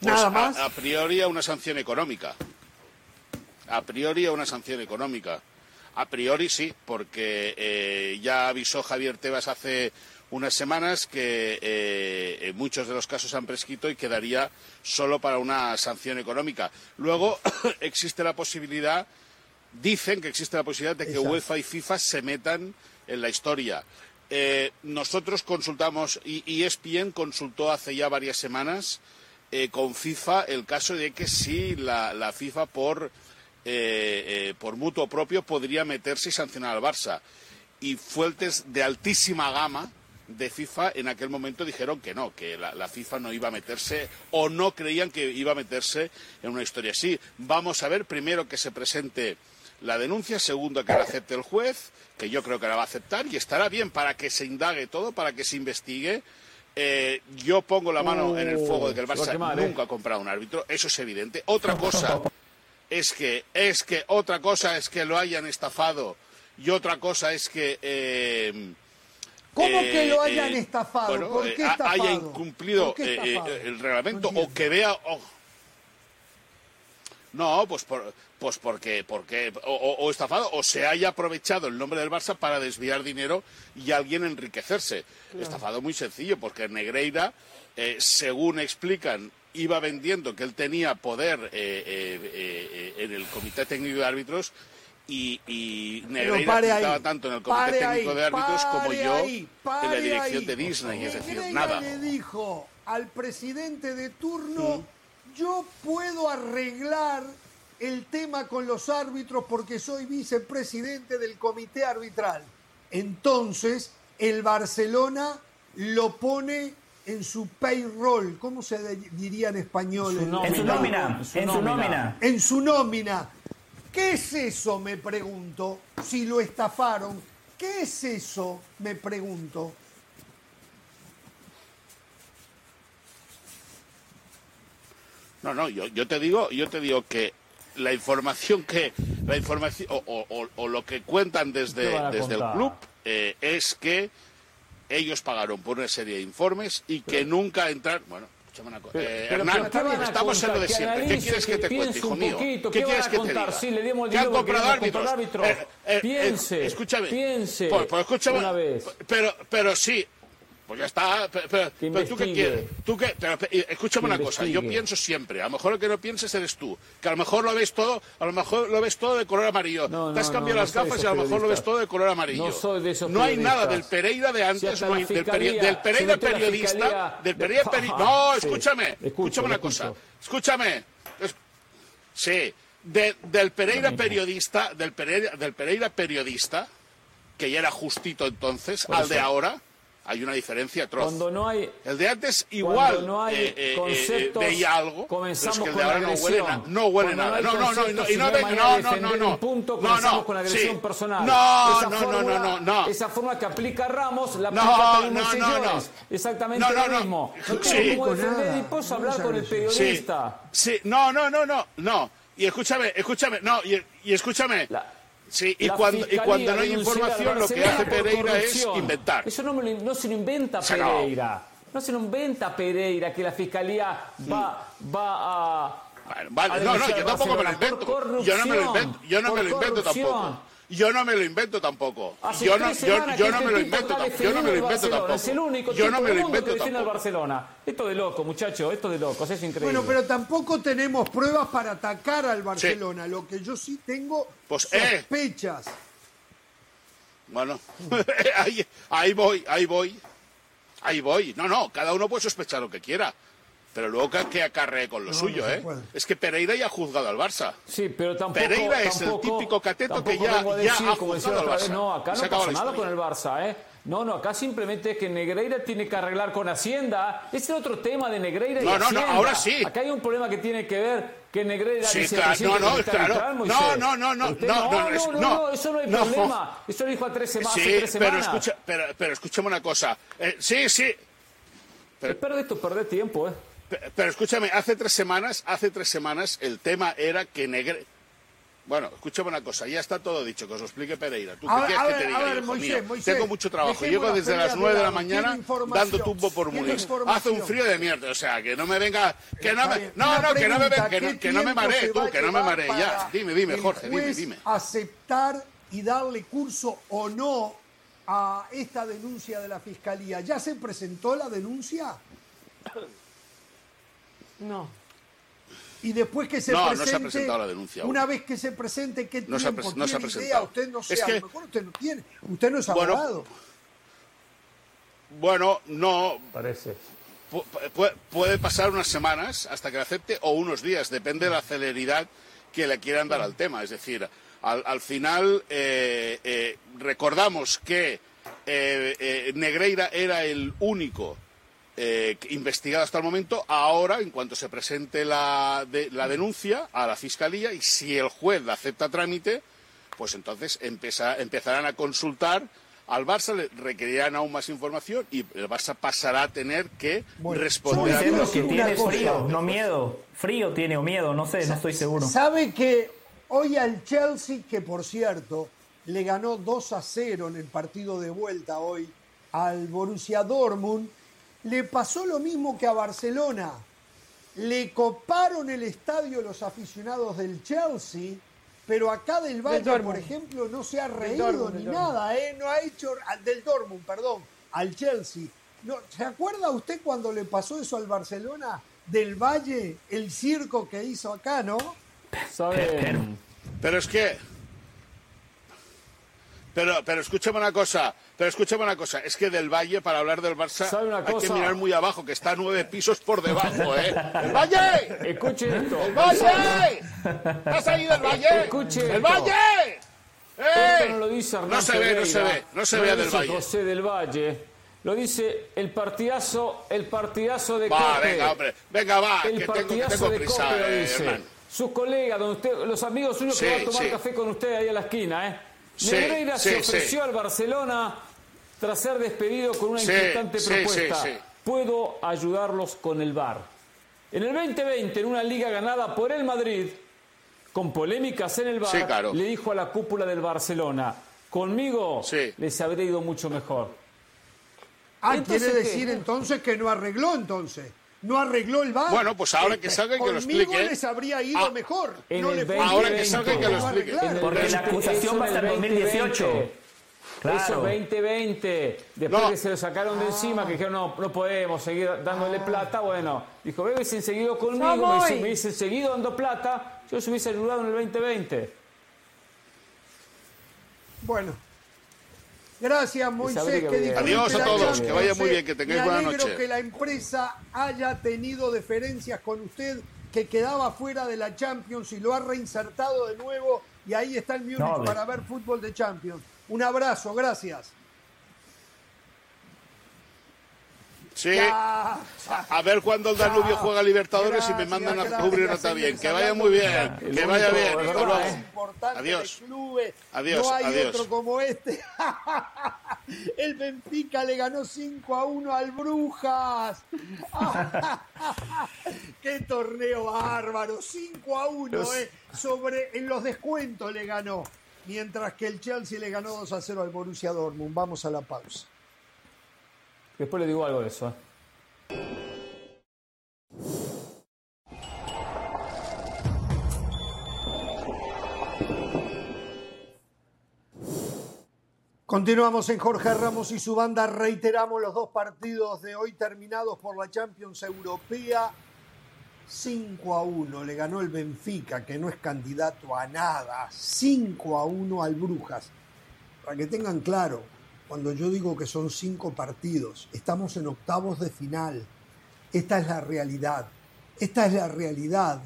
Speaker 6: Pues
Speaker 1: Nada
Speaker 6: a-
Speaker 1: más.
Speaker 6: A, priori a una sanción económica. A priori a una sanción económica. A priori sí, porque eh, ya avisó Javier Tebas hace unas semanas que eh, muchos de los casos han prescrito y quedaría solo para una sanción económica. Luego existe la posibilidad, dicen que existe la posibilidad de que
Speaker 1: Exacto.
Speaker 6: UEFA y FIFA se metan en la historia. Eh, nosotros consultamos, y, ESPN consultó hace ya varias semanas eh, con FIFA el caso de que sí la, la FIFA por, eh, eh, por mutuo propio podría meterse y sancionar al Barça. Y fuentes de altísima gama de FIFA en aquel momento dijeron que no, que la, la FIFA no iba a meterse o no creían que iba a meterse en una historia así. Vamos a ver primero que se presente la denuncia, segundo que la acepte el juez, que yo creo que la va a aceptar y estará bien para que se indague todo, para que se investigue. Eh, yo pongo la mano en el fuego de que el
Speaker 2: a
Speaker 6: Barça
Speaker 2: quemar, ¿eh?
Speaker 6: nunca ha comprado un árbitro, eso es evidente. Otra cosa es que es que otra cosa es que lo hayan estafado y otra cosa es que eh,
Speaker 1: ¿Cómo
Speaker 6: eh,
Speaker 1: que lo hayan
Speaker 6: eh,
Speaker 1: estafado?
Speaker 6: bueno,
Speaker 1: ¿Por qué estafado?
Speaker 6: haya incumplido
Speaker 1: ¿Por qué
Speaker 6: eh, el reglamento
Speaker 1: No
Speaker 6: o que vea o- no pues por, pues porque porque o, estafado o se haya aprovechado el nombre del Barça para desviar dinero y alguien enriquecerse estafado muy sencillo porque Negreira eh, según explican iba vendiendo que él tenía poder eh, eh, en el comité técnico de árbitros y, y Negreira
Speaker 1: ahí,
Speaker 6: tanto en el comité técnico
Speaker 1: ahí,
Speaker 6: de árbitros como yo
Speaker 1: ahí,
Speaker 6: en la dirección
Speaker 1: ahí.
Speaker 6: de Disney, es decir,
Speaker 1: Negreira
Speaker 6: nada.
Speaker 1: le dijo al presidente de turno, yo puedo arreglar el tema con los árbitros porque soy vicepresidente del comité arbitral. Entonces, el Barcelona lo pone en su payroll, ¿cómo se diría en español?
Speaker 2: Su
Speaker 1: El-
Speaker 2: nómina.
Speaker 4: En su nómina.
Speaker 2: En su
Speaker 4: En su
Speaker 2: nómina.
Speaker 4: nómina.
Speaker 1: en su nómina. ¿Qué es eso? Me pregunto. Si lo estafaron, ¿qué es eso? Me pregunto.
Speaker 6: No, no, yo, yo te digo, yo te digo que la información que la información o, o- o- o lo que cuentan
Speaker 2: ¿Qué
Speaker 6: desde, desde el club eh, es que ellos pagaron por una serie de informes y que nunca entraron. Bueno, escúchame una cosa. Eh, Hernán,
Speaker 2: ¿qué
Speaker 6: estamos en lo de siempre. ¿Qué quieres que, te cuente, hijo mío?
Speaker 2: poquito,
Speaker 6: ¿Qué
Speaker 2: ¿qué
Speaker 6: quieres que te diga?
Speaker 2: Sí, le dimos el
Speaker 6: Que han comprado árbitros.
Speaker 2: árbitros.
Speaker 6: Eh,
Speaker 2: Piense,
Speaker 6: escúchame.
Speaker 2: piense
Speaker 6: Pues, pues escúchame.
Speaker 2: una vez.
Speaker 6: Pero, pero sí. Pues ya está. Pero, pero-
Speaker 2: Que
Speaker 6: pero tú qué quieres. ¿Tú qué? Pero, escúchame
Speaker 2: Que
Speaker 6: una cosa. Yo pienso siempre. A lo mejor lo que no pienses eres tú. Que a lo mejor lo ves todo, a lo mejor lo ves todo de color amarillo.
Speaker 2: No,
Speaker 6: Te has
Speaker 2: no,
Speaker 6: cambiado
Speaker 2: no,
Speaker 6: las
Speaker 2: de
Speaker 6: gafas y a lo mejor lo ves todo de color amarillo.
Speaker 2: No soy de esos
Speaker 6: No hay nada del Pereira de antes, hay- del, Pereira
Speaker 2: si
Speaker 6: periodista. Del
Speaker 2: de-
Speaker 6: Pereira
Speaker 2: Ah,
Speaker 6: No,
Speaker 2: sí.
Speaker 6: escúchame.
Speaker 2: Escucho,
Speaker 6: escúchame una cosa. Escúchame. Es- Sí, de- del Pereira periodista, del Pereira, del Pereira periodista, que ya era justito entonces, al de ahora, hay una diferencia atroz.
Speaker 2: Cuando no hay
Speaker 6: El de antes igual
Speaker 2: Cuando no hay
Speaker 6: eh, eh, eh,
Speaker 2: conceptos,
Speaker 6: veía algo,
Speaker 2: comenzamos
Speaker 6: pero es que el
Speaker 2: con
Speaker 6: de ahora
Speaker 2: la
Speaker 6: no huele,
Speaker 2: agresión.
Speaker 6: na- no huele nada. No, no, no, y no, y no
Speaker 2: no
Speaker 6: no, no, no,
Speaker 2: punto,
Speaker 6: No,
Speaker 2: comenzamos
Speaker 6: no,
Speaker 2: con la agresión
Speaker 6: sí.
Speaker 2: personal.
Speaker 6: No,
Speaker 2: esa
Speaker 6: no, no,
Speaker 2: fórmula,
Speaker 6: no, no, no.
Speaker 2: Esa forma que aplica Ramos la
Speaker 6: No,
Speaker 2: aplica
Speaker 6: no, no,
Speaker 2: Señores.
Speaker 6: no.
Speaker 2: Exactamente
Speaker 6: No, no,
Speaker 2: lo
Speaker 6: no.
Speaker 2: mismo. No
Speaker 6: Sí.
Speaker 2: tengo
Speaker 1: Con
Speaker 2: defender y
Speaker 1: No
Speaker 2: hablar con el
Speaker 1: agresión.
Speaker 6: Sí,
Speaker 2: periodista.
Speaker 6: sí, no, no, no, no, no. Y escúchame, escúchame, no, y, y escúchame. Sí, y cuando, y cuando no hay información, lo que hace Pereira es inventar.
Speaker 2: Eso no, me lo- no se lo inventa
Speaker 6: Se.
Speaker 2: Pereira. No se lo inventa Pereira que la fiscalía va, va a.
Speaker 6: Bueno, vale,
Speaker 2: a
Speaker 6: no, no, yo tampoco me lo invento. Yo no me lo invento, yo no me lo invento tampoco. Yo no me lo invento tampoco.
Speaker 2: Hace
Speaker 6: Yo no, yo, yo
Speaker 2: que
Speaker 6: no me lo invento. Yo no me lo invento tampoco.
Speaker 2: Barcelona. Es el único
Speaker 6: Yo no me lo
Speaker 2: mundo que
Speaker 6: invento
Speaker 2: al
Speaker 6: tampoco.
Speaker 2: Barcelona. Esto de loco, muchachos, esto de locos, es increíble.
Speaker 1: Bueno, pero tampoco tenemos pruebas para atacar al Barcelona. Lo que yo sí tengo
Speaker 6: Pues, eh.
Speaker 1: sospechas.
Speaker 6: Bueno, ahí, ahí voy, ahí voy. Ahí voy. No, no, cada uno puede sospechar lo que quiera. Pero luego que, que acarree con lo
Speaker 1: No,
Speaker 6: suyo,
Speaker 1: no
Speaker 6: ¿eh?
Speaker 1: puede.
Speaker 6: Es que Pereira ya ha juzgado al Barça.
Speaker 2: Sí, pero tampoco.
Speaker 6: Pereira es el
Speaker 2: tampoco-
Speaker 6: típico cateto que ya- ha juzgado al Barça.
Speaker 2: no, acá no pasa nada con el Barça, ¿eh? No, no, acá simplemente es que Negreira tiene que arreglar con Hacienda. Ese es otro tema de Negreira y
Speaker 6: No, no, no,
Speaker 2: Hacienda.
Speaker 6: ahora sí.
Speaker 2: Acá hay un problema que tiene que ver que Negreira
Speaker 6: Sí,
Speaker 2: dice
Speaker 6: claro, no, no, claro. No, no, no, no,
Speaker 2: Usted-
Speaker 6: no,
Speaker 2: no,
Speaker 6: no,
Speaker 2: no,
Speaker 6: es-
Speaker 2: no,
Speaker 6: no.
Speaker 2: no, eso no hay
Speaker 6: No.
Speaker 2: problema. Eso lo dijo a tres sema- hace
Speaker 6: Sí,
Speaker 2: tres
Speaker 6: pero,
Speaker 2: semanas.
Speaker 6: escucha, pero, pero escúchame una cosa. Eh, sí, sí.
Speaker 2: Espera esto, perder tiempo, ¿eh?
Speaker 6: Pe- Pero escúchame, hace tres semanas, hace tres semanas el tema era que Negre... Bueno, escúchame una cosa, ya está todo dicho, que os lo explique Pereira. ¿Tú qué quieres que te diga,
Speaker 1: ver,
Speaker 6: hijo
Speaker 1: Moisés,
Speaker 6: mío?
Speaker 1: Moisés,
Speaker 6: Tengo mucho trabajo. Llego desde las 9 de la mañana dando tumbo por Múnich. Hace un frío de mierda, o sea, que no me venga... Que no me... No, no, que no me, que no,
Speaker 1: ¿qué
Speaker 6: que no me maree tú, que no me maree ya. Dime, dime, Jorge, dime, dime.
Speaker 1: aceptar y darle curso o no a esta denuncia de la fiscalía. ¿Ya se presentó la denuncia?
Speaker 3: No.
Speaker 1: Y después que se
Speaker 6: No, no
Speaker 1: presente,
Speaker 6: se ha presentado la denuncia aún.
Speaker 1: una vez que se presente, ¿qué
Speaker 6: No se
Speaker 1: tiempo
Speaker 6: no se ha
Speaker 1: tiene idea?
Speaker 6: presentado.
Speaker 1: Usted no sé,
Speaker 6: Es
Speaker 1: a
Speaker 6: que-
Speaker 1: lo mejor usted no tiene. Usted no es
Speaker 6: Bueno,
Speaker 1: abogado.
Speaker 6: Bueno, no,
Speaker 2: Parece.
Speaker 6: Pu- pu- puede pasar unas semanas hasta que la acepte o unos días, depende de la celeridad que le quieran dar al tema. Es decir, al, al final eh, eh, recordamos que eh, eh, Negreira era el único eh, que- investigado hasta el momento. Ahora, en cuanto se presente la, de- la denuncia a la Fiscalía y si el juez la acepta a trámite, pues entonces empeza- empezarán a consultar al Barça, le requerirán aún más información y el Barça pasará a tener que
Speaker 1: Bueno,
Speaker 6: responder a
Speaker 4: que tiene frío, no miedo. Frío tiene o miedo, no sé, no estoy seguro.
Speaker 1: ¿Sabe que hoy al Chelsea, que por cierto le ganó 2 a 0 en el partido de vuelta hoy al Borussia Dortmund, le pasó lo mismo que a Barcelona? Le coparon el estadio los aficionados del Chelsea, pero acá del Valle, por
Speaker 3: Dortmund.
Speaker 1: ejemplo, no se ha reído
Speaker 3: Dortmund,
Speaker 1: ni
Speaker 3: del
Speaker 1: nada, ¿eh? No ha hecho, al del Dortmund, perdón, al Chelsea. No, ¿Se acuerda usted cuando le pasó eso al Barcelona? Del Valle, el circo que hizo acá, ¿no?
Speaker 2: ¿Saben?
Speaker 6: Pero es que. Pero, pero escúchame una cosa, pero escúchame una cosa, es que del Valle, para hablar del Barça,
Speaker 2: ¿Sabe una
Speaker 6: hay que mirar muy abajo, que está nueve pisos por debajo, ¿eh? ¡El Valle!
Speaker 2: Escuche esto.
Speaker 6: ¡El Valle! ¿Has ahí del Valle?
Speaker 2: Escuche
Speaker 6: ¡El
Speaker 2: esto.
Speaker 6: Valle! ¡Eh!
Speaker 2: no lo dice Hernán
Speaker 6: No se ve, no se ve, no se ve a del Valle.
Speaker 2: José del Valle. Lo dice el partidazo, el partidazo de
Speaker 6: Va,
Speaker 2: Cope.
Speaker 6: venga, hombre, venga, va,
Speaker 2: el
Speaker 6: que tengo, que
Speaker 2: partidazo
Speaker 6: tengo
Speaker 2: de
Speaker 6: prisa,
Speaker 2: Cope lo
Speaker 6: eh,
Speaker 2: dice. Sus colegas, donde usted, los amigos suyos
Speaker 6: Sí,
Speaker 2: que van a tomar
Speaker 6: sí.
Speaker 2: café con usted ahí a la esquina, ¿eh? Negreira
Speaker 6: sí,
Speaker 2: se ofreció
Speaker 6: sí.
Speaker 2: al Barcelona tras ser despedido con una
Speaker 6: sí,
Speaker 2: propuesta.
Speaker 6: sí, sí.
Speaker 2: Puedo ayudarlos con el VAR. En el 2020, en una liga ganada por el Madrid, con polémicas en el VAR,
Speaker 6: Sí, claro.
Speaker 2: le dijo a la cúpula del Barcelona, conmigo
Speaker 6: Sí.
Speaker 2: les habría ido mucho mejor.
Speaker 1: Ah,
Speaker 2: Entonces,
Speaker 1: quiere
Speaker 2: ¿qué?
Speaker 1: decir entonces que no arregló entonces. No arregló el VAR.
Speaker 6: Bueno, pues ahora que salga y que lo
Speaker 1: Conmigo
Speaker 6: explique.
Speaker 1: les habría ido
Speaker 6: Ah,
Speaker 1: mejor.
Speaker 2: en
Speaker 1: no
Speaker 2: el
Speaker 1: le fue
Speaker 2: 2020.
Speaker 6: Ahora que salga y que lo
Speaker 1: no
Speaker 6: explique.
Speaker 4: Porque la acusación
Speaker 2: en
Speaker 4: va hasta el 2018.
Speaker 2: Eso 2020. Después
Speaker 6: No.
Speaker 2: que se lo sacaron de encima, que dijeron, no, no podemos seguir dándole plata, bueno, dijo, me hubiesen seguido conmigo, hubiesen, me hubiesen seguido dando plata, yo os hubiese ayudado en el 2020.
Speaker 1: Bueno. Gracias, Moisés.
Speaker 2: que
Speaker 6: Adiós a
Speaker 1: la
Speaker 6: todos,
Speaker 1: Champions,
Speaker 6: que vaya muy bien, que tengáis
Speaker 1: Me
Speaker 6: buena
Speaker 1: alegro
Speaker 6: noche.
Speaker 1: que la empresa haya tenido deferencias con usted, que quedaba fuera de la Champions y lo ha reinsertado de nuevo. Y ahí está el Múnich
Speaker 4: No,
Speaker 1: para ver fútbol de Champions. Un abrazo, gracias.
Speaker 6: Sí.
Speaker 1: Ya.
Speaker 6: A ver cuándo el Danubio juega Libertadores y me mandan a cubrir nota bien. Que vaya muy bien.
Speaker 2: El
Speaker 6: Que vaya bien. Adiós. Adiós,
Speaker 1: no hay
Speaker 6: adiós.
Speaker 1: otro como este. El Benfica le ganó 5 a 1 al Brujas. Qué torneo bárbaro. 5 a 1, eh. Sobre, en los descuentos le ganó. Mientras que el Chelsea le ganó 2 a 0 al Borussia Dortmund. Vamos a la pausa.
Speaker 2: Después le digo algo de eso. ¿eh?
Speaker 1: Continuamos en Jorge Ramos y su banda. Reiteramos los dos partidos de hoy terminados por la Champions Europea. 5 a 1 le ganó el Benfica, que no es candidato a nada. 5 a 1 al Brujas. Para que tengan claro, cuando yo digo que son cinco partidos, estamos en octavos de final. Esta es la realidad. Esta es la realidad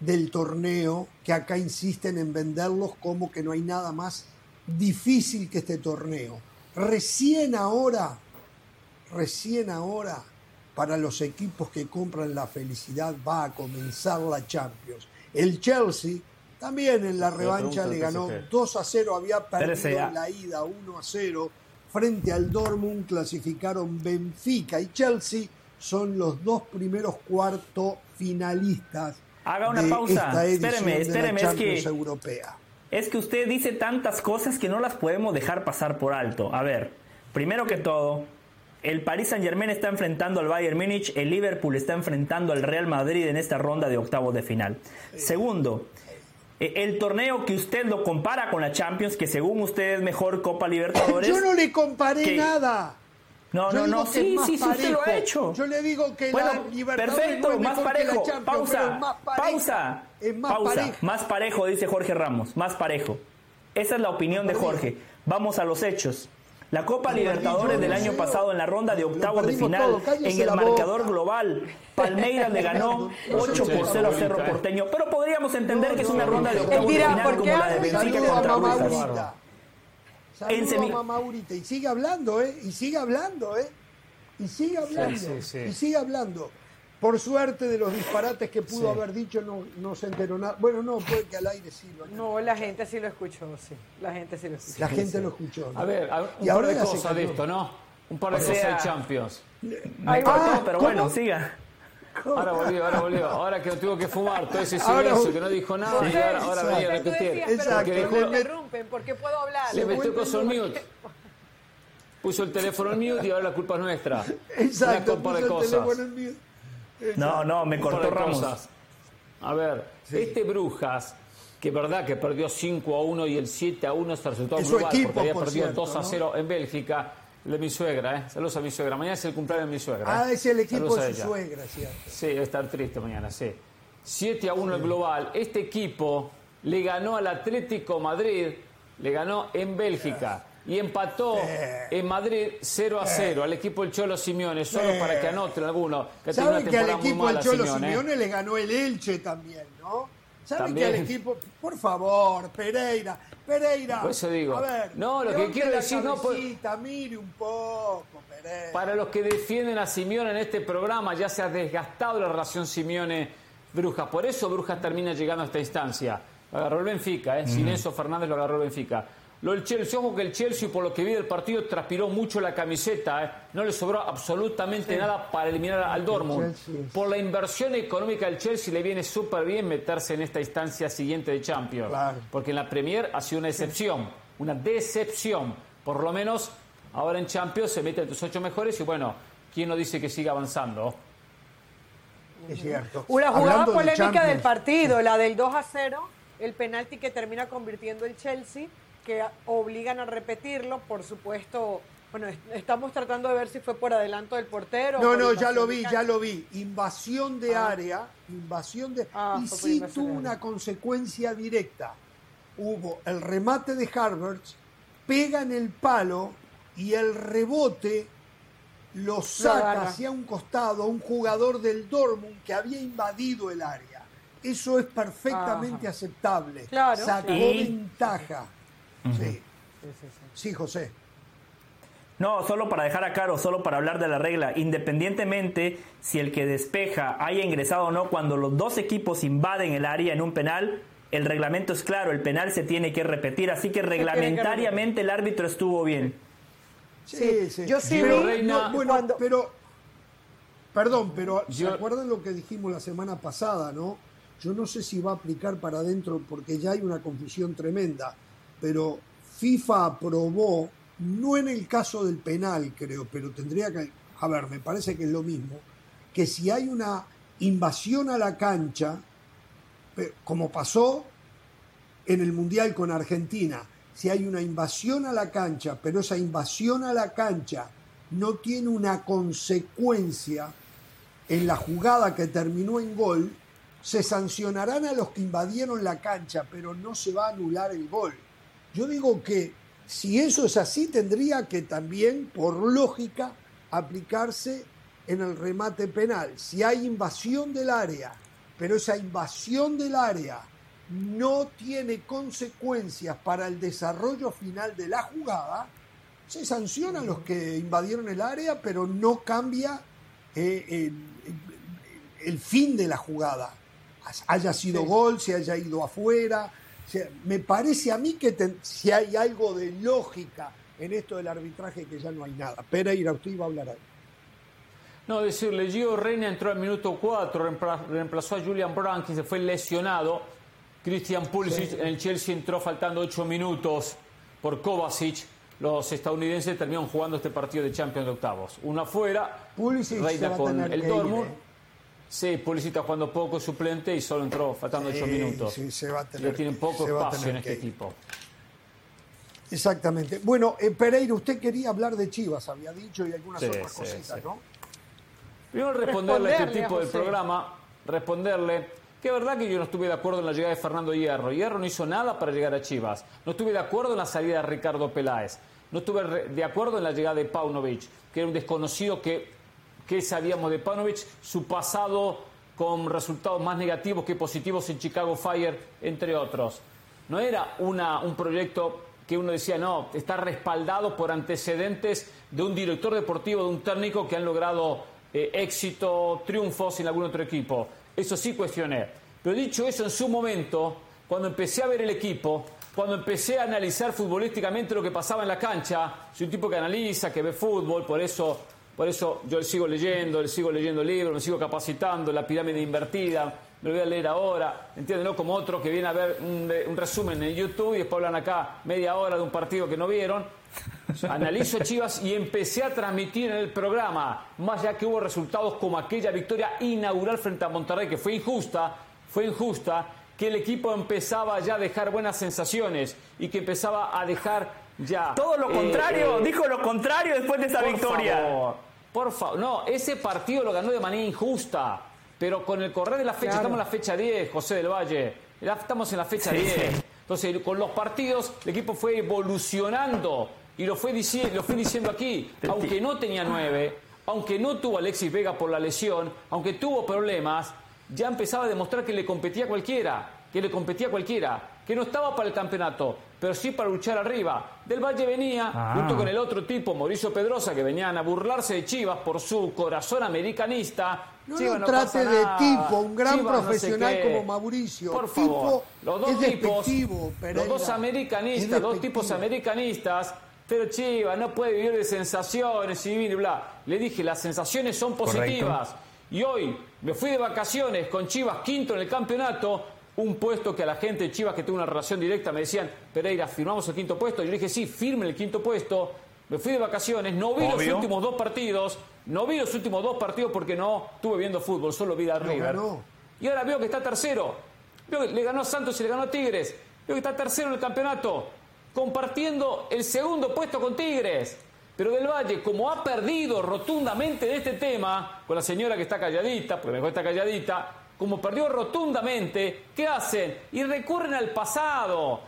Speaker 1: del torneo que acá insisten en venderlos como que no hay nada más difícil que este torneo. Recién ahora, recién ahora, para los equipos que compran la felicidad va a comenzar la Champions. El Chelsea también en la revancha le ganó
Speaker 2: PSG.
Speaker 1: 2 a 0, había perdido en la ida 1 a 0 frente al Dortmund, clasificaron Benfica y Chelsea son los dos primeros cuarto finalistas
Speaker 4: Haga una
Speaker 1: de
Speaker 4: pausa.
Speaker 1: esta
Speaker 4: Espéreme,
Speaker 1: de
Speaker 4: espéreme, es que-
Speaker 1: Europea.
Speaker 4: Es que usted dice tantas cosas que no las podemos dejar pasar por alto. A ver, primero que todo, el Paris Saint Germain está enfrentando al Bayern Múnich, el Liverpool está enfrentando al Real Madrid en esta ronda de octavos de final. Segundo, el torneo que usted lo compara con la Champions, que según usted es mejor Copa Libertadores.
Speaker 1: Yo no le comparé nada.
Speaker 4: No,
Speaker 1: Yo
Speaker 4: no, no, sí, sí, sí, usted lo ha hecho.
Speaker 1: Yo le digo que
Speaker 4: bueno,
Speaker 1: la Libertadores
Speaker 4: perfecto,
Speaker 1: no es
Speaker 4: más parejo. Pausa,
Speaker 1: más pareja.
Speaker 4: pausa,
Speaker 1: más
Speaker 4: pausa.
Speaker 1: pareja.
Speaker 4: Más parejo, dice Jorge Ramos, más parejo. Esa es la opinión de Jorge. Vamos a los hechos. La Copa Libertadores del año pasado en la ronda de octavos de final, en el marcador global, Palmeiras le ganó 8 por 0 a Cerro Porteño. Pero podríamos entender que es una ronda de octavos de final
Speaker 3: ¿por
Speaker 4: como
Speaker 3: qué
Speaker 4: la de Benfica contra Brujas.
Speaker 1: Saludo a mamá. Y sigue hablando, ¿eh? Y sigue hablando, ¿eh? Y sigue hablando.
Speaker 2: sí, sí.
Speaker 1: Y sigue hablando. Por suerte de los disparates que pudo haber dicho, no, no se enteró nada. Bueno, no, puede que al aire sí lo
Speaker 3: No, la gente sí lo escuchó, sí. La gente sí lo escuchó.
Speaker 1: La gente lo escuchó. ¿no?
Speaker 2: A ver, a- un
Speaker 1: Y
Speaker 2: par
Speaker 1: ahora
Speaker 2: de cosas de esto, ¿no? Un par de
Speaker 4: O
Speaker 2: cosas
Speaker 4: sea-
Speaker 2: de Champions.
Speaker 4: Me cortó,
Speaker 1: Ah,
Speaker 4: pero
Speaker 1: ¿cómo?
Speaker 4: bueno, siga.
Speaker 2: Ahora volvió, ahora volvió. Ahora que tuvo que fumar todo ese silencio que no dijo nada y ahora, ahora venía a repetir.
Speaker 3: pero
Speaker 1: Exacto,
Speaker 3: ¿por qué
Speaker 1: le
Speaker 3: me interrumpen? ¿Por qué puedo hablar?
Speaker 2: Le metió el
Speaker 1: loco.
Speaker 2: mute. Puso el teléfono en mute y ahora la culpa es nuestra.
Speaker 1: Exacto,
Speaker 2: Una copa de
Speaker 1: puso el teléfono
Speaker 2: cosas.
Speaker 1: en mute.
Speaker 4: No, no, me cortó Ramos.
Speaker 2: cosas. A ver, este Brujas, que es verdad que perdió 5 a 1 y el 7 a 1 es el resultado
Speaker 1: Es su
Speaker 2: global,
Speaker 1: equipo,
Speaker 2: porque había
Speaker 1: por
Speaker 2: perdido
Speaker 1: cierto,
Speaker 2: 2 a
Speaker 1: ¿no?
Speaker 2: 0 en Bélgica. De mi suegra, ¿eh? Saludos a mi suegra. Mañana es el cumpleaños de mi suegra.
Speaker 1: Ah,
Speaker 2: ¿eh?
Speaker 1: es el equipo
Speaker 2: Saludos a
Speaker 1: de su suegra, ¿cierto?
Speaker 2: Sí, debe estar triste mañana, sí. 7 a 1 el global. Este equipo le ganó al Atlético Madrid, le ganó en Bélgica y empató en Madrid 0 a 0 al equipo del Cholo Simeone, solo para que anoten alguno que
Speaker 1: ¿Saben que al equipo del Cholo
Speaker 2: Simeone, ¿eh?
Speaker 1: Simeone le ganó el Elche también, ¿no? ¿Saben
Speaker 2: También.
Speaker 1: que al equipo, por favor, Pereira, Pereira,
Speaker 2: Por eso digo.
Speaker 1: a ver,
Speaker 2: No, lo que quiero
Speaker 1: la
Speaker 2: decir, no, por-
Speaker 1: mire un poco, Pereira.
Speaker 2: Para los que defienden a Simeone en este programa, ya se ha desgastado la relación Simeone-Brujas. Por eso Brujas termina llegando a esta instancia. Lo agarró el Benfica, ¿eh? Sin eso Fernández lo agarró el Benfica. Lo del Chelsea, ojo que el Chelsea, por lo que vi del partido, transpiró mucho la camiseta. ¿eh? No le sobró absolutamente nada para eliminar al Dortmund. Por la inversión económica del Chelsea le viene súper bien meterse en esta instancia siguiente de Champions.
Speaker 1: Claro.
Speaker 2: Porque en la Premier ha sido una decepción. Una decepción. Por lo menos ahora en Champions se mete entre tus ocho mejores y bueno, ¿quién no dice que siga avanzando?
Speaker 1: Es cierto.
Speaker 3: Una jugada
Speaker 1: Hablando de
Speaker 3: polémica del
Speaker 1: Champions,
Speaker 3: partido, la del 2 a 0, el penalti que termina convirtiendo el Chelsea que obligan a repetirlo, por supuesto. Bueno, estamos tratando de ver si fue por adelanto del portero.
Speaker 1: No, no, ya lo vi, ya lo vi. Invasión de ah. área, invasión de... Ah, y sí tuvo una consecuencia directa. Hubo el remate de Harvard, pega en el palo y el rebote lo saca hacia un costado a un jugador del Dortmund que había invadido el área. Eso es perfectamente aceptable. Sacó ventaja. Sí. sí, José.
Speaker 4: No, solo para dejar a claro, solo para hablar de la regla, independientemente si el que despeja haya ingresado o no, cuando los dos equipos invaden el área en un penal, el reglamento es claro, el penal se tiene que repetir, así que reglamentariamente el árbitro estuvo bien.
Speaker 1: Sí, sí. Yo sí pero, bueno, pero, perdón, pero ¿se acuerdan lo que dijimos la semana pasada, no? Yo no sé si va a aplicar para adentro porque ya hay una confusión tremenda, pero FIFA aprobó, no en el caso del penal, creo, pero tendría que, a ver, me parece que es lo mismo, que si hay una invasión a la cancha, como pasó en el Mundial con Argentina, si hay una invasión a la cancha, pero esa invasión a la cancha no tiene una consecuencia en la jugada que terminó en gol, se sancionarán a los que invadieron la cancha, pero no se va a anular el gol. Yo digo que si eso es así, tendría que también, por lógica, aplicarse en el remate penal. Si hay invasión del área, pero esa invasión del área no tiene consecuencias para el desarrollo final de la jugada, se sancionan los que invadieron el área, pero no cambia eh, el, fin de la jugada. Haya sido gol, se haya ido afuera. Me parece a mí que si hay algo de lógica en esto del arbitraje, que ya no hay nada. Pereira, usted iba a hablar ahí.
Speaker 2: No, decirle, Gio Reina entró al minuto 4, reemplazó a Julian Brown, que se fue lesionado Christian Pulisic en el Chelsea entró faltando ocho minutos por Kovacic. Los estadounidenses terminaron jugando este partido de Champions de octavos. Uno afuera, Pulisic Reina con el Dortmund. ¿eh? Sí, Pulisic está jugando poco suplente y solo entró faltando ocho minutos. Sí, se va a tener, tienen poco espacio en este equipo.
Speaker 1: Exactamente. Bueno, eh, Pereira, usted quería hablar de Chivas, había dicho, y algunas otras cositas, ¿no?
Speaker 2: Primero responderle, a este tipo del programa, responderle que es verdad que yo no estuve de acuerdo en la llegada de Fernando Hierro. Hierro no hizo nada para llegar a Chivas. No estuve de acuerdo en la salida de Ricardo Peláez. No estuve de acuerdo en la llegada de Paunovic, que era un desconocido que, que sabíamos de Paunovic, su pasado con resultados más negativos que positivos en Chicago Fire, entre otros. No era una, un proyecto que uno decía, no, está respaldado por antecedentes de un director deportivo, de un técnico que han logrado eh, éxito, triunfos en algún otro equipo. Eso sí cuestioné. Pero dicho eso, en su momento, cuando empecé a ver el equipo, cuando empecé a analizar futbolísticamente lo que pasaba en la cancha, soy un tipo que analiza, que ve fútbol, por eso, por eso yo le sigo leyendo, le sigo leyendo libros, me sigo capacitando, la pirámide invertida, me lo voy a leer ahora, ¿entienden? No como otro que viene a ver un, un resumen en YouTube y después hablan acá media hora de un partido que no vieron. Analizo Chivas y empecé a transmitir en el programa, más ya que hubo resultados como aquella victoria inaugural frente a Monterrey, que fue injusta, fue injusta, que el equipo empezaba ya a dejar buenas sensaciones y que empezaba a dejar ya...
Speaker 4: Todo lo contrario, eh, eh, dijo lo contrario después de esa victoria.
Speaker 2: por favor, no, ese partido lo ganó de manera injusta, pero con el correr de la fecha, estamos en la fecha 10, José del Valle, estamos en la fecha 10. Entonces, con los partidos, el equipo fue evolucionando y lo, fue lo fui diciendo aquí, aunque no tenía nueve, aunque no tuvo Alexis Vega por la lesión, aunque tuvo problemas, ya empezaba a demostrar que le competía cualquiera, que le competía cualquiera, que no estaba para el campeonato, pero sí para luchar arriba. Del Valle venía, ah. junto con el otro tipo, Mauricio Pedrosa, que venían a burlarse de Chivas por su corazón americanista.
Speaker 1: No lo trate de tipo, un gran profesional como Mauricio.
Speaker 2: Por favor, los dos tipos, los dos americanistas, dos tipos americanistas pero Chivas no puede vivir de sensaciones y bla. Le dije, las sensaciones son positivas. Y hoy me fui de vacaciones con Chivas quinto en el campeonato, un puesto que a la gente de Chivas que tuvo una relación directa me decían, Pereira, firmamos el quinto puesto. Yo le dije, sí, firme el quinto puesto. Me fui de vacaciones, no vi los últimos dos partidos, no vi los últimos dos partidos porque no estuve viendo fútbol, solo vi a River. Y ahora veo que está tercero. Veo que le ganó a Santos y le ganó a Tigres. Veo que está tercero en el campeonato. compartiendo el segundo puesto con Tigres. Pero Del Valle, como ha perdido rotundamente de este tema, con la señora que está calladita, porque mejor está calladita, como perdió rotundamente, ¿qué hacen? Y recurren al pasado,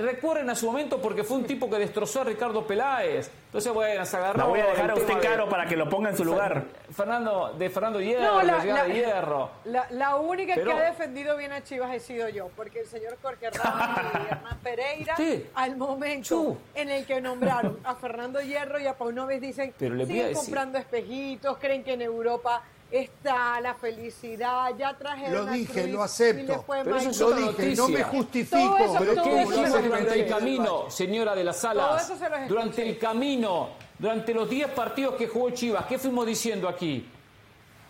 Speaker 2: recurren a su momento porque fue un tipo que destrozó a Ricardo Peláez. Entonces, bueno, se agarró.
Speaker 4: La voy a dejar a usted caro para que lo ponga en su lugar.
Speaker 2: Fernando, de Fernando Hierro, la, de Hierro.
Speaker 3: La, única que ha defendido bien a Chivas he sido yo, porque el señor Jorge Ramos y Hernán Pereira, al momento en el que nombraron a Fernando Hierro y a Paunoves, dicen, Pero siguen comprando espejitos, creen que en Europa está la felicidad, ya traje
Speaker 1: Lo dije, lo acepto.
Speaker 2: Pero eso lo dije,
Speaker 1: no me justifico.
Speaker 2: Pero ¿qué dijimos durante el camino, señora de las Salas? Durante el camino, durante los 10 partidos que jugó Chivas, ¿qué fuimos diciendo aquí?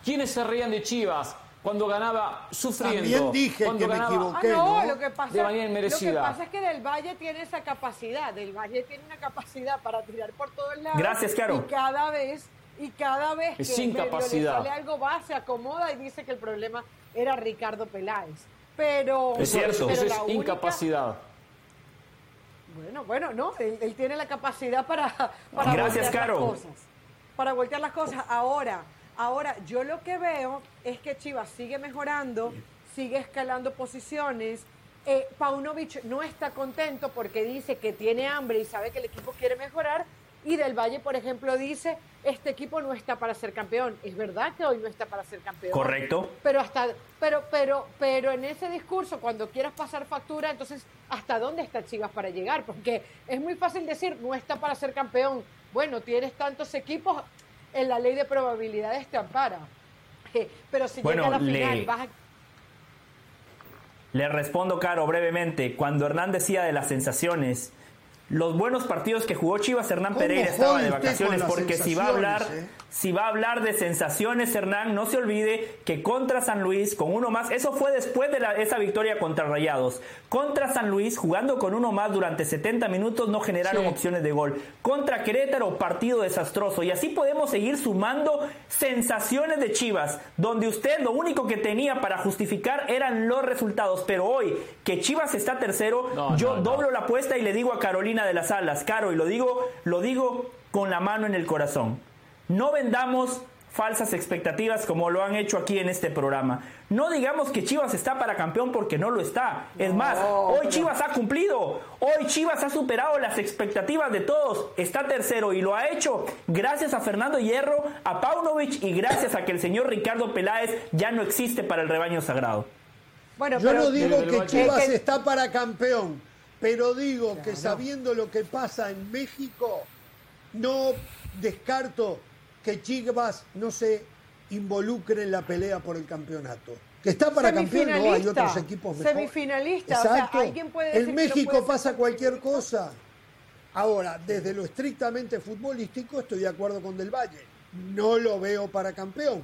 Speaker 2: ¿Quiénes se reían de Chivas? Cuando ganaba sufriendo.
Speaker 1: También dije que me equivoqué,
Speaker 3: ah, no, Lo que, pasa, lo que pasa es que Del Valle tiene esa capacidad. Del Valle tiene una capacidad para tirar por todos lados.
Speaker 4: Gracias, Caro.
Speaker 3: Y cada vez y cada vez
Speaker 2: que le
Speaker 3: sale algo va, se acomoda y dice que el problema era Ricardo Peláez. Pero
Speaker 2: es cierto, eso es incapacidad.
Speaker 3: Bueno, bueno, no, él, tiene la capacidad para, para
Speaker 4: Gracias, Caro. las
Speaker 3: cosas. Para voltear las cosas. Ahora, ahora, yo lo que veo es que Chivas sigue mejorando, sigue escalando posiciones. Eh, Paunovic no está contento porque dice que tiene hambre y sabe que el equipo quiere mejorar, y del Valle, por ejemplo, dice, este equipo no está para ser campeón. Es verdad que hoy no está para ser campeón.
Speaker 4: Correcto.
Speaker 3: Pero hasta pero pero pero en ese discurso cuando quieras pasar factura, entonces ¿hasta dónde está Chivas para llegar? Porque es muy fácil decir, no está para ser campeón. Bueno, tienes tantos equipos, en la ley de probabilidades te ampara. Pero si llega a la final, vas a
Speaker 4: le respondo, Caro, brevemente. Cuando Hernán decía de las sensaciones, los buenos partidos que jugó Chivas, Hernán Pereira estaba de vacaciones porque si va a hablar, eh? Si va a hablar de sensaciones, Hernán, no se olvide que contra San Luis, con uno más, eso fue después de esa victoria contra Rayados. Contra San Luis, jugando con uno más durante 70 minutos, no generaron opciones de gol. Contra Querétaro, partido desastroso. Y así podemos seguir sumando sensaciones de Chivas, donde usted lo único que tenía para justificar eran los resultados. Pero hoy, que Chivas está tercero, yo doblo la apuesta y le digo a Carolina de las Alas, Caro, y lo digo, lo digo con la mano en el corazón. No vendamos falsas expectativas como lo han hecho aquí en este programa. No digamos que Chivas está para campeón porque no lo está. Es más, hoy Chivas ha cumplido. Hoy Chivas ha superado las expectativas de todos. Está tercero y lo ha hecho gracias a Fernando Hierro, a Paunovic y gracias a que el señor Ricardo Peláez ya no existe para el rebaño sagrado.
Speaker 1: Bueno, Yo no digo que Chivas está para campeón. Pero digo que sabiendo lo que pasa en México, no descarto que Chivas no se involucre en la pelea por el campeonato. Que está para campeón, no hay otros equipos mejores.
Speaker 3: Semifinalista, Exacto. o sea, alguien puede
Speaker 1: decir En México pasa cualquier cosa. Ahora, desde lo estrictamente futbolístico, estoy de acuerdo con Del Valle. No lo veo para campeón.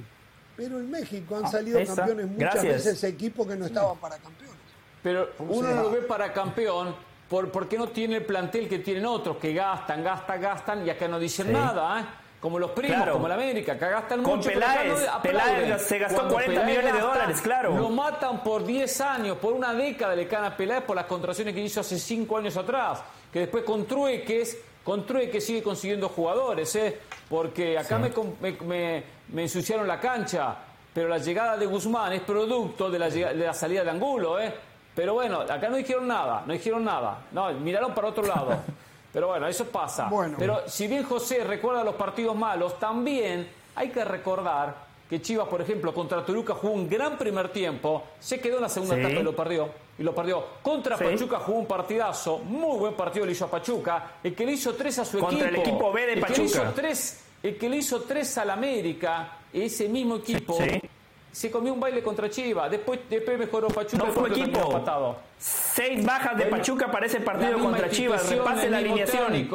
Speaker 1: Pero en México han ah, salido campeones muchas veces equipos que no estaban para campeones.
Speaker 2: Pero uno no lo ve para campeón por, qué no tiene el plantel que tienen otros, que gastan, gastan, gastan y acá no dicen nada, ¿eh? Como los primos, como la América, que gastan
Speaker 4: Con
Speaker 2: mucho.
Speaker 4: Peláez, se gastó 40 millones de dólares, claro.
Speaker 2: Lo matan por 10 años, por una década le caen a Peláez por las contrataciones que hizo hace 5 años atrás. Que después con Trueques, con Trueques sigue consiguiendo jugadores, ¿eh? Porque acá me, me, me, ensuciaron la cancha, pero la llegada de Guzmán es producto de la, de la salida de Angulo, ¿eh? Pero bueno, acá no dijeron nada, no dijeron nada. No, miraron para otro lado. Pero bueno, eso pasa. Pero si bien José recuerda los partidos malos, también hay que recordar que Chivas, por ejemplo, contra Toluca jugó un gran primer tiempo, se quedó en la segunda etapa y lo perdió. Y lo perdió. Contra Pachuca jugó un partidazo, muy buen partido le hizo a Pachuca, el que le hizo tres a su
Speaker 4: equipo. Contra el equipo B de Pachuca. El que le
Speaker 2: hizo tres, el que le hizo tres al América, ese mismo equipo se comió un baile contra Chivas. Después, después mejoró Pachuca.
Speaker 4: No fue equipo. Seis bajas de Pachuca para ese partido contra Chivas. Repase la alineación.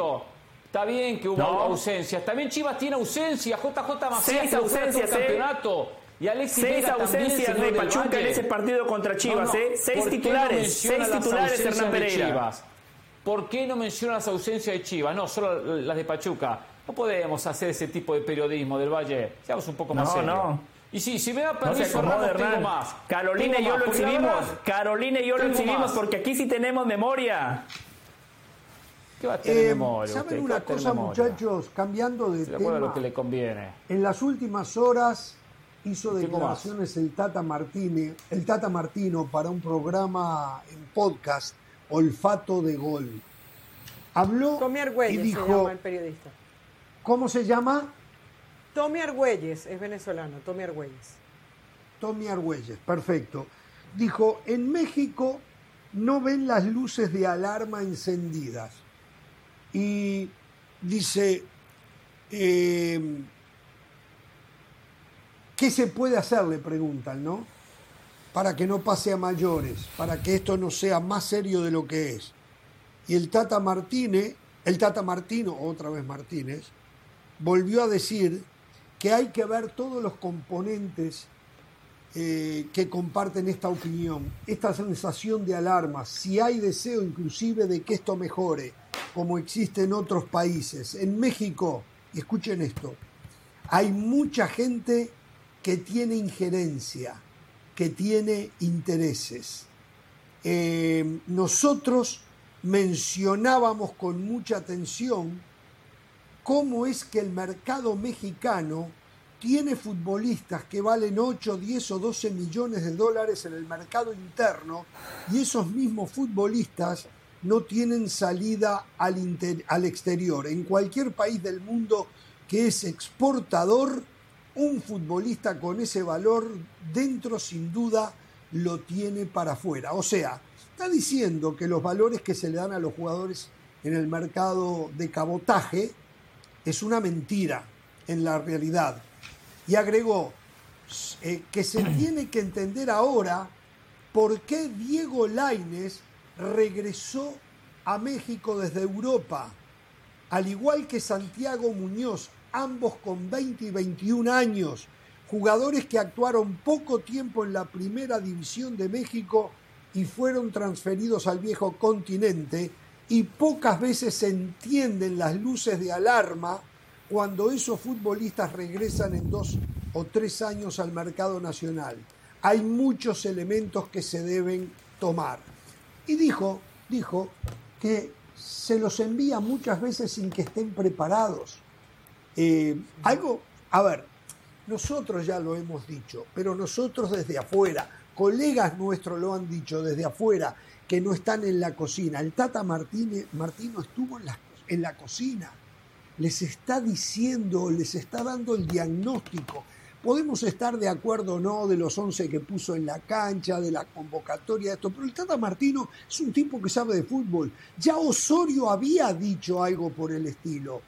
Speaker 2: Está bien que hubo ausencias. También Chivas tiene ausencia. JJ Macías
Speaker 4: Seis ausencias,
Speaker 2: el campeonato. Y
Speaker 4: Alexis Seis ausencias de Pachuca en ese partido contra Chivas. ¿eh? Seis titulares. seis titulares Hernán Pereira.
Speaker 2: ¿Por qué no menciona las ausencias de Chivas? No, solo las de Pachuca. No podemos hacer ese tipo de periodismo del Valle. Seamos un poco más
Speaker 4: no,
Speaker 2: serios.
Speaker 4: No,
Speaker 2: y sí, si me da permiso, no tengo más.
Speaker 4: Carolina y yo lo exhibimos. Carolina y yo lo exhibimos porque aquí sí tenemos memoria.
Speaker 2: ¿Qué va a tener
Speaker 1: Eh,
Speaker 2: memoria
Speaker 1: ¿Saben una cosa,
Speaker 2: memoria?
Speaker 1: muchachos? Cambiando de
Speaker 2: Se
Speaker 1: tema.
Speaker 2: lo que le conviene.
Speaker 1: En las últimas horas hizo
Speaker 2: Tengo
Speaker 1: declaraciones el Tata Martínez, el Tata Martino para un programa en podcast Olfato de Gol. Habló y
Speaker 3: se
Speaker 1: dijo,
Speaker 3: llama el periodista.
Speaker 1: ¿cómo se llama?
Speaker 3: Tommy Argüelles es venezolano, Tommy Argüelles.
Speaker 1: Tommy Argüelles, perfecto. Dijo, en México no ven las luces de alarma encendidas. Y dice, eh, ¿qué se puede hacer? Le preguntan, ¿no? Para que no pase a mayores, para que esto no sea más serio de lo que es. Y el Tata Martínez, el Tata Martino, otra vez Martínez, volvió a decir que hay que ver todos los componentes eh, que comparten esta opinión, esta sensación de alarma, si hay deseo inclusive de que esto mejore, como existe en otros países. En México, escuchen esto, hay mucha gente que tiene injerencia, que tiene intereses. Eh, nosotros mencionábamos con mucha atención cómo es que el mercado mexicano tiene futbolistas que valen 8, 10 o 12 millones de dólares en el mercado interno y esos mismos futbolistas no tienen salida al, inter- al exterior. En cualquier país del mundo que es exportador, un futbolista con ese valor dentro sin duda lo tiene para afuera. O sea, está diciendo que los valores que se le dan a los jugadores en el mercado de cabotaje es una mentira en la realidad. Y agregó eh, que se tiene que entender ahora por qué Diego Laines regresó a México desde Europa, al igual que Santiago Muñoz, ambos con 20 y 21 años, jugadores que actuaron poco tiempo en la primera división de México y fueron transferidos al viejo continente y pocas veces se entienden las luces de alarma cuando esos futbolistas regresan en dos o tres años al mercado nacional. Hay muchos elementos que se deben tomar. Y dijo, dijo que se los envía muchas veces sin que estén preparados. Eh, algo, a ver, nosotros ya lo hemos dicho, pero nosotros desde afuera, colegas nuestros lo han dicho desde afuera, que no están en la cocina. El Tata Martínez, Martino estuvo en la, en la cocina, les está diciendo, les está dando el diagnóstico. Podemos estar de acuerdo o no de los 11 que puso en la cancha, de la convocatoria, de esto, pero el Tata Martino es un tipo que sabe de fútbol. Ya Osorio había dicho algo por el estilo.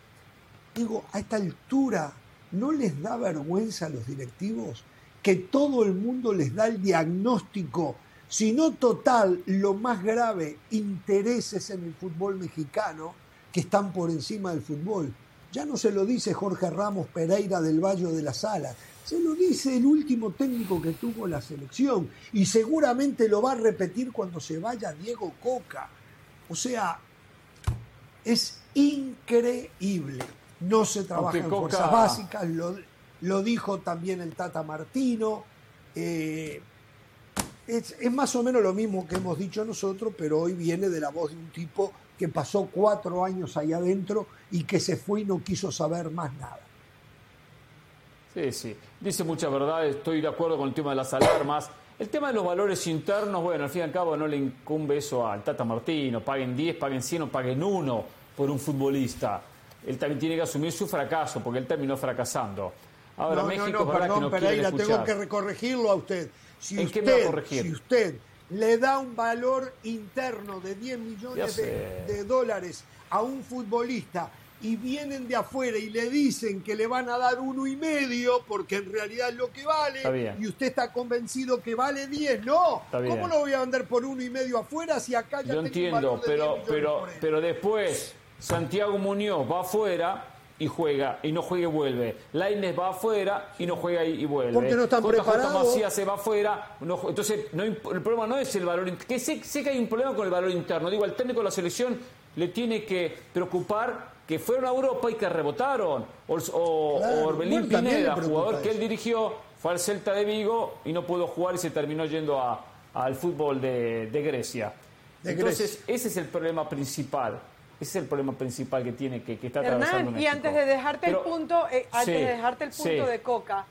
Speaker 1: Digo, a esta altura, ¿no les da vergüenza a los directivos que todo el mundo les da el diagnóstico, si no total, lo más grave, intereses en el fútbol mexicano que están por encima del fútbol? Ya no se lo dice Jorge Ramos Pereira del Valle de las Alas, se lo dice el último técnico que tuvo la selección y seguramente lo va a repetir cuando se vaya Diego Coca. O sea, es increíble. No se trabaja en fuerzas básicas, lo, lo dijo también el Tata Martino. eh, es, es más o menos lo mismo que hemos dicho nosotros, pero hoy viene de la voz de un tipo que pasó cuatro años ahí adentro y que se fue y no quiso saber más nada.
Speaker 2: Sí, sí. Dice mucha verdad, estoy de acuerdo con el tema de las alarmas. El tema de los valores internos, bueno, al fin y al cabo no le incumbe eso al Tata Martino. Paguen 10, paguen 100 o paguen 1 por un futbolista. Él también tiene que asumir su fracaso, porque él terminó fracasando. Ahora,
Speaker 1: no,
Speaker 2: México
Speaker 1: no, no, perdón,
Speaker 2: que no
Speaker 1: Pereira, tengo que corregirlo a usted. Si
Speaker 2: ¿En qué me va a
Speaker 1: usted,
Speaker 2: corregir?
Speaker 1: si usted le da un valor interno de 10
Speaker 2: Ya
Speaker 1: millones de, de dólares a un futbolista y vienen de afuera y le dicen que le van a dar uno y medio porque en realidad es lo que vale y usted está convencido que vale 10, no. ¿cómo lo voy a vender por uno y medio afuera si acá ya
Speaker 2: Yo
Speaker 1: tengo un
Speaker 2: entiendo,
Speaker 1: valor de 10
Speaker 2: pero, pero, pero después Santiago Muñoz va afuera y juega, y no juega y vuelve. Lainez va afuera y no juega y y vuelve.
Speaker 1: Porque no están
Speaker 2: JJ
Speaker 1: preparados.
Speaker 2: Macías se va afuera. no entonces, no el problema no es el valor. Que sé, sé que hay un problema con el valor interno. Digo, al técnico de la selección le tiene que preocupar que fueron a Europa y que rebotaron. O, o-
Speaker 1: Claro,
Speaker 2: o Orbelín
Speaker 1: bueno,
Speaker 2: Pineda, jugador que él dirigió, fue al Celta de Vigo y no pudo jugar y se terminó yendo a- al fútbol de, de Grecia.
Speaker 1: De
Speaker 2: Entonces, ese es el problema principal. Ese es el problema principal que tiene, que, que está atravesando
Speaker 3: Hernán, y
Speaker 2: México.
Speaker 3: antes de dejarte
Speaker 2: Pero-
Speaker 3: el punto, eh, antes
Speaker 2: Sí,
Speaker 3: de dejarte el punto
Speaker 2: sí.
Speaker 3: de Coca,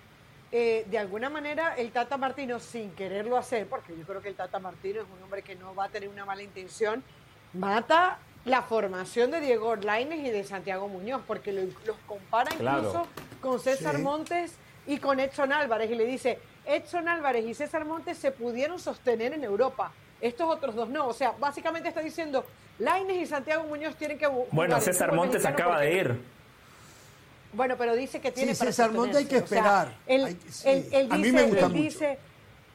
Speaker 3: eh, de alguna manera el Tata Martino, sin quererlo hacer, porque yo creo que el Tata Martino es un hombre que no va a tener una mala intención, mata la formación de Diego Lainez y de Santiago Muñoz, porque lo- los compara
Speaker 2: Claro.
Speaker 3: incluso con César
Speaker 1: Sí.
Speaker 3: Montes y con Edson Álvarez, y le dice, Edson Álvarez y César Montes se pudieron sostener en Europa, estos otros dos no, o sea, básicamente está diciendo, Lainez y Santiago Muñoz tienen que...
Speaker 4: Bueno,
Speaker 3: jugar el
Speaker 4: César Montes acaba
Speaker 3: porque-
Speaker 4: de ir.
Speaker 3: bueno, pero dice que tiene
Speaker 1: Sí,
Speaker 3: para
Speaker 1: César Montes hay que
Speaker 3: sostenerse, o sea,
Speaker 1: esperar.
Speaker 3: él,
Speaker 1: Hay que- sí.
Speaker 3: él- él
Speaker 1: A mí
Speaker 3: dice,
Speaker 1: me gusta
Speaker 3: él
Speaker 1: mucho.
Speaker 3: dice,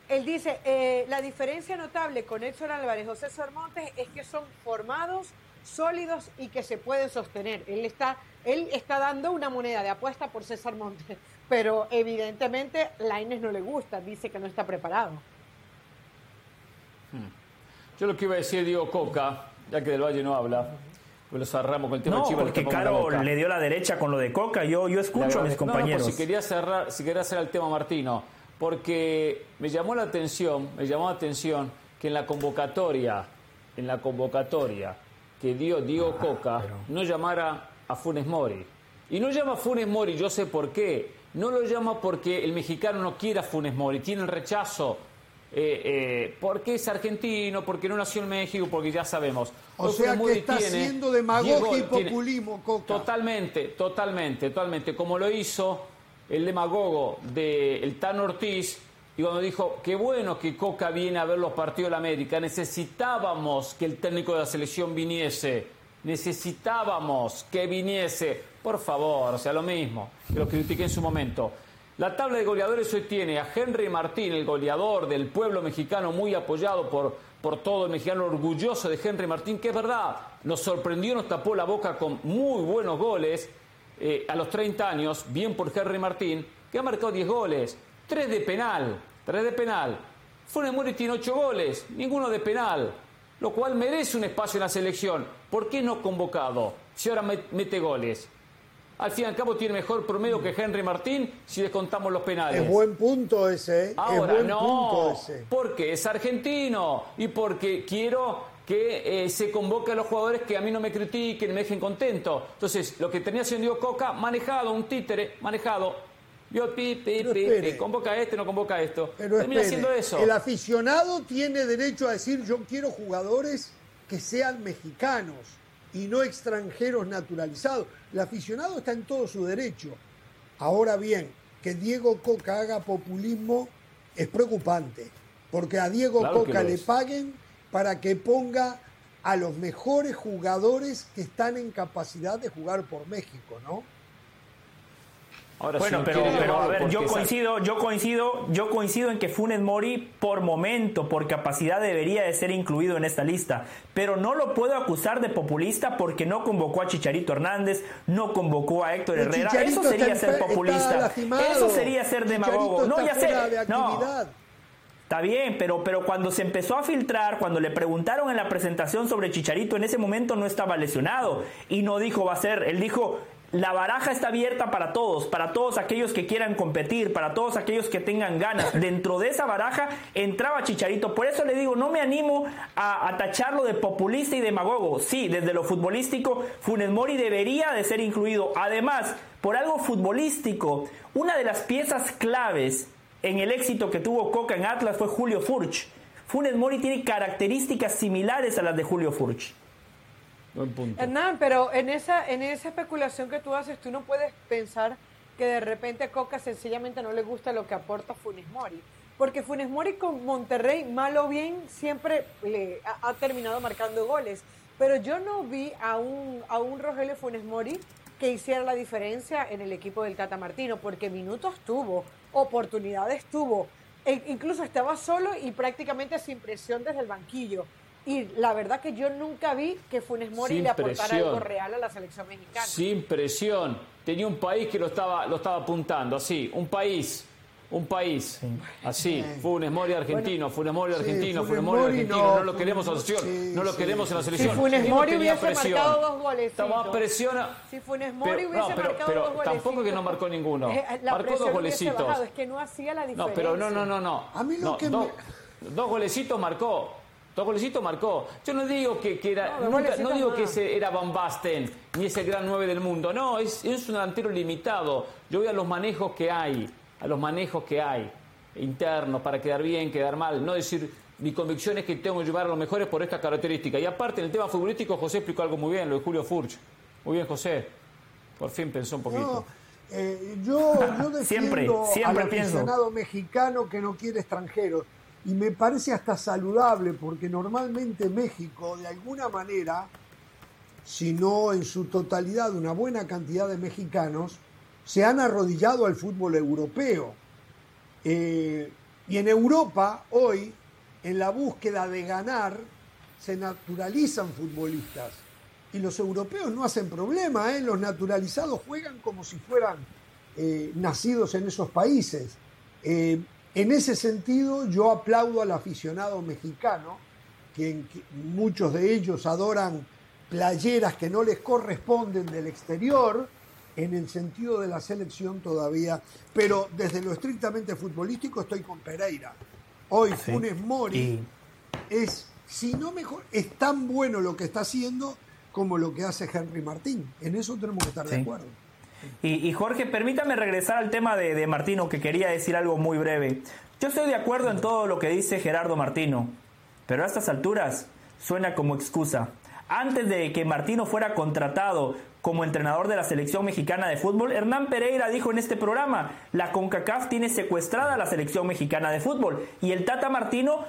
Speaker 3: él dice, eh, la diferencia notable con Edson Álvarez o César Montes es que son formados, sólidos y que se pueden sostener. Él está, él está dando una moneda de apuesta por César Montes, pero evidentemente Laines no le gusta, dice que no está preparado.
Speaker 2: Yo lo que iba a decir Diego Coca, ya que del Valle no habla, pues los cerramos con el tema
Speaker 4: No,
Speaker 2: Chivas.
Speaker 4: porque Caro le dio la derecha con lo de Coca. Yo, yo escucho a mis
Speaker 2: agradezco. No,
Speaker 4: compañeros.
Speaker 2: pues si quería cerrar, si quería hacer el tema Martino, porque me llamó la atención, me llamó la atención que en la convocatoria, en la convocatoria que dio Diego
Speaker 4: Ah,
Speaker 2: Coca, no llamara a Funes Mori. Y no llama a Funes Mori, yo sé por qué. No lo llama porque el mexicano no quiere a Funes Mori, tiene el rechazo. Eh, eh, porque es argentino, porque no nació en México, porque ya sabemos.
Speaker 1: O
Speaker 2: Hoy
Speaker 1: sea que está
Speaker 2: tiene
Speaker 1: haciendo demagogia
Speaker 2: 10
Speaker 1: y populismo, Coca.
Speaker 2: Totalmente, totalmente, totalmente. Como lo hizo el demagogo del Tan Ortiz, y cuando dijo, qué bueno que Coca viene a ver los partidos de la América, necesitábamos que el técnico de la selección viniese, necesitábamos que viniese, por favor, o sea, lo mismo, que lo critiqué en su momento. La tabla de goleadores hoy tiene a Henry Martín, el goleador del pueblo mexicano, muy apoyado por, por todo el mexicano, orgulloso de Henry Martín, que es verdad, nos sorprendió, nos tapó la boca con muy buenos goles eh, a los 30 años, bien por Henry Martín, que ha marcado 10 goles, 3 de penal, 3 de penal. Funes Mori tiene 8 goles, ninguno de penal, lo cual merece un espacio en la selección. ¿Por qué no convocado? Si ahora met- mete goles. Al fin y al cabo tiene mejor promedio que Henry Martín si descontamos los penales.
Speaker 1: Es buen punto ese, ¿eh? es
Speaker 2: Ahora
Speaker 1: buen
Speaker 2: no,
Speaker 1: punto ese.
Speaker 2: porque es argentino y porque quiero que eh, se convoque a los jugadores que a mí no me critiquen, me dejen contento. Entonces, lo que tenía haciendo Diego Coca, manejado, un títere, manejado. Vio, pi, pi, pi, pi, convoca a este, no convoca a esto.
Speaker 1: Pero
Speaker 2: Termina
Speaker 1: espere,
Speaker 2: haciendo eso.
Speaker 1: el aficionado tiene derecho a decir yo quiero jugadores que sean mexicanos y no extranjeros naturalizados. El aficionado está en todo su derecho. Ahora bien, que Diego Coca haga populismo es preocupante, porque a Diego
Speaker 2: Claro
Speaker 1: Coca le
Speaker 2: es.
Speaker 1: paguen para que ponga a los mejores jugadores que están en capacidad de jugar por México, ¿no?
Speaker 2: Ahora,
Speaker 4: Bueno,
Speaker 2: no
Speaker 4: pero, a ver, yo coincido, yo coincido, yo coincido en que Funes Mori por momento, por capacidad debería de ser incluido en esta lista, pero no lo puedo acusar de populista porque no convocó a Chicharito Hernández, no convocó a Héctor
Speaker 1: Pero
Speaker 4: Herrera,
Speaker 1: Chicharito
Speaker 4: eso sería ser populista, eso sería ser demagogo, no ya sé,
Speaker 1: de
Speaker 4: no,
Speaker 1: actividad.
Speaker 4: Está bien, pero, pero cuando se empezó a filtrar, cuando le preguntaron en la presentación sobre Chicharito, en ese momento no estaba lesionado. Y no dijo va a ser, él dijo, la baraja está abierta para todos, para todos aquellos que quieran competir, para todos aquellos que tengan ganas. Dentro de esa baraja entraba Chicharito. Por eso le digo, no me animo a, a tacharlo de populista y demagogo. Sí, desde lo futbolístico, Funes Mori debería de ser incluido. Además, por algo futbolístico, una de las piezas claves en el éxito que tuvo Coca en Atlas fue Julio Furch. Funes Mori tiene características similares a las de Julio Furch.
Speaker 2: Buen punto.
Speaker 3: Hernán, pero en esa, en esa especulación que tú haces, tú no puedes pensar que de repente a Coca sencillamente no le gusta lo que aporta Funes Mori. Porque Funes Mori con Monterrey, mal o bien, siempre le ha, terminado marcando goles. Pero yo no vi a un, a un Rogelio Funes Mori que hiciera la diferencia en el equipo del Tata Martino, porque minutos tuvo, oportunidades tuvo, e incluso estaba solo y prácticamente sin presión desde el banquillo. Y la verdad que yo nunca vi que Funes Mori
Speaker 2: Sin
Speaker 3: le aportara
Speaker 2: presión.
Speaker 3: algo real a la selección mexicana.
Speaker 2: Sin presión. Tenía un país que lo estaba, lo estaba apuntando, así. Un país. Un país. Así. Funes Mori argentino, Funes Mori argentino,
Speaker 1: Funes
Speaker 2: Funes Mori argentino.
Speaker 1: no,
Speaker 2: No, lo queremos en la selección.
Speaker 1: sí,
Speaker 2: no lo
Speaker 1: sí,
Speaker 2: queremos en la selección.
Speaker 3: Si Funes Mori hubiese
Speaker 2: presión.
Speaker 3: marcado dos goles,
Speaker 2: presiona.
Speaker 3: Si Funes Mori
Speaker 2: Pero-
Speaker 3: hubiese
Speaker 2: no, pero,
Speaker 3: marcado
Speaker 2: pero
Speaker 3: dos golecitos.
Speaker 2: tampoco que no marcó ninguno.
Speaker 3: Eh, la
Speaker 2: marcó dos golecitos.
Speaker 3: bajado, es que no hacía la diferencia.
Speaker 2: No, pero no, no, no, no.
Speaker 1: A mí lo
Speaker 2: No,
Speaker 1: que
Speaker 2: dos,
Speaker 1: me-
Speaker 2: dos golecitos marcó. Dos golecitos marcó. Yo no digo que, que era,
Speaker 3: No,
Speaker 2: nunca- digo que ese era Van Basten, ni ese gran 9 del mundo. No, es, es un delantero limitado. Yo voy a los manejos que hay, a los manejos que hay, internos, para quedar bien, quedar mal. No decir, mi convicción es que tengo que llevar a los mejores por esta característica. Y aparte, en el tema futbolístico, José explicó algo muy bien, lo de Julio Furch. Muy bien, José. Por fin pensó un poquito.
Speaker 1: No, eh, yo, yo defiendo
Speaker 4: Siempre, siempre
Speaker 1: al
Speaker 4: pienso.
Speaker 1: aficionado mexicano que no quiere extranjeros. Y me parece hasta saludable porque normalmente México, de alguna manera, si no en su totalidad, una buena cantidad de mexicanos se han arrodillado al fútbol europeo. Eh, y en Europa, hoy, en la búsqueda de ganar, se naturalizan futbolistas. Y los europeos no hacen problema, ¿eh? los naturalizados juegan como si fueran eh, nacidos en esos países. En ese sentido, yo aplaudo al aficionado mexicano, que, muchos de ellos adoran playeras que no les corresponden del exterior, en el sentido de la selección todavía, pero desde lo estrictamente futbolístico estoy con Pereira. Hoy Funes Mori
Speaker 4: Y-
Speaker 1: es, si no mejor, es tan bueno lo que está haciendo como lo que hace Henry Martín. En eso tenemos que estar de acuerdo.
Speaker 4: Y, Jorge, permítame regresar al tema de, de Martino, que quería decir algo muy breve. Yo estoy de acuerdo en todo lo que dice Gerardo Martino, pero a estas alturas suena como excusa. Antes de que Martino fuera contratado como entrenador de la selección mexicana de fútbol, Hernán Pereira dijo en este programa, la CONCACAF tiene secuestrada a la selección mexicana de fútbol y el Tata Martino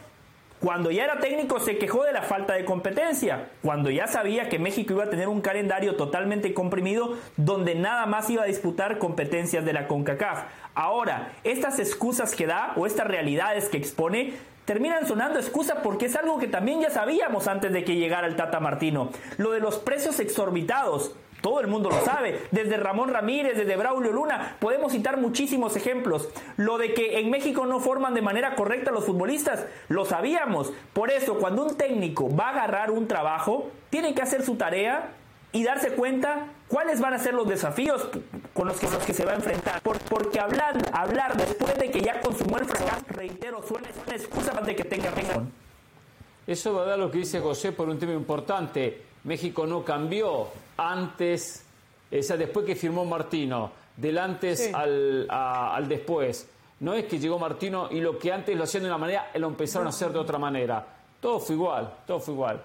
Speaker 4: cuando ya era técnico se quejó de la falta de competencia, cuando ya sabía que México iba a tener un calendario totalmente comprimido donde nada más iba a disputar competencias de la CONCACAF. Ahora, estas excusas que da o estas realidades que expone terminan sonando excusa porque es algo que también ya sabíamos antes de que llegara el Tata Martino. Lo de los precios exorbitados. Todo el mundo lo sabe, desde Ramón Ramírez, desde Braulio Luna, podemos citar muchísimos ejemplos. Lo de que en México no forman de manera correcta los futbolistas, lo sabíamos. Por eso, cuando un técnico va a agarrar un trabajo, tiene que hacer su tarea y darse cuenta cuáles van a ser los desafíos con los que, se va a enfrentar. Por- porque hablar, hablar después de que ya consumó el fracaso, reitero, suena, suena excusa más de que tenga razón.
Speaker 2: Eso es verdad lo que dice José por un tema importante. México no cambió antes, o sea, después que firmó Martino, del antes
Speaker 3: Sí.
Speaker 2: al, a- al después. No es que llegó Martino y lo que antes lo hacían de una manera, lo empezaron a hacer de otra manera. Todo fue igual, todo fue igual.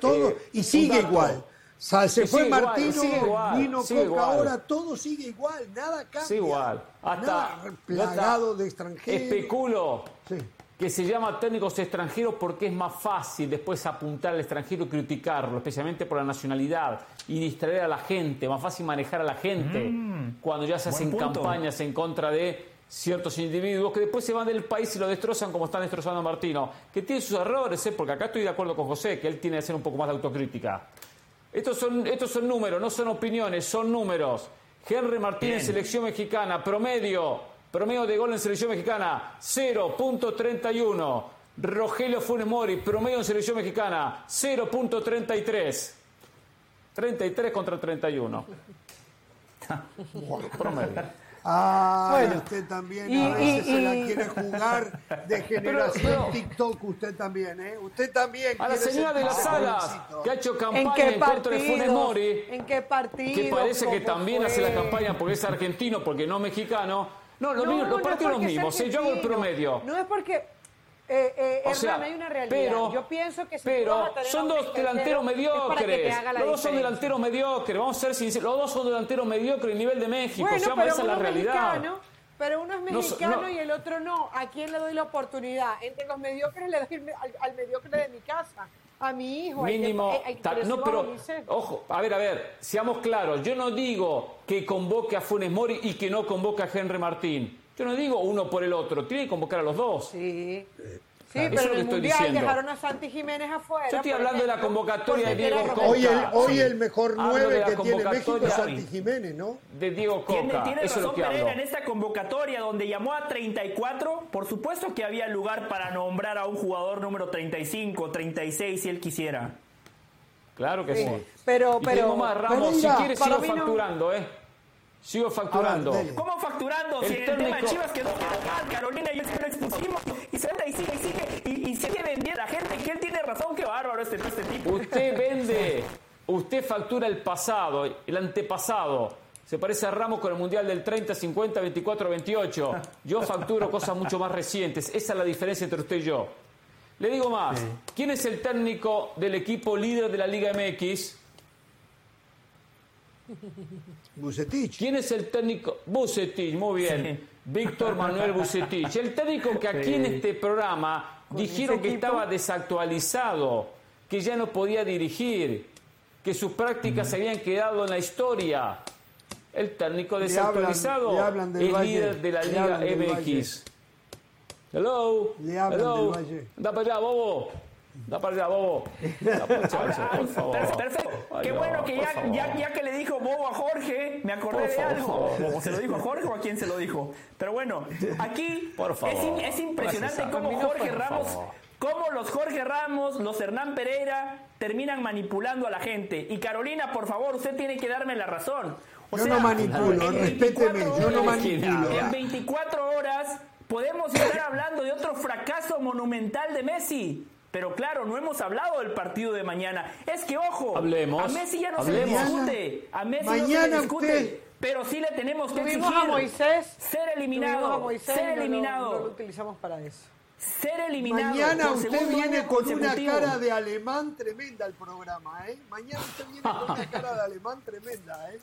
Speaker 1: Todo,
Speaker 2: Eh,
Speaker 1: y sigue igual. O sea, se fue
Speaker 2: sigue
Speaker 1: Martino,
Speaker 2: sigue igual,
Speaker 1: vino
Speaker 2: sigue
Speaker 1: Coca,
Speaker 2: igual.
Speaker 1: ahora todo sigue igual, nada cambia.
Speaker 2: Sí, igual. Hasta
Speaker 1: nada plagado
Speaker 2: hasta
Speaker 1: de extranjeros.
Speaker 2: Especulo
Speaker 1: Sí.
Speaker 2: Que se llama técnicos extranjeros porque es más fácil después apuntar al extranjero y criticarlo, especialmente por la nacionalidad y distraer a la gente, más fácil manejar a la gente cuando ya se hacen
Speaker 4: punto.
Speaker 2: campañas en contra de ciertos individuos que después se van del país y lo destrozan como están destrozando a Martino, que tiene sus errores, ¿eh? porque acá estoy de acuerdo con José, que él tiene que hacer un poco más de autocrítica. Estos son, estos son números, no son opiniones, son números. Henry Martínez,
Speaker 4: Bien.
Speaker 2: selección mexicana, promedio, promedio de gol en selección mexicana, 0.31. Rogelio Funes Mori, promedio en selección mexicana, 0.33. 33 contra 31. promedio.
Speaker 1: Ah,
Speaker 3: Bueno.
Speaker 1: usted también
Speaker 3: Y-
Speaker 1: a veces
Speaker 3: y-
Speaker 1: se la
Speaker 3: y-
Speaker 1: quiere jugar de generación
Speaker 2: pero-
Speaker 1: TikTok, usted también, ¿eh? Usted también
Speaker 2: A la señora de las
Speaker 1: jovencito.
Speaker 2: que ha hecho
Speaker 3: ¿En
Speaker 2: campaña
Speaker 3: qué
Speaker 2: en contra de Funes? Mori.
Speaker 3: ¿En qué partido?
Speaker 2: que parece que
Speaker 3: ¿Cómo
Speaker 2: también hace la
Speaker 3: fue?
Speaker 2: campaña porque es argentino, porque no mexicano. No, los,
Speaker 3: No,
Speaker 2: mismos- los
Speaker 3: no
Speaker 2: partidos los
Speaker 3: sea
Speaker 2: mismos. ¿eh? Yo hago el promedio.
Speaker 3: No es porque. Eh, eh,
Speaker 2: O sea,
Speaker 3: hay una realidad.
Speaker 2: pero,
Speaker 3: Yo pienso que si
Speaker 2: pero son dos delanteros mediocres. Los dos son delanteros mediocres. Vamos a ser sinceros. Los dos son delanteros mediocres a nivel de México.
Speaker 3: Bueno,
Speaker 2: Seamos,
Speaker 3: pero
Speaker 2: esa es la realidad.
Speaker 3: mexicano, pero uno es mexicano
Speaker 2: no.
Speaker 3: y el otro no. ¿A quién le doy la oportunidad? Entre los mediocres le doy el al, al mediocre de mi casa, a mi hijo. que-
Speaker 2: Mínimo.
Speaker 3: al que
Speaker 2: no, pero, ojo, a ver, a ver, seamos claros. Yo no digo que convoque a Funes Mori y que no convoque a Henry Martín. Yo no digo uno por el otro. Tiene que convocar a los dos.
Speaker 3: Sí. Sí,
Speaker 2: es
Speaker 3: pero
Speaker 2: lo
Speaker 3: en
Speaker 2: que
Speaker 3: el
Speaker 2: estoy
Speaker 3: Mundial
Speaker 2: diciendo.
Speaker 3: dejaron a Santi Jiménez afuera.
Speaker 2: Yo estoy hablando de la convocatoria de Diego Coca.
Speaker 1: Hoy el, hoy
Speaker 2: Sí.
Speaker 1: el mejor
Speaker 2: Hablo de
Speaker 1: nueve
Speaker 2: la
Speaker 1: que tiene México es
Speaker 2: convocatoria.
Speaker 1: Santi Jiménez, ¿no?
Speaker 2: De Diego Coca.
Speaker 4: Tiene, tiene
Speaker 2: Eso
Speaker 4: razón
Speaker 2: que
Speaker 4: Pereira
Speaker 2: hablo.
Speaker 4: en esta convocatoria donde llamó a 34. Por supuesto que había lugar para nombrar a un jugador número 35, 36 si él quisiera.
Speaker 2: Claro que sí.
Speaker 3: Pero,
Speaker 2: Y
Speaker 3: pero.
Speaker 2: tengo más, Ramos, si quieres sigo
Speaker 3: no-
Speaker 2: facturando, ¿eh? Sigo facturando.
Speaker 1: Ver.
Speaker 4: ¿Cómo facturando?
Speaker 2: El
Speaker 4: si el tema de Chivas quedó mal, Carolina y se lo expusimos y se vende y sigue y sigue y, y sigue vendiendo a la gente que él tiene razón, qué bárbaro este, este tipo.
Speaker 2: Usted vende, usted factura el pasado, el antepasado. Se parece a Ramos con el Mundial del 30, 50, 24, 28. Yo facturo cosas mucho más recientes. Esa es la diferencia entre usted y yo. Le digo más. ¿Quién es el técnico del equipo líder de la Liga MX?
Speaker 1: Bucetich.
Speaker 2: ¿Quién es el técnico? Bucetich, muy bien. Víctor Manuel Bucetich. El técnico que aquí en este programa dijeron que estaba desactualizado, que ya no podía dirigir, que sus prácticas se habían quedado en la historia. El técnico desactualizado
Speaker 1: hablan
Speaker 2: es
Speaker 1: Valle,
Speaker 2: líder de la Liga MX. Hello.
Speaker 1: Le hablan
Speaker 2: Hello.
Speaker 1: del Valle.
Speaker 2: Da para allá, bobo. Da para allá, bobo. Por favor.
Speaker 4: Perfecto.
Speaker 2: Ay,
Speaker 4: Qué
Speaker 2: no,
Speaker 4: bueno que ya, ya, ya que le dijo Bobo a Jorge, me acordé
Speaker 2: Por
Speaker 4: de
Speaker 2: favor.
Speaker 4: algo. ¿O se lo dijo a Jorge o a quién se lo dijo? Pero bueno, aquí
Speaker 2: Por favor.
Speaker 4: Es, impresionante
Speaker 2: Gracias,
Speaker 4: cómo. Jorge
Speaker 2: Por
Speaker 4: Ramos,
Speaker 2: favor.
Speaker 4: cómo los Jorge Ramos, los Hernán Pereira terminan manipulando a la gente. Y Carolina, por favor, usted tiene que darme la razón. O
Speaker 1: Yo
Speaker 4: sea,
Speaker 1: no manipulo,
Speaker 4: en
Speaker 1: respéteme,
Speaker 4: 24
Speaker 1: yo no manipulo.
Speaker 4: En 24 horas podemos estar hablando de otro fracaso monumental de Messi. Pero claro, no hemos hablado del partido de mañana. Es que, ojo,
Speaker 2: Hablemos,
Speaker 4: a Messi ya no
Speaker 2: hablemos.
Speaker 4: se le discute. A Messi no se
Speaker 1: Mañana
Speaker 4: le discute.
Speaker 1: usted-
Speaker 4: Pero sí le tenemos que
Speaker 3: Tuvimos
Speaker 4: exigir
Speaker 3: a Moisés.
Speaker 4: ser eliminado.
Speaker 3: a Moisés
Speaker 4: ser
Speaker 3: y no lo-
Speaker 4: eliminado.
Speaker 3: No lo utilizamos para eso.
Speaker 4: ser eliminado.
Speaker 1: Mañana usted viene con una cara de alemán tremenda al programa, ¿eh? Mañana usted viene con una cara de alemán tremenda, ¿eh?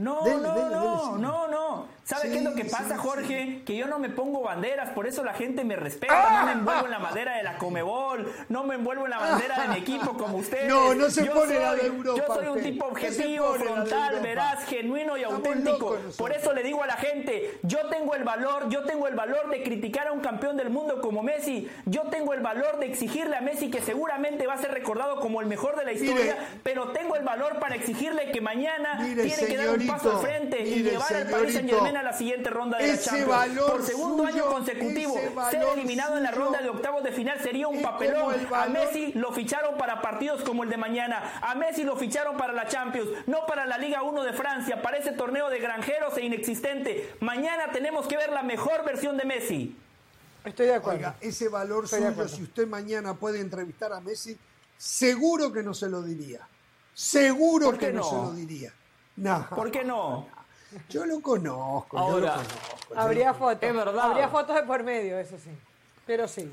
Speaker 4: No,
Speaker 1: Dele,
Speaker 4: no,
Speaker 1: dele,
Speaker 4: no,
Speaker 1: dele,
Speaker 4: no, no. ¿Sabe
Speaker 1: Sí,
Speaker 4: qué es lo que pasa,
Speaker 1: sí.
Speaker 4: Jorge? Que yo no me pongo banderas, por eso la gente me respeta. No me envuelvo en la madera de la Comebol, no me envuelvo en la bandera de mi equipo como ustedes.
Speaker 1: No, no se
Speaker 4: Yo
Speaker 1: pone la
Speaker 4: soy-
Speaker 1: de Europa,
Speaker 4: Yo soy un tipo objetivo,
Speaker 1: la de
Speaker 4: frontal, veraz, genuino y
Speaker 1: Estamos
Speaker 4: auténtico. Por eso le digo a la gente, yo tengo el valor, yo tengo el valor de criticar a un campeón del mundo como Messi. Yo tengo el valor de exigirle a Messi que seguramente va a ser recordado como el mejor de la
Speaker 1: Mire.
Speaker 4: historia, pero tengo el valor para exigirle que mañana
Speaker 1: Mire,
Speaker 4: tiene que dar un paso al frente y llevar al Paris Saint Germain a la siguiente ronda de la Champions.
Speaker 1: valor
Speaker 4: Por segundo
Speaker 1: suyo,
Speaker 4: año consecutivo, ser eliminado en la ronda de octavos de final sería un papelón. A Messi lo ficharon para partidos como el de mañana. A Messi lo ficharon para la Champions, no para la Liga 1 de Francia, para ese torneo de granjeros e inexistente. Mañana tenemos que ver la mejor versión de Messi.
Speaker 3: Estoy de acuerdo.
Speaker 1: Oiga, ese valor
Speaker 3: Estoy
Speaker 1: suyo, si usted mañana puede entrevistar a Messi, seguro que no se lo diría. Seguro
Speaker 4: ¿Por
Speaker 1: que no? se lo diría. No,
Speaker 4: ¿Por qué no?
Speaker 1: yo lo conozco. yo
Speaker 2: Ahora,
Speaker 1: lo conozco, yo
Speaker 3: Habría fotos.
Speaker 2: Es verdad.
Speaker 3: Habría fotos de por medio, eso sí. Pero sí.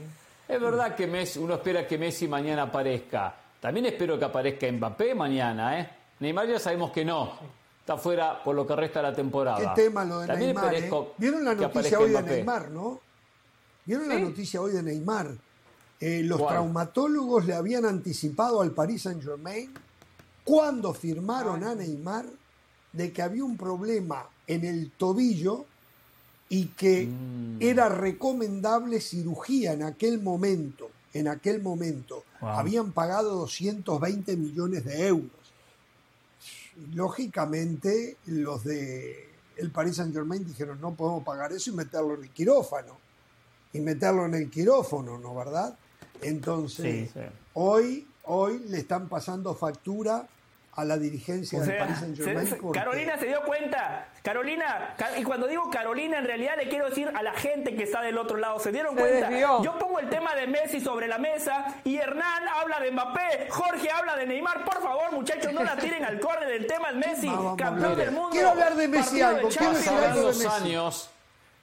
Speaker 2: Es verdad que Messi, uno espera que Messi mañana aparezca. También espero que aparezca Mbappé mañana, ¿eh? Neymar ya sabemos que no. Está fuera por lo que resta de la temporada.
Speaker 1: Qué tema lo de
Speaker 2: También
Speaker 1: Neymar. ¿eh? ¿Vieron la noticia hoy de. Neymar, no? ¿Vieron la noticia hoy de Neymar? Eh, los
Speaker 2: ¿Cuál?
Speaker 1: traumatólogos le habían anticipado al Paris Saint Germain cuando firmaron a Neymar de que había un problema en el tobillo y que
Speaker 2: Mm.
Speaker 1: era recomendable cirugía en aquel momento. En aquel momento
Speaker 4: Wow.
Speaker 1: habían pagado 220 millones de euros. Lógicamente, los de el Paris Saint Germain dijeron no podemos pagar eso y meterlo en el quirófano. Y meterlo en el quirófano, ¿no verdad? Entonces,
Speaker 4: Sí, sí.
Speaker 1: hoy, hoy le están pasando factura a la dirigencia
Speaker 4: O
Speaker 1: del Paris Saint Germain.
Speaker 4: se- se-
Speaker 1: porque-
Speaker 4: Carolina se dio cuenta. Carolina, Ca- y cuando digo Carolina, en realidad le quiero decir a la gente que está del otro lado. ¿Se dieron
Speaker 3: Se
Speaker 4: cuenta?
Speaker 3: desvió.
Speaker 4: Yo pongo el tema de Messi sobre la mesa y Hernán habla de Mbappé, Jorge habla de Neymar. Por favor, muchachos, no la tiren al córner. El tema es Messi,
Speaker 1: Vamos,
Speaker 4: campeón
Speaker 1: mire.
Speaker 4: del mundo.
Speaker 1: Quiero hablar de Messi
Speaker 4: de
Speaker 1: algo, quiero algo de
Speaker 2: los
Speaker 1: Messi.
Speaker 2: años,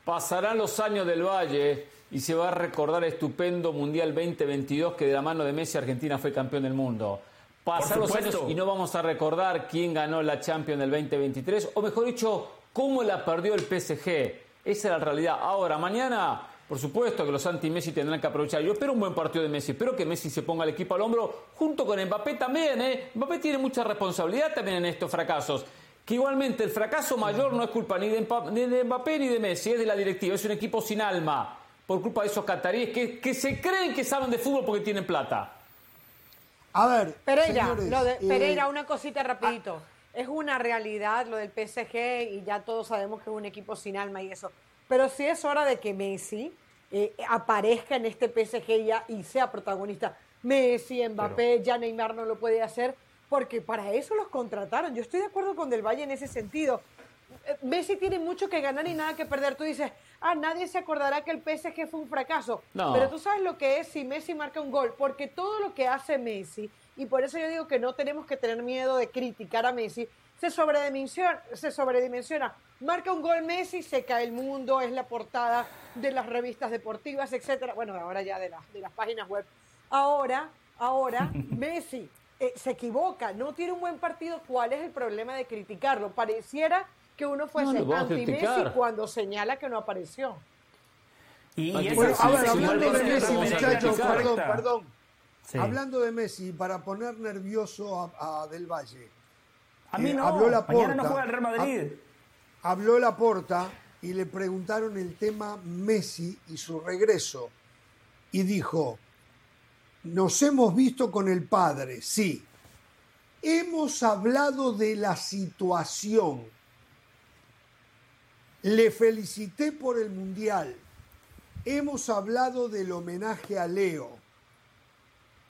Speaker 2: pasarán los años del Valle y se va a recordar el estupendo Mundial 2022 que de la mano de Messi Argentina fue campeón del mundo. Pasarán los años y no vamos a recordar quién ganó la Champions del 2023, o mejor dicho, cómo la perdió el PSG. Esa era la realidad. Ahora, mañana, por supuesto que los anti-Messi tendrán que aprovechar. Yo espero un buen partido de Messi, espero que Messi se ponga el equipo al hombro, junto con Mbappé también. ¿eh? Mbappé tiene mucha responsabilidad también en estos fracasos. Que igualmente el fracaso mayor no es culpa ni de, Mpa- ni de Mbappé ni de Messi, es de la directiva. Es un equipo sin alma, por culpa de esos cataríes que, que se creen que saben de fútbol porque tienen plata.
Speaker 1: A ver,
Speaker 3: Pereira,
Speaker 1: señores,
Speaker 3: lo de,
Speaker 1: eh,
Speaker 3: Pereira, una cosita rapidito. Es una realidad lo del PSG y ya todos sabemos que es un equipo sin alma y eso. Pero sí es hora de que Messi eh, aparezca en este PSG ya y sea protagonista. Messi, Mbappé, ya Neymar no lo puede hacer porque para eso los contrataron. Yo estoy de acuerdo con Del Valle en ese sentido. eh, Messi tiene mucho que ganar y nada que perder. Tú dices, ah, nadie se acordará que el PSG fue un fracaso.
Speaker 2: No.
Speaker 3: Pero tú sabes lo que es si Messi marca un gol, porque todo lo que hace Messi, y por eso yo digo que no tenemos que tener miedo de criticar a Messi, se sobredimensiona, se sobredimensiona. Marca un gol Messi, se cae el mundo, es la portada de las revistas deportivas, etcétera. Bueno, ahora ya de las, de las páginas web. Ahora, ahora, Messi eh, se equivoca, no tiene un buen partido. ¿Cuál es el problema de criticarlo? Pareciera que uno fuese
Speaker 2: No lo vamos a
Speaker 3: anti-Messi
Speaker 2: criticar.
Speaker 3: cuando señala que no apareció.
Speaker 4: Y, y
Speaker 2: Bueno,
Speaker 1: a ver,
Speaker 4: sí,
Speaker 1: hablando de
Speaker 4: por
Speaker 1: Messi, muchachos, perdón, perdón.
Speaker 4: Sí.
Speaker 1: Hablando de Messi, para poner nervioso a, a Del Valle.
Speaker 4: A mí
Speaker 1: eh,
Speaker 4: no,
Speaker 1: habló Laporta.
Speaker 4: mañana no juega el Real Madrid.
Speaker 1: Habló la porta y le preguntaron el tema Messi y su regreso. Y dijo, nos hemos visto con el padre, sí. Hemos hablado de la situación. Le felicité por el Mundial. Hemos hablado del homenaje a Leo.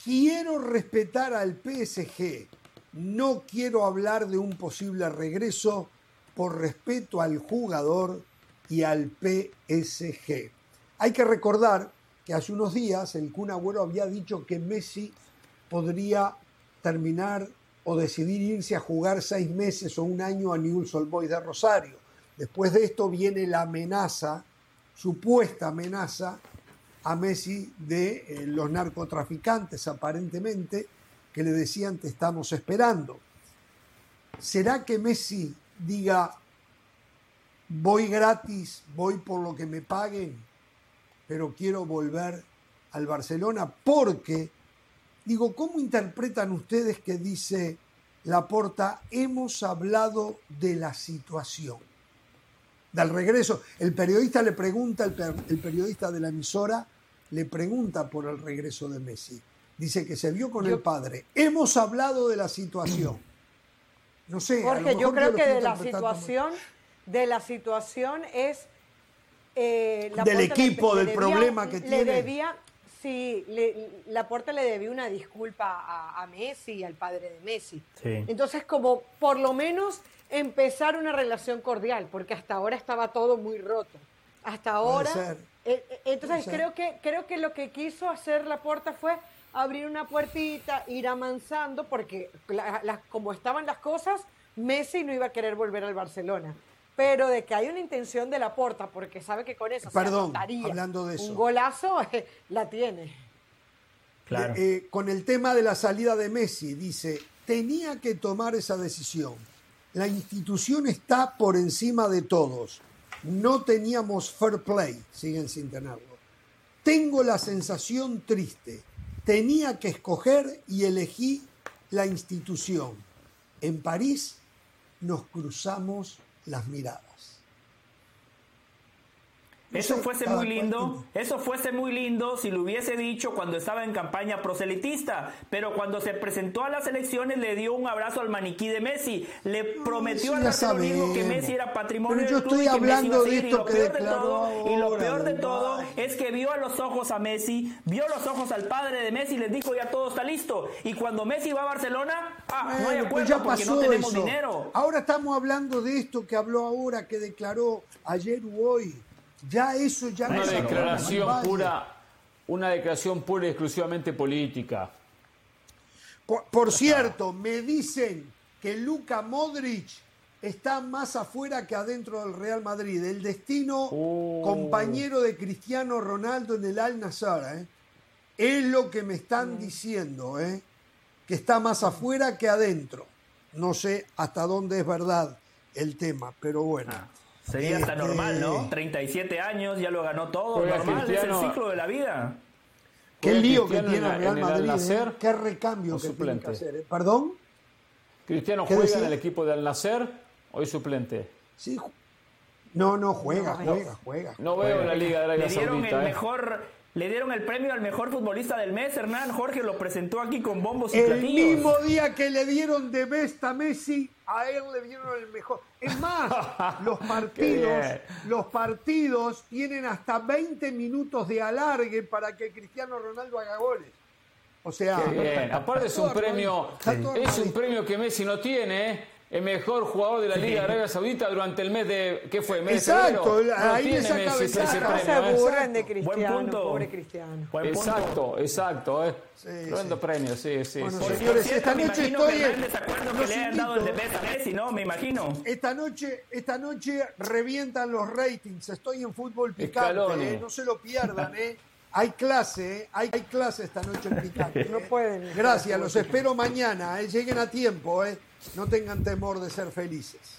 Speaker 1: Quiero respetar al PSG. No quiero hablar de un posible regreso por respeto al jugador y al PSG. Hay que recordar que hace unos días el Kun había dicho que Messi podría terminar o decidir irse a jugar seis meses o un año a Newell's Old Boys de Rosario. Después de esto viene la amenaza, supuesta amenaza, a Messi de eh, los narcotraficantes, aparentemente, que le decían te estamos esperando. ¿Será que Messi diga voy gratis, voy por lo que me paguen, pero quiero volver al Barcelona? Porque, digo, ¿cómo interpretan ustedes que dice Laporta, hemos hablado de la situación? Del regreso. El periodista le pregunta, el, per- el periodista de la emisora le pregunta por el regreso de Messi. Dice que se vio con el padre. Hemos hablado de la situación. No sé.
Speaker 3: Jorge, yo creo que de la situación, de la situación es eh,
Speaker 1: Del
Speaker 3: le-
Speaker 1: equipo, del
Speaker 3: debía-
Speaker 1: problema que
Speaker 3: le
Speaker 1: tiene.
Speaker 3: Debía, sí, le, Laporta le debía una disculpa a, a Messi y al padre de Messi.
Speaker 4: Sí.
Speaker 3: Entonces, como por lo menos empezar una relación cordial, porque hasta ahora estaba todo muy roto. Hasta ahora.
Speaker 1: ser.
Speaker 3: eh, eh, entonces, creo que, creo que lo que quiso hacer Laporta fue abrir una puertita, ir amansando, porque la- la- como estaban las cosas, Messi no iba a querer volver al Barcelona. Pero de que hay una intención de Laporta, porque sabe que con eso se
Speaker 1: Perdón,
Speaker 3: anotaría
Speaker 1: hablando de eso.
Speaker 3: un golazo, la tiene.
Speaker 4: Claro.
Speaker 1: Eh, eh, con el tema de la salida de Messi, dice, tenía que tomar esa decisión. La institución está por encima de todos. No teníamos fair play, siguen sin tenerlo. Tengo la sensación triste. Tenía que escoger y elegí la institución. En París nos cruzamos las miradas.
Speaker 4: Eso fuese muy lindo, eso fuese muy lindo si lo hubiese dicho cuando estaba en campaña proselitista, pero cuando se presentó a las elecciones le dio un abrazo al maniquí de Messi, le prometió
Speaker 1: eso
Speaker 4: al barcelonismo que. Messi era patrimonio
Speaker 1: Pero yo
Speaker 4: del club
Speaker 1: estoy
Speaker 4: y que Messi
Speaker 1: hablando
Speaker 4: iba a
Speaker 1: de
Speaker 4: seguir, y
Speaker 1: esto
Speaker 4: lo
Speaker 1: que
Speaker 4: peor de todo, y lo peor de todo es que vio a los ojos a Messi, vio los ojos al padre de Messi y les dijo ya todo está listo, y cuando Messi va a Barcelona, ah, no hay acuerdo
Speaker 1: pues ya
Speaker 4: porque no tenemos
Speaker 1: eso.
Speaker 4: dinero.
Speaker 1: Ahora estamos hablando de esto que habló ahora, que declaró ayer u hoy. Ya eso ya
Speaker 2: Una
Speaker 1: no
Speaker 2: declaración pura, una declaración pura y exclusivamente política.
Speaker 1: Por, por cierto, me dicen que Luka Modric está más afuera que adentro del Real Madrid. El destino
Speaker 2: Oh.
Speaker 1: compañero de Cristiano Ronaldo en el Al Nassr. ¿eh? Es lo que me están diciendo, ¿eh? que está más afuera que adentro. No sé hasta dónde es verdad el tema, pero bueno.
Speaker 4: Sería hasta
Speaker 1: Este,
Speaker 4: normal, ¿no? 37 años, ya lo ganó todo,
Speaker 2: Juega
Speaker 4: normal,
Speaker 2: Cristiano.
Speaker 4: es el ciclo de la vida.
Speaker 1: Qué
Speaker 2: Juega
Speaker 1: lío que
Speaker 2: Cristiano
Speaker 1: tiene
Speaker 2: en
Speaker 1: el
Speaker 2: la-
Speaker 1: Real
Speaker 2: en el
Speaker 1: Madrid. ¿eh? Qué recambio que tiene que
Speaker 2: suplente.
Speaker 1: hacer. ¿eh? ¿Perdón?
Speaker 2: Cristiano
Speaker 1: ¿Qué
Speaker 2: juega
Speaker 1: decía?
Speaker 2: en el equipo de Al Nacer, hoy suplente.
Speaker 1: Sí. No, no, juega, juega, juega.
Speaker 2: No veo en la Liga de
Speaker 4: Le
Speaker 2: Arabia
Speaker 4: dieron
Speaker 2: Saudita.
Speaker 4: el
Speaker 2: ¿eh?
Speaker 4: mejor, le dieron el premio al mejor futbolista del mes, Hernán Jorge lo presentó aquí con bombos y
Speaker 1: El
Speaker 4: platillos.
Speaker 1: mismo día que le dieron de best a Messi, a él le dieron el mejor. Es más, los partidos, los partidos tienen hasta 20 minutos de alargue para que Cristiano Ronaldo haga goles. O sea,
Speaker 2: bien. Aparte es un premio, es un premio que Messi no tiene. El mejor jugador de la Liga de Arabia Saudita durante el mes de. ¿Qué fue? ¿Mes
Speaker 1: Exacto,
Speaker 2: de? No
Speaker 1: ahí saca
Speaker 2: Messi ese
Speaker 1: ventaja.
Speaker 3: No
Speaker 2: premio,
Speaker 3: se
Speaker 2: ¿eh?
Speaker 3: burlen de
Speaker 4: Buen
Speaker 3: Cristiano,
Speaker 4: punto.
Speaker 3: pobre Cristiano.
Speaker 4: Buen punto.
Speaker 2: Exacto, exacto. Eh.
Speaker 1: Sí,
Speaker 2: Tremendo
Speaker 1: sí.
Speaker 2: premio, sí, sí.
Speaker 1: Bueno,
Speaker 2: sí.
Speaker 4: Por
Speaker 1: Señores,
Speaker 4: cierto,
Speaker 1: esta
Speaker 4: me
Speaker 1: noche estoy
Speaker 4: que desacuerdo que le hayan dado el de
Speaker 1: invito.
Speaker 4: Best a Messi, ¿no? Me imagino.
Speaker 1: Esta noche, esta noche revientan los ratings. Estoy en fútbol picante, ¿eh? no se lo pierdan, ¿eh? Hay clase, ¿eh? hay, hay clase esta noche en picante. ¿eh?
Speaker 3: No pueden.
Speaker 1: Gracias, los espero mañana, ¿eh? lleguen a tiempo, ¿eh? No tengan temor de ser felices.